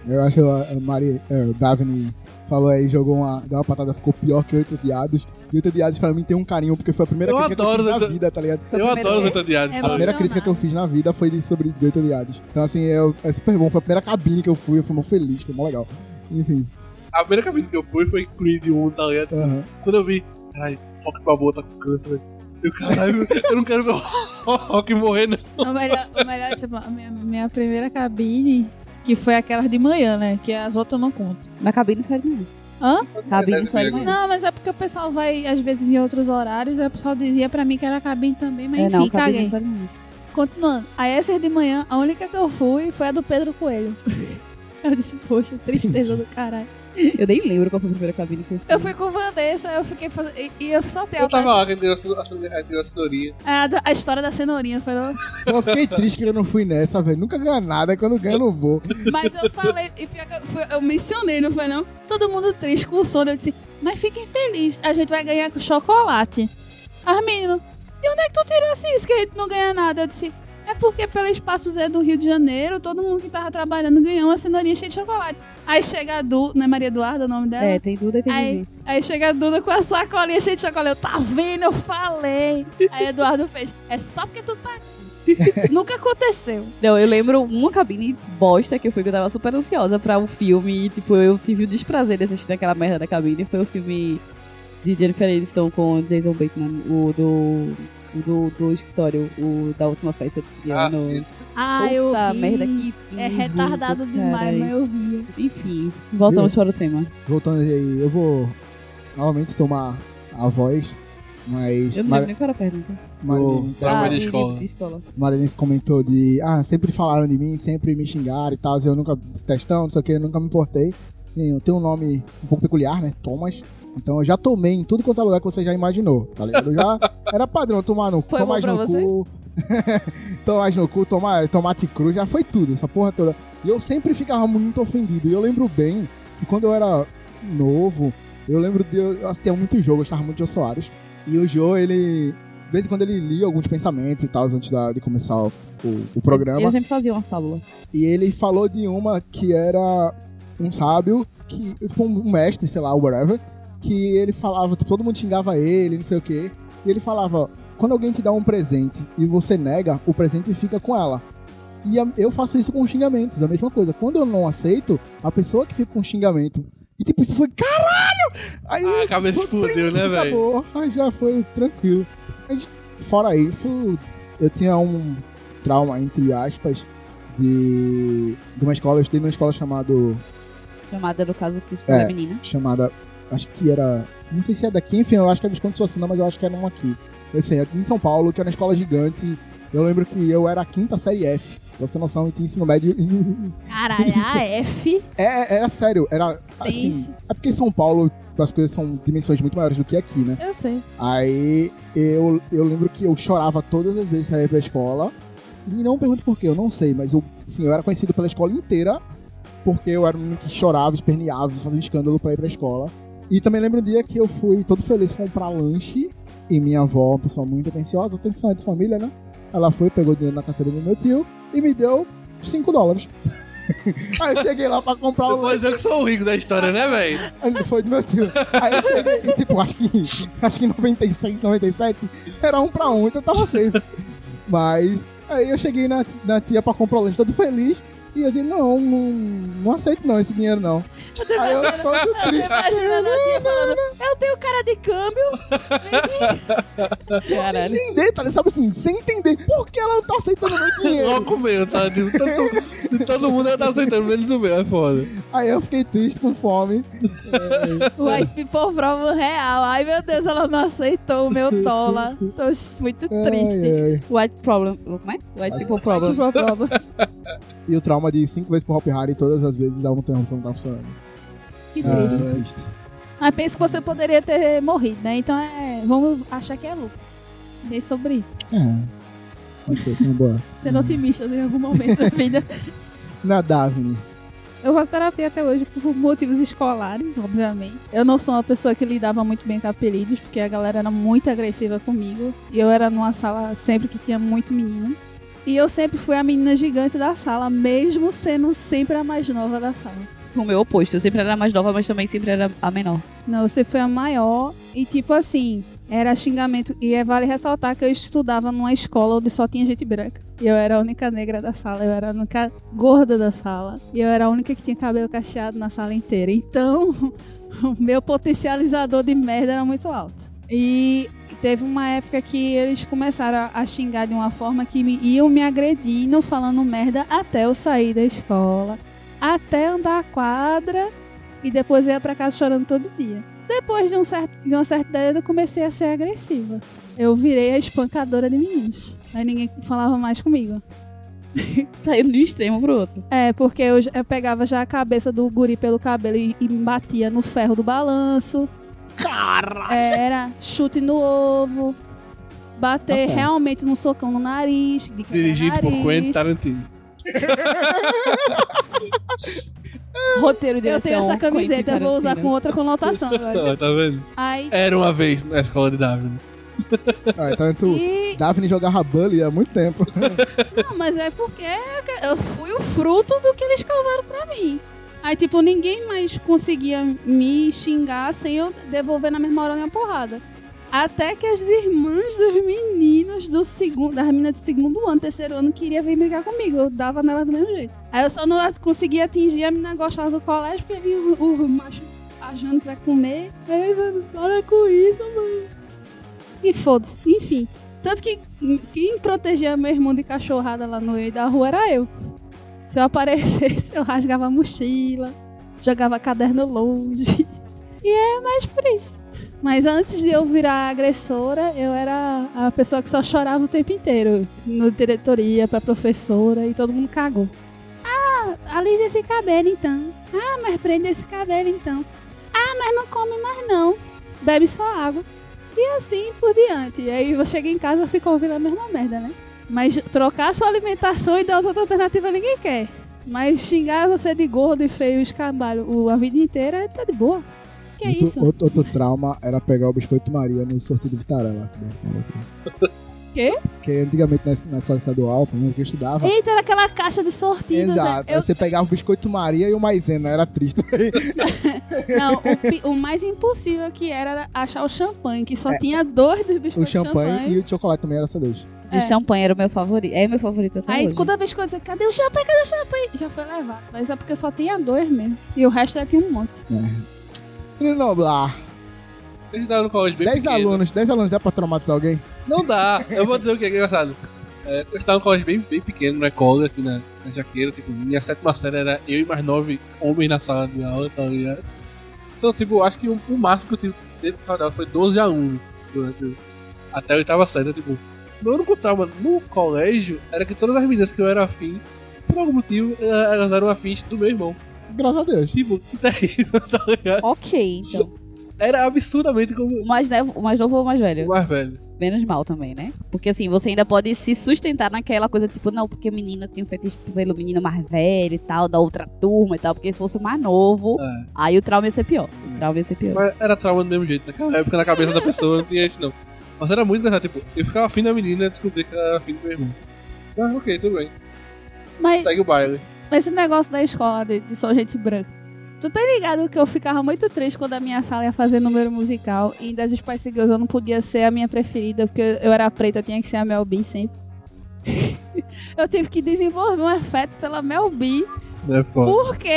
Eu acho que a Mari, é, o Davini falou aí, jogou uma, deu uma patada, ficou pior que oito odiados. E oito odiados pra mim tem um carinho, porque foi a primeira Eu crítica que eu adoro fiz na Oito- vida, tá ligado? Eu adoro os vez. Oitodiados. É A primeira crítica que eu fiz na vida foi de, sobre oito odiados. Então, assim, eu- é super bom. Foi a primeira cabine que eu fui, eu fui mó feliz, foi mó legal. Enfim. A primeira cabine que eu fui foi Creed 1, tá ligado? aham. Quando eu vi, caralho, Rock Balboa tá com câncer, velho. Eu, caralho, eu não quero ver o Rock morrer, não. O melhor, o melhor tipo, a minha, minha primeira cabine, que foi aquela de manhã, né? Que as outras eu não conto. Mas cabine só é de manhã. Hã? Cabine só é de manhã. Não, mas é porque o pessoal vai, às vezes, em outros horários, aí o pessoal dizia pra mim que era cabine também, mas É, enfim, não, cabine caguei. só de manhã. Continuando. Aí essa de manhã, a única que eu fui foi a do Pedro Coelho. Eu disse, poxa, tristeza do caralho. Eu nem lembro qual foi a primeira cabine que eu fui. Eu fui com Vanessa, eu fiquei fazendo. E, e eu só tenho Eu tava lá, que deu a cenourinha. a, a história da cenourinha. Foi não? Eu fiquei triste que eu não fui nessa, velho. Nunca ganho nada, quando ganho eu não vou. Mas eu falei, e pior que eu, fui- eu mencionei, não foi não? Todo mundo triste com o sono. Eu disse, mas fiquem felizes, a gente vai ganhar com chocolate. As meninas, de onde é que tu tirasse isso que a gente não ganha nada? Eu disse, é porque pelo Espaço Zé do Rio de Janeiro, todo mundo que tava trabalhando ganhou uma cenourinha cheia de chocolate. Aí chega a Du, não é Maria Eduarda o nome dela? É, tem Duda e tem Aí, Vivi. aí chega a Duda com a sacolinha cheia de chocolate. Eu, tá vendo? Eu falei. Aí Eduardo fez. É só porque tu tá aqui. Isso nunca aconteceu. Não, eu lembro uma cabine bosta que eu fui que eu tava super ansiosa pra um filme e, tipo, eu tive o desprazer de assistir aquela merda da cabine. Foi o filme de Jennifer Aniston com Jason Bateman, o do, o do, do escritório, o da última festa de Ah, ano. sim. Ah, eu Puta ri. merda, que É filme retardado do demais, mas eu ria. Enfim, voltamos para o tema. Voltando aí, eu vou novamente tomar a voz, mas Eu não Mar lembro nem qual era a pergunta. Marilene, Ah, de de- escola. de escola. Marilene comentou de, ah, sempre falaram de mim, sempre me xingaram e tal, eu nunca, testão, não sei o que, eu nunca me importei. E Eu tenho um nome um pouco peculiar, né, Thomas, então eu já tomei em tudo quanto é lugar que você já imaginou, tá ligado? Eu já, era padrão tomar no Foi bom pra no você? cu, tomar no cu, tomar, tomate cru, já foi tudo, essa porra toda. E eu sempre ficava muito ofendido, e eu lembro bem que quando eu era novo, eu lembro de, eu assistia muito jogo, eu gostava muito de Jô Soares, e o Jô, ele, de vez em quando ele lia alguns pensamentos e tal, antes da- de começar o, o, programa. Ele sempre fazia uma fábula. E ele falou de uma que era um sábio, que, tipo, um mestre, sei lá, whatever, que ele falava, todo mundo xingava ele, não sei o quê. E ele falava: quando alguém te dá um presente e você nega, o presente fica com ela. E eu faço isso com xingamentos, a mesma coisa. Quando eu não aceito, a pessoa que fica com xingamento. E tipo, isso foi caralho! Aí Ah, a cabeça explodiu, né, velho? acabou, aí já foi tranquilo. Mas, fora isso, eu tinha um trauma, entre aspas, de, de uma escola, eu estudei numa escola chamado, Chamada, no caso, que escola É. menina. chamada, acho que era, não sei se é daqui, enfim, eu acho que é Visconde Socina, mas eu acho que era um aqui. Eu sei, é em São Paulo, que era uma escola gigante, eu lembro que eu era a quinta série F, pra você ter noção, e tinha ensino médio Caralho, a F. É, era sério, era assim. É porque em São Paulo as coisas são dimensões muito maiores do que aqui, né? Eu sei. Aí eu, eu lembro que eu chorava todas as vezes que eu ia pra escola. E não pergunte por quê, eu não sei, mas eu, sim, eu era conhecido pela escola inteira porque eu era um menino que chorava, esperneava, fazia um escândalo pra ir pra escola. E também lembro um dia que eu fui todo feliz comprar lanche e minha avó, uma pessoa muito atenciosa, atenção é de família, né? Ela foi, pegou dinheiro na carteira do meu tio e me deu 5 dólares. Aí eu cheguei lá pra comprar o lanche. Mas eu que sou o rico da história, né, velho? Foi do meu tio. Aí eu cheguei, e tipo, acho que, acho que em 96, 97, era um pra um, então tava safe. Mas, aí eu cheguei na, na tia pra comprar o lanche todo feliz. E eu disse, não, não, não aceito não esse dinheiro não. Aí eu todo Eu tô triste. imaginando a tia falando, eu tenho cara de câmbio. Caralho. Entender, tá ligado? Sabe assim, sem entender por que ela não tá aceitando meu dinheiro. Logo o meu, tá? De todo, de todo mundo ela tá aceitando, menos o meu, é foda. Aí eu fiquei triste, com fome. White people problem real. Ai, meu Deus, ela não aceitou o meu tola. Tô muito triste. Ai, ai. White problem. Como é? White people problem. People problem. E o trauma de cinco vezes pro Hop Harry, todas as vezes dá uma interrupção, não tá funcionando. Que Ah, triste. triste. Mas penso que você poderia ter morrido, né? Então é. Vamos achar que é lucro. Bem sobre isso. É. Pode ser, tem uma boa. Sendo otimista em algum momento da vida. Na Daphne. Eu faço terapia até hoje por motivos escolares, obviamente. Eu não sou uma pessoa que lidava muito bem com apelidos, porque a galera era muito agressiva comigo. E eu era numa sala sempre que tinha muito menino. E eu sempre fui a menina gigante da sala, mesmo sendo sempre a mais nova da sala. O meu oposto. Eu sempre era a mais nova, mas também sempre era a menor. Não, você foi a maior e tipo assim, era xingamento. E é vale ressaltar que eu estudava numa escola onde só tinha gente branca. E eu era a única negra da sala, eu era a única gorda da sala. E eu era a única que tinha cabelo cacheado na sala inteira. Então, o meu potencializador de merda era muito alto. E teve uma época que eles começaram a- xingar de uma forma que me, iam me agredindo, falando merda até eu sair da escola, até andar a quadra e depois eu ia pra casa chorando todo dia. Depois de, um certo, de uma certa idade, eu comecei a ser agressiva. Eu virei a espancadora de meninos. Aí ninguém falava mais comigo. Saindo de um extremo pro outro. É, porque eu, eu pegava já a cabeça do guri pelo cabelo e, e me batia no ferro do balanço. Caralho! É, era chute no ovo. Bater realmente no socão no nariz. Dirigido por nariz. Quentin Tarantino. Roteiro de Eu tenho essa camiseta, eu vou usar com outra conotação agora. Tá vendo? Aí. Era uma vez na escola de Davi. Ah, então tu. E. Daphne jogava Bully há muito tempo. Não, mas é porque eu fui o fruto do que eles causaram pra mim. Aí, tipo, ninguém mais conseguia me xingar sem eu devolver na mesma hora a minha porrada. Até que as irmãs dos meninos do segundo, das meninas de segundo ano, terceiro ano, queriam vir brigar comigo. Eu dava nelas do mesmo jeito. Aí eu só não conseguia atingir a menina gostosa do colégio, porque vinha o, o macho achando que vai comer. Ei, mano, para com isso, mano. E foda-se. Enfim. Tanto que quem protegia meu irmão de cachorrada lá no meio da rua era eu. Se eu aparecesse, eu rasgava a mochila, jogava caderno longe. E é mais por isso. Mas antes de eu virar agressora, eu era a pessoa que só chorava o tempo inteiro. Na diretoria, pra professora, e todo mundo cagou. Ah, alisa esse cabelo então. Ah, mas prende esse cabelo então. Ah, mas não come mais não. Bebe só água. E assim por diante. E aí eu cheguei em casa e fico ouvindo a mesma merda, né? Mas trocar sua alimentação e dar as outras alternativas ninguém quer. Mas xingar você de gordo e feio e escabalho o- a vida inteira tá de boa. Que é outro, isso? Outro, outro trauma era pegar o biscoito Maria no sorteio do Vitarella aqui da escola. Aqui. Quê? Porque antigamente na, na escola estadual, pelo menos que eu estudava. Eita, era aquela caixa de sortidos. Exato. Eu, você pegava o biscoito Maria e o maisena, era triste. não, o, o mais impossível que era era achar o champanhe, que só tinha dois dos o biscoitos de champanhe, champanhe. e o chocolate também era só dois. O champanhe era o meu favorito. É meu favorito até Aí hoje. toda vez que eu dizia, cadê o champanhe, cadê o champanhe? Já foi levado. Mas é porque só tinha dois mesmo. E o resto já tinha um monte. Menino Noblar, Eles no colégio bem 10 pequeno. alunos, 10 alunos dá pra traumatizar alguém? Não dá. Eu vou dizer o que é engraçado. É, eu estava num colégio bem, bem pequeno, na escola, aqui na, na Jaqueira. Tipo, minha sétima série era eu e mais nove homens na sala de aula, tá ligado? Então, tipo, eu acho que o, o máximo que eu tive dentro da sala de aula foi 12 alunos. Durante, até a oitava série, tipo... Meu único trauma no colégio era que todas as meninas que eu era afim, por algum motivo, eh, elas eram afins do meu irmão. Graças a Deus. Tipo, que terrível, tá ligado? Ok, então. Era absurdamente como O mais, nevo- o mais novo ou o mais o velho? mais velho. Menos mal também, né? Porque assim, você ainda pode se sustentar naquela coisa, tipo, não, porque a menina tem um fetiche pelo menino mais velho e tal, da outra turma e tal. Porque se fosse o mais novo, É. aí o trauma ia ser pior. O trauma ia ser pior. Mas era trauma do mesmo jeito. Naquela época, na cabeça da pessoa, não tinha isso, não. Mas era muito engraçado. Tipo, eu ficava afim da menina e descobri que ela era afim do meu irmão. Ah, ok, tudo bem. Mas Segue o baile. esse negócio da escola de, de só gente branca. Tu tá ligado que eu ficava muito triste quando a minha sala ia fazer número musical e das Spice Girls eu não podia ser a minha preferida porque eu era preta, eu tinha que ser a Mel B sempre. eu tive que desenvolver um afeto pela Mel B É foda. porque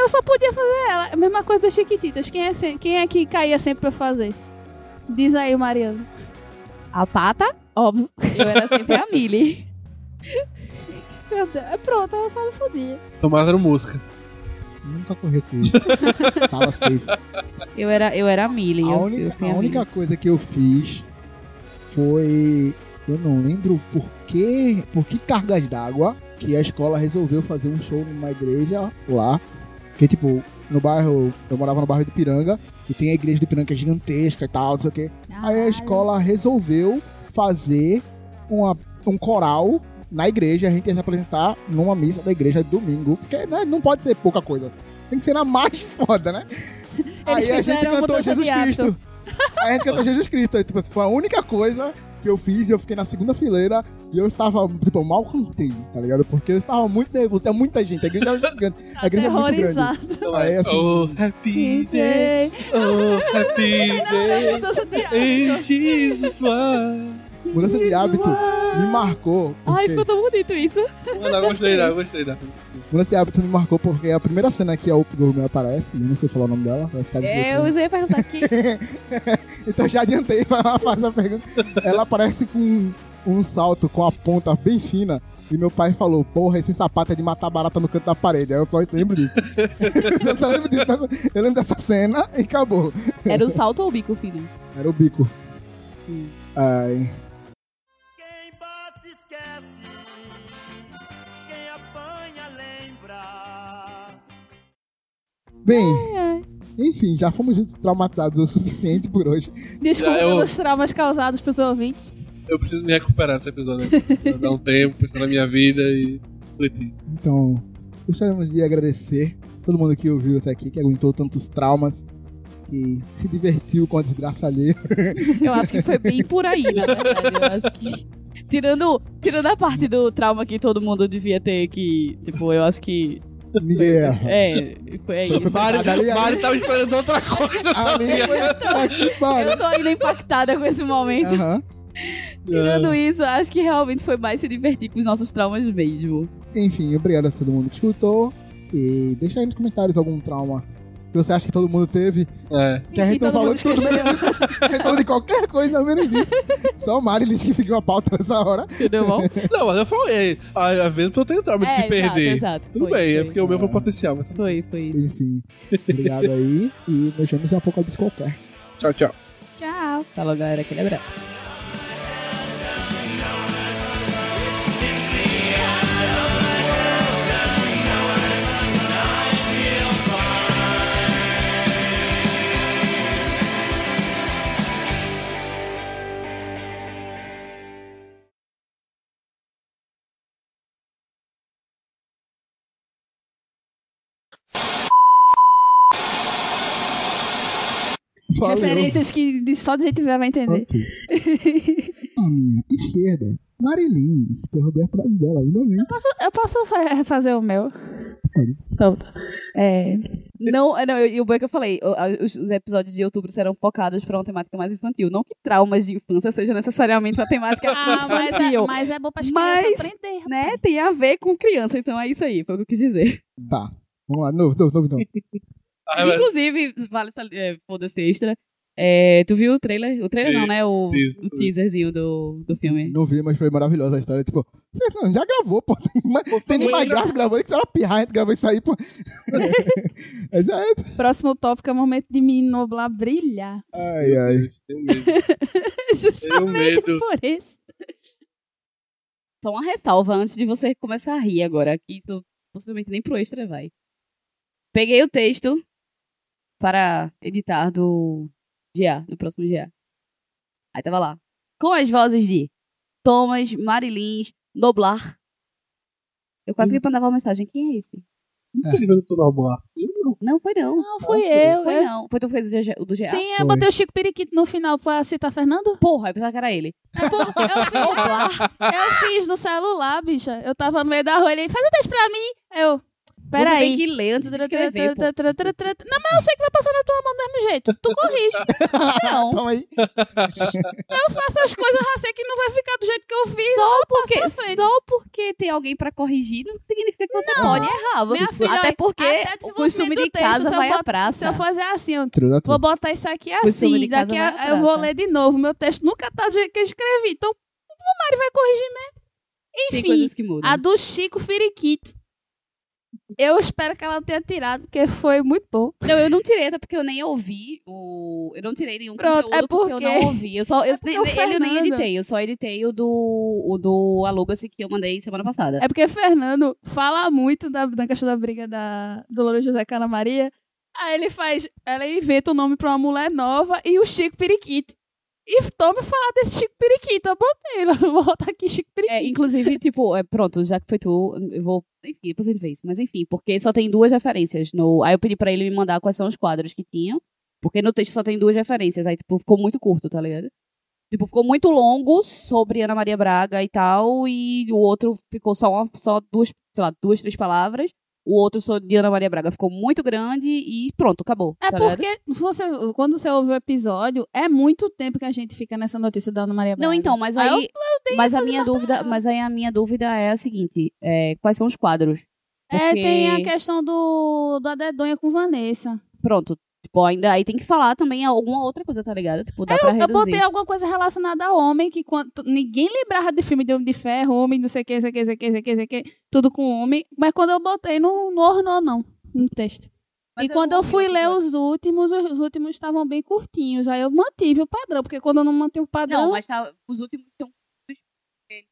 eu só podia fazer ela. A mesma coisa das Chiquititas. Quem é, quem é que caía sempre pra fazer? Diz aí, Mariana. A pata, Óbvio. eu era sempre a Millie. Meu Deus. É pronto, eu só me fodia. Tomás era música. Nunca corri esse risco. Tava safe. Eu era, eu era a Millie. A eu, única, eu fui a única Millie. coisa que eu fiz foi. Eu não lembro por que, por que cargas d'água que a escola resolveu fazer um show numa igreja lá. Que tipo, no bairro. Eu morava no bairro de Piranga e tem a igreja de Piranga que é gigantesca e tal, não sei o quê. Aí a escola resolveu fazer uma, um coral na igreja. A gente ia se apresentar numa missa da igreja domingo. Porque né, não pode ser pouca coisa. Tem que ser na mais foda, né? Eles Aí a gente cantou Jesus. Cristo. Aí a gente cantou Jesus Cristo. Aí, tipo, foi a única coisa que eu fiz e eu fiquei na segunda fileira e eu estava, tipo, mal cantei, tá ligado? Porque eu estava muito nervoso, tem muita gente, a igreja é gigante, a igreja é muito grande. Aí, assim, Oh, happy day, oh, happy day, Mudança de in hábito. Jesus' name. mudança de hábito me marcou. Ai, porque- ficou tão bonito isso. Não, gostei não, gostei não. Mudança de hábito me marcou porque a primeira cena que a Up Gourmet aparece, eu não sei falar o nome dela, vai ficar É, Eu ia perguntar aqui. Então já adiantei pra ela fazer a pergunta. Ela aparece com um, um salto com a ponta bem fina. E meu pai falou, porra, esse sapato é de matar barata no canto da parede. Aí eu só lembro disso. eu só lembro disso. Eu lembro dessa cena e acabou. Era o salto ou o bico fino? Era o bico. Ai. Bem, enfim, já fomos juntos traumatizados o suficiente por hoje. Desculpa Já, eu- pelos traumas causados pros ouvintes. Eu preciso me recuperar desse episódio. né? Dar um tempo, pensar na minha vida e refletir. Então, gostaríamos de agradecer todo mundo que ouviu até aqui, que aguentou tantos traumas, que se divertiu com a desgraça alheia. Eu acho que foi bem por aí, na verdade. Eu acho que. Tirando, tirando a parte do trauma que todo mundo devia ter, que, tipo, eu acho que. Ninguém erra. É, foi é Foi isso. pesado ali, ali. Mário tava esperando outra coisa. Ali foi que pariu. Eu tô ainda impactada com esse momento. Aham. Tirando isso, acho que realmente foi mais se divertir com os nossos traumas mesmo. Enfim, obrigado a todo mundo que escutou. E deixa aí nos comentários algum trauma que você acha que todo mundo teve. É. Que a gente E não falou de tudo menos. A gente falou de qualquer coisa menos disso. Só o Mari que seguiu a pauta nessa hora. Entendeu bom? Não, mas eu falei. Às vezes eu tenho trauma de É, se exato, perder. exato. Tudo Foi, bem, é foi. porque o meu foi potencial. Mas... Foi, foi isso. Enfim, obrigado aí. E nos vemos em um Apocalipse qualquer. Tchau, tchau. Tchau. Falou, galera. Aquele abraço. Valeu. Referências que só de gente ver vai entender. Ok. A minha esquerda, Marilins, que eu roubei a frase dela, lindamente. Posso- eu posso fa- refazer o meu? Pode. Pronto. É, Não, é, não, eu- e o bom é que eu falei, os, os episódios de outubro serão focados para uma temática mais infantil. Não que traumas de infância seja necessariamente uma temática ah, mas é, infantil. mas é bom para as Mas, crianças aprender. Né? Tem a ver com criança, então é isso aí, foi o que eu quis dizer. Tá. Vamos lá, novo, novo, novo, então. Ah, mas- Inclusive, vale essa- é, foda-se extra. É, tu viu o trailer? O trailer não, né? O, Teaser. o teaserzinho do, do filme. Não vi, mas foi maravilhosa a história. Tipo, você não, já gravou, pô. Tem, mais- tem nem mais graça gravou. Nem que você era pirra, a gente gravou isso aí, pô. É. Próximo tópico é o momento de me noblar brilhar. Ai, ai. Tenho medo. Justamente medo. por isso. Só uma ressalva antes de você começar a rir agora, que isso possivelmente nem pro extra vai. Peguei o texto para editar do GA, do próximo GA. Aí tava lá. Com as vozes de Thomas, Marilins, Noblar. Eu quase que mandava uma mensagem. Quem é esse? Não tô vendo tudo normal. Não, foi não. Não, fui eu. Foi eu- não. Foi tu que fez o GA? o do GA? Sim, eu Foi. botei o Chico Periquito no final pra citar Fernando. Porra, eu pensava que era ele. É, pô, eu fiz. eu fiz no celular, bicha. Eu tava no meio da rua, ele faz o teste pra mim. Eu, Você tem peraí. que ler antes de escrever, pô. Não, mas eu sei que vai passar na tua mão do mesmo jeito. Tu corrige. Não. Toma aí. Eu faço as coisas, já sei que não vai ficar do jeito que eu fiz. Só pra porque, só porque tem alguém pra corrigir não significa que você pode errar. Minha filha, Até porque até o costume de casa se eu vai à bot- Se praça. eu fazer assim, eu Truda, vou botar isso aqui assim, daqui a, eu vou praça. ler de novo. Meu texto nunca tá do jeito que eu escrevi. Então, o Mari vai corrigir mesmo. Tem Enfim, coisas que mudam. a do Chico Firiquito. Eu espero que ela tenha tirado, porque foi muito bom. Não, eu não tirei, até porque eu nem ouvi o. Eu não tirei nenhum Pronto, conteúdo é porque eu porque- não ouvi. Eu só. Eu, É nem- ele eu nem Fernando- editei, eu só editei o do. O do Aluga-se que eu mandei semana passada. É porque Fernando fala muito da, da questão da briga da Dolores José com a Ana Maria. Aí ele faz. Ela inventa o nome pra uma mulher nova e o Chico Periquito. E tome falar desse Chico Periquito. Eu botei, vou botar aqui Chico Periquito. É, inclusive, tipo, é, pronto, já que foi tu, eu vou. Enfim, depois gente fez. Mas enfim, porque só tem duas referências. No, aí eu pedi pra ele me mandar quais são os quadros que tinham. Porque no texto só tem duas referências. Aí, tipo, ficou muito curto, tá ligado? Tipo, ficou muito longo sobre Ana Maria Braga e tal, e o outro ficou só, uma, só duas, sei lá, duas, três palavras. O outro só de Ana Maria Braga ficou muito grande e pronto, acabou. É tá ligado? porque você, quando você ouve o episódio, é muito tempo que a gente fica nessa notícia da Ana Maria Braga. Não, então, mas Aí aí. tenho mas a minha dúvida, batalhas. mas aí a minha dúvida é a seguinte: é, quais são os quadros? É, Porque- tem a questão do, do Adedonha com Vanessa. Pronto. Tipo, ainda aí tem que falar também alguma outra coisa, tá ligado? Tipo, dá pra Eu reduzir. botei alguma coisa relacionada a homem, que quando, ninguém lembrava de filme de Homem de Ferro, Homem não sei o que, sei o que, sei o que, sei o que, sei o que, tudo com homem. Mas quando eu botei, não, não ornou, não, no texto. Mas e quando eu fui ler episódio. os últimos, os últimos estavam bem curtinhos. Aí eu mantive o padrão, porque quando eu não mantive o padrão. Não, mas tá, os últimos estão curtos. Ele,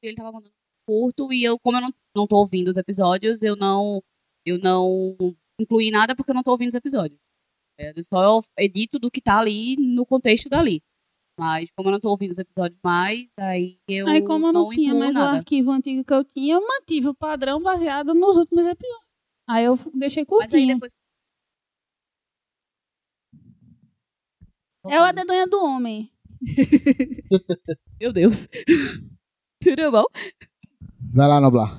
ele tava mandando curto e eu, como eu não, não tô ouvindo os episódios, eu não, eu não incluí nada porque eu não tô ouvindo os episódios. É, eu só edito do que tá ali no contexto dali. Mas como eu não tô ouvindo os episódios mais, aí eu aí, como eu não, tinha incluo mais o nada. arquivo antigo que eu tinha, eu mantive o padrão baseado nos últimos episódios. Aí eu deixei Mas aí curtinho. depois... É o Adedonha do Homem. Meu Deus. Tudo bom? Vai lá, Noblar.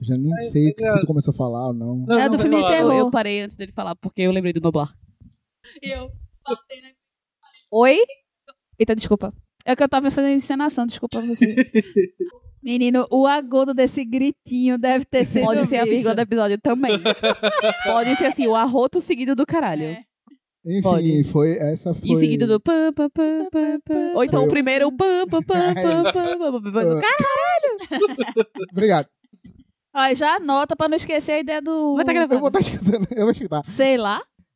Eu já nem sei é, se tu começou a falar ou não. Não, É não, do filme de terror. Eu parei antes dele falar porque eu lembrei do Noblar. Eu Oi? Eita, desculpa. É que eu tava fazendo encenação, desculpa você. Menino, o agudo desse gritinho deve ter sido. Pode ser a vírgula do episódio também. Pode ser assim, o arroto seguido do caralho. É. Enfim, Pode. foi essa foi. Em seguida do pam, pam, pam, pam, pam. Ou então Foi o o- primeiro pam, pam, pam, pam, pam, pam, pam, pam. Cara, Obrigado. Ó, já anota pra não esquecer a ideia do. Vai tá Eu vou gravando. estar escutando, eu vou escutar. Sei lá.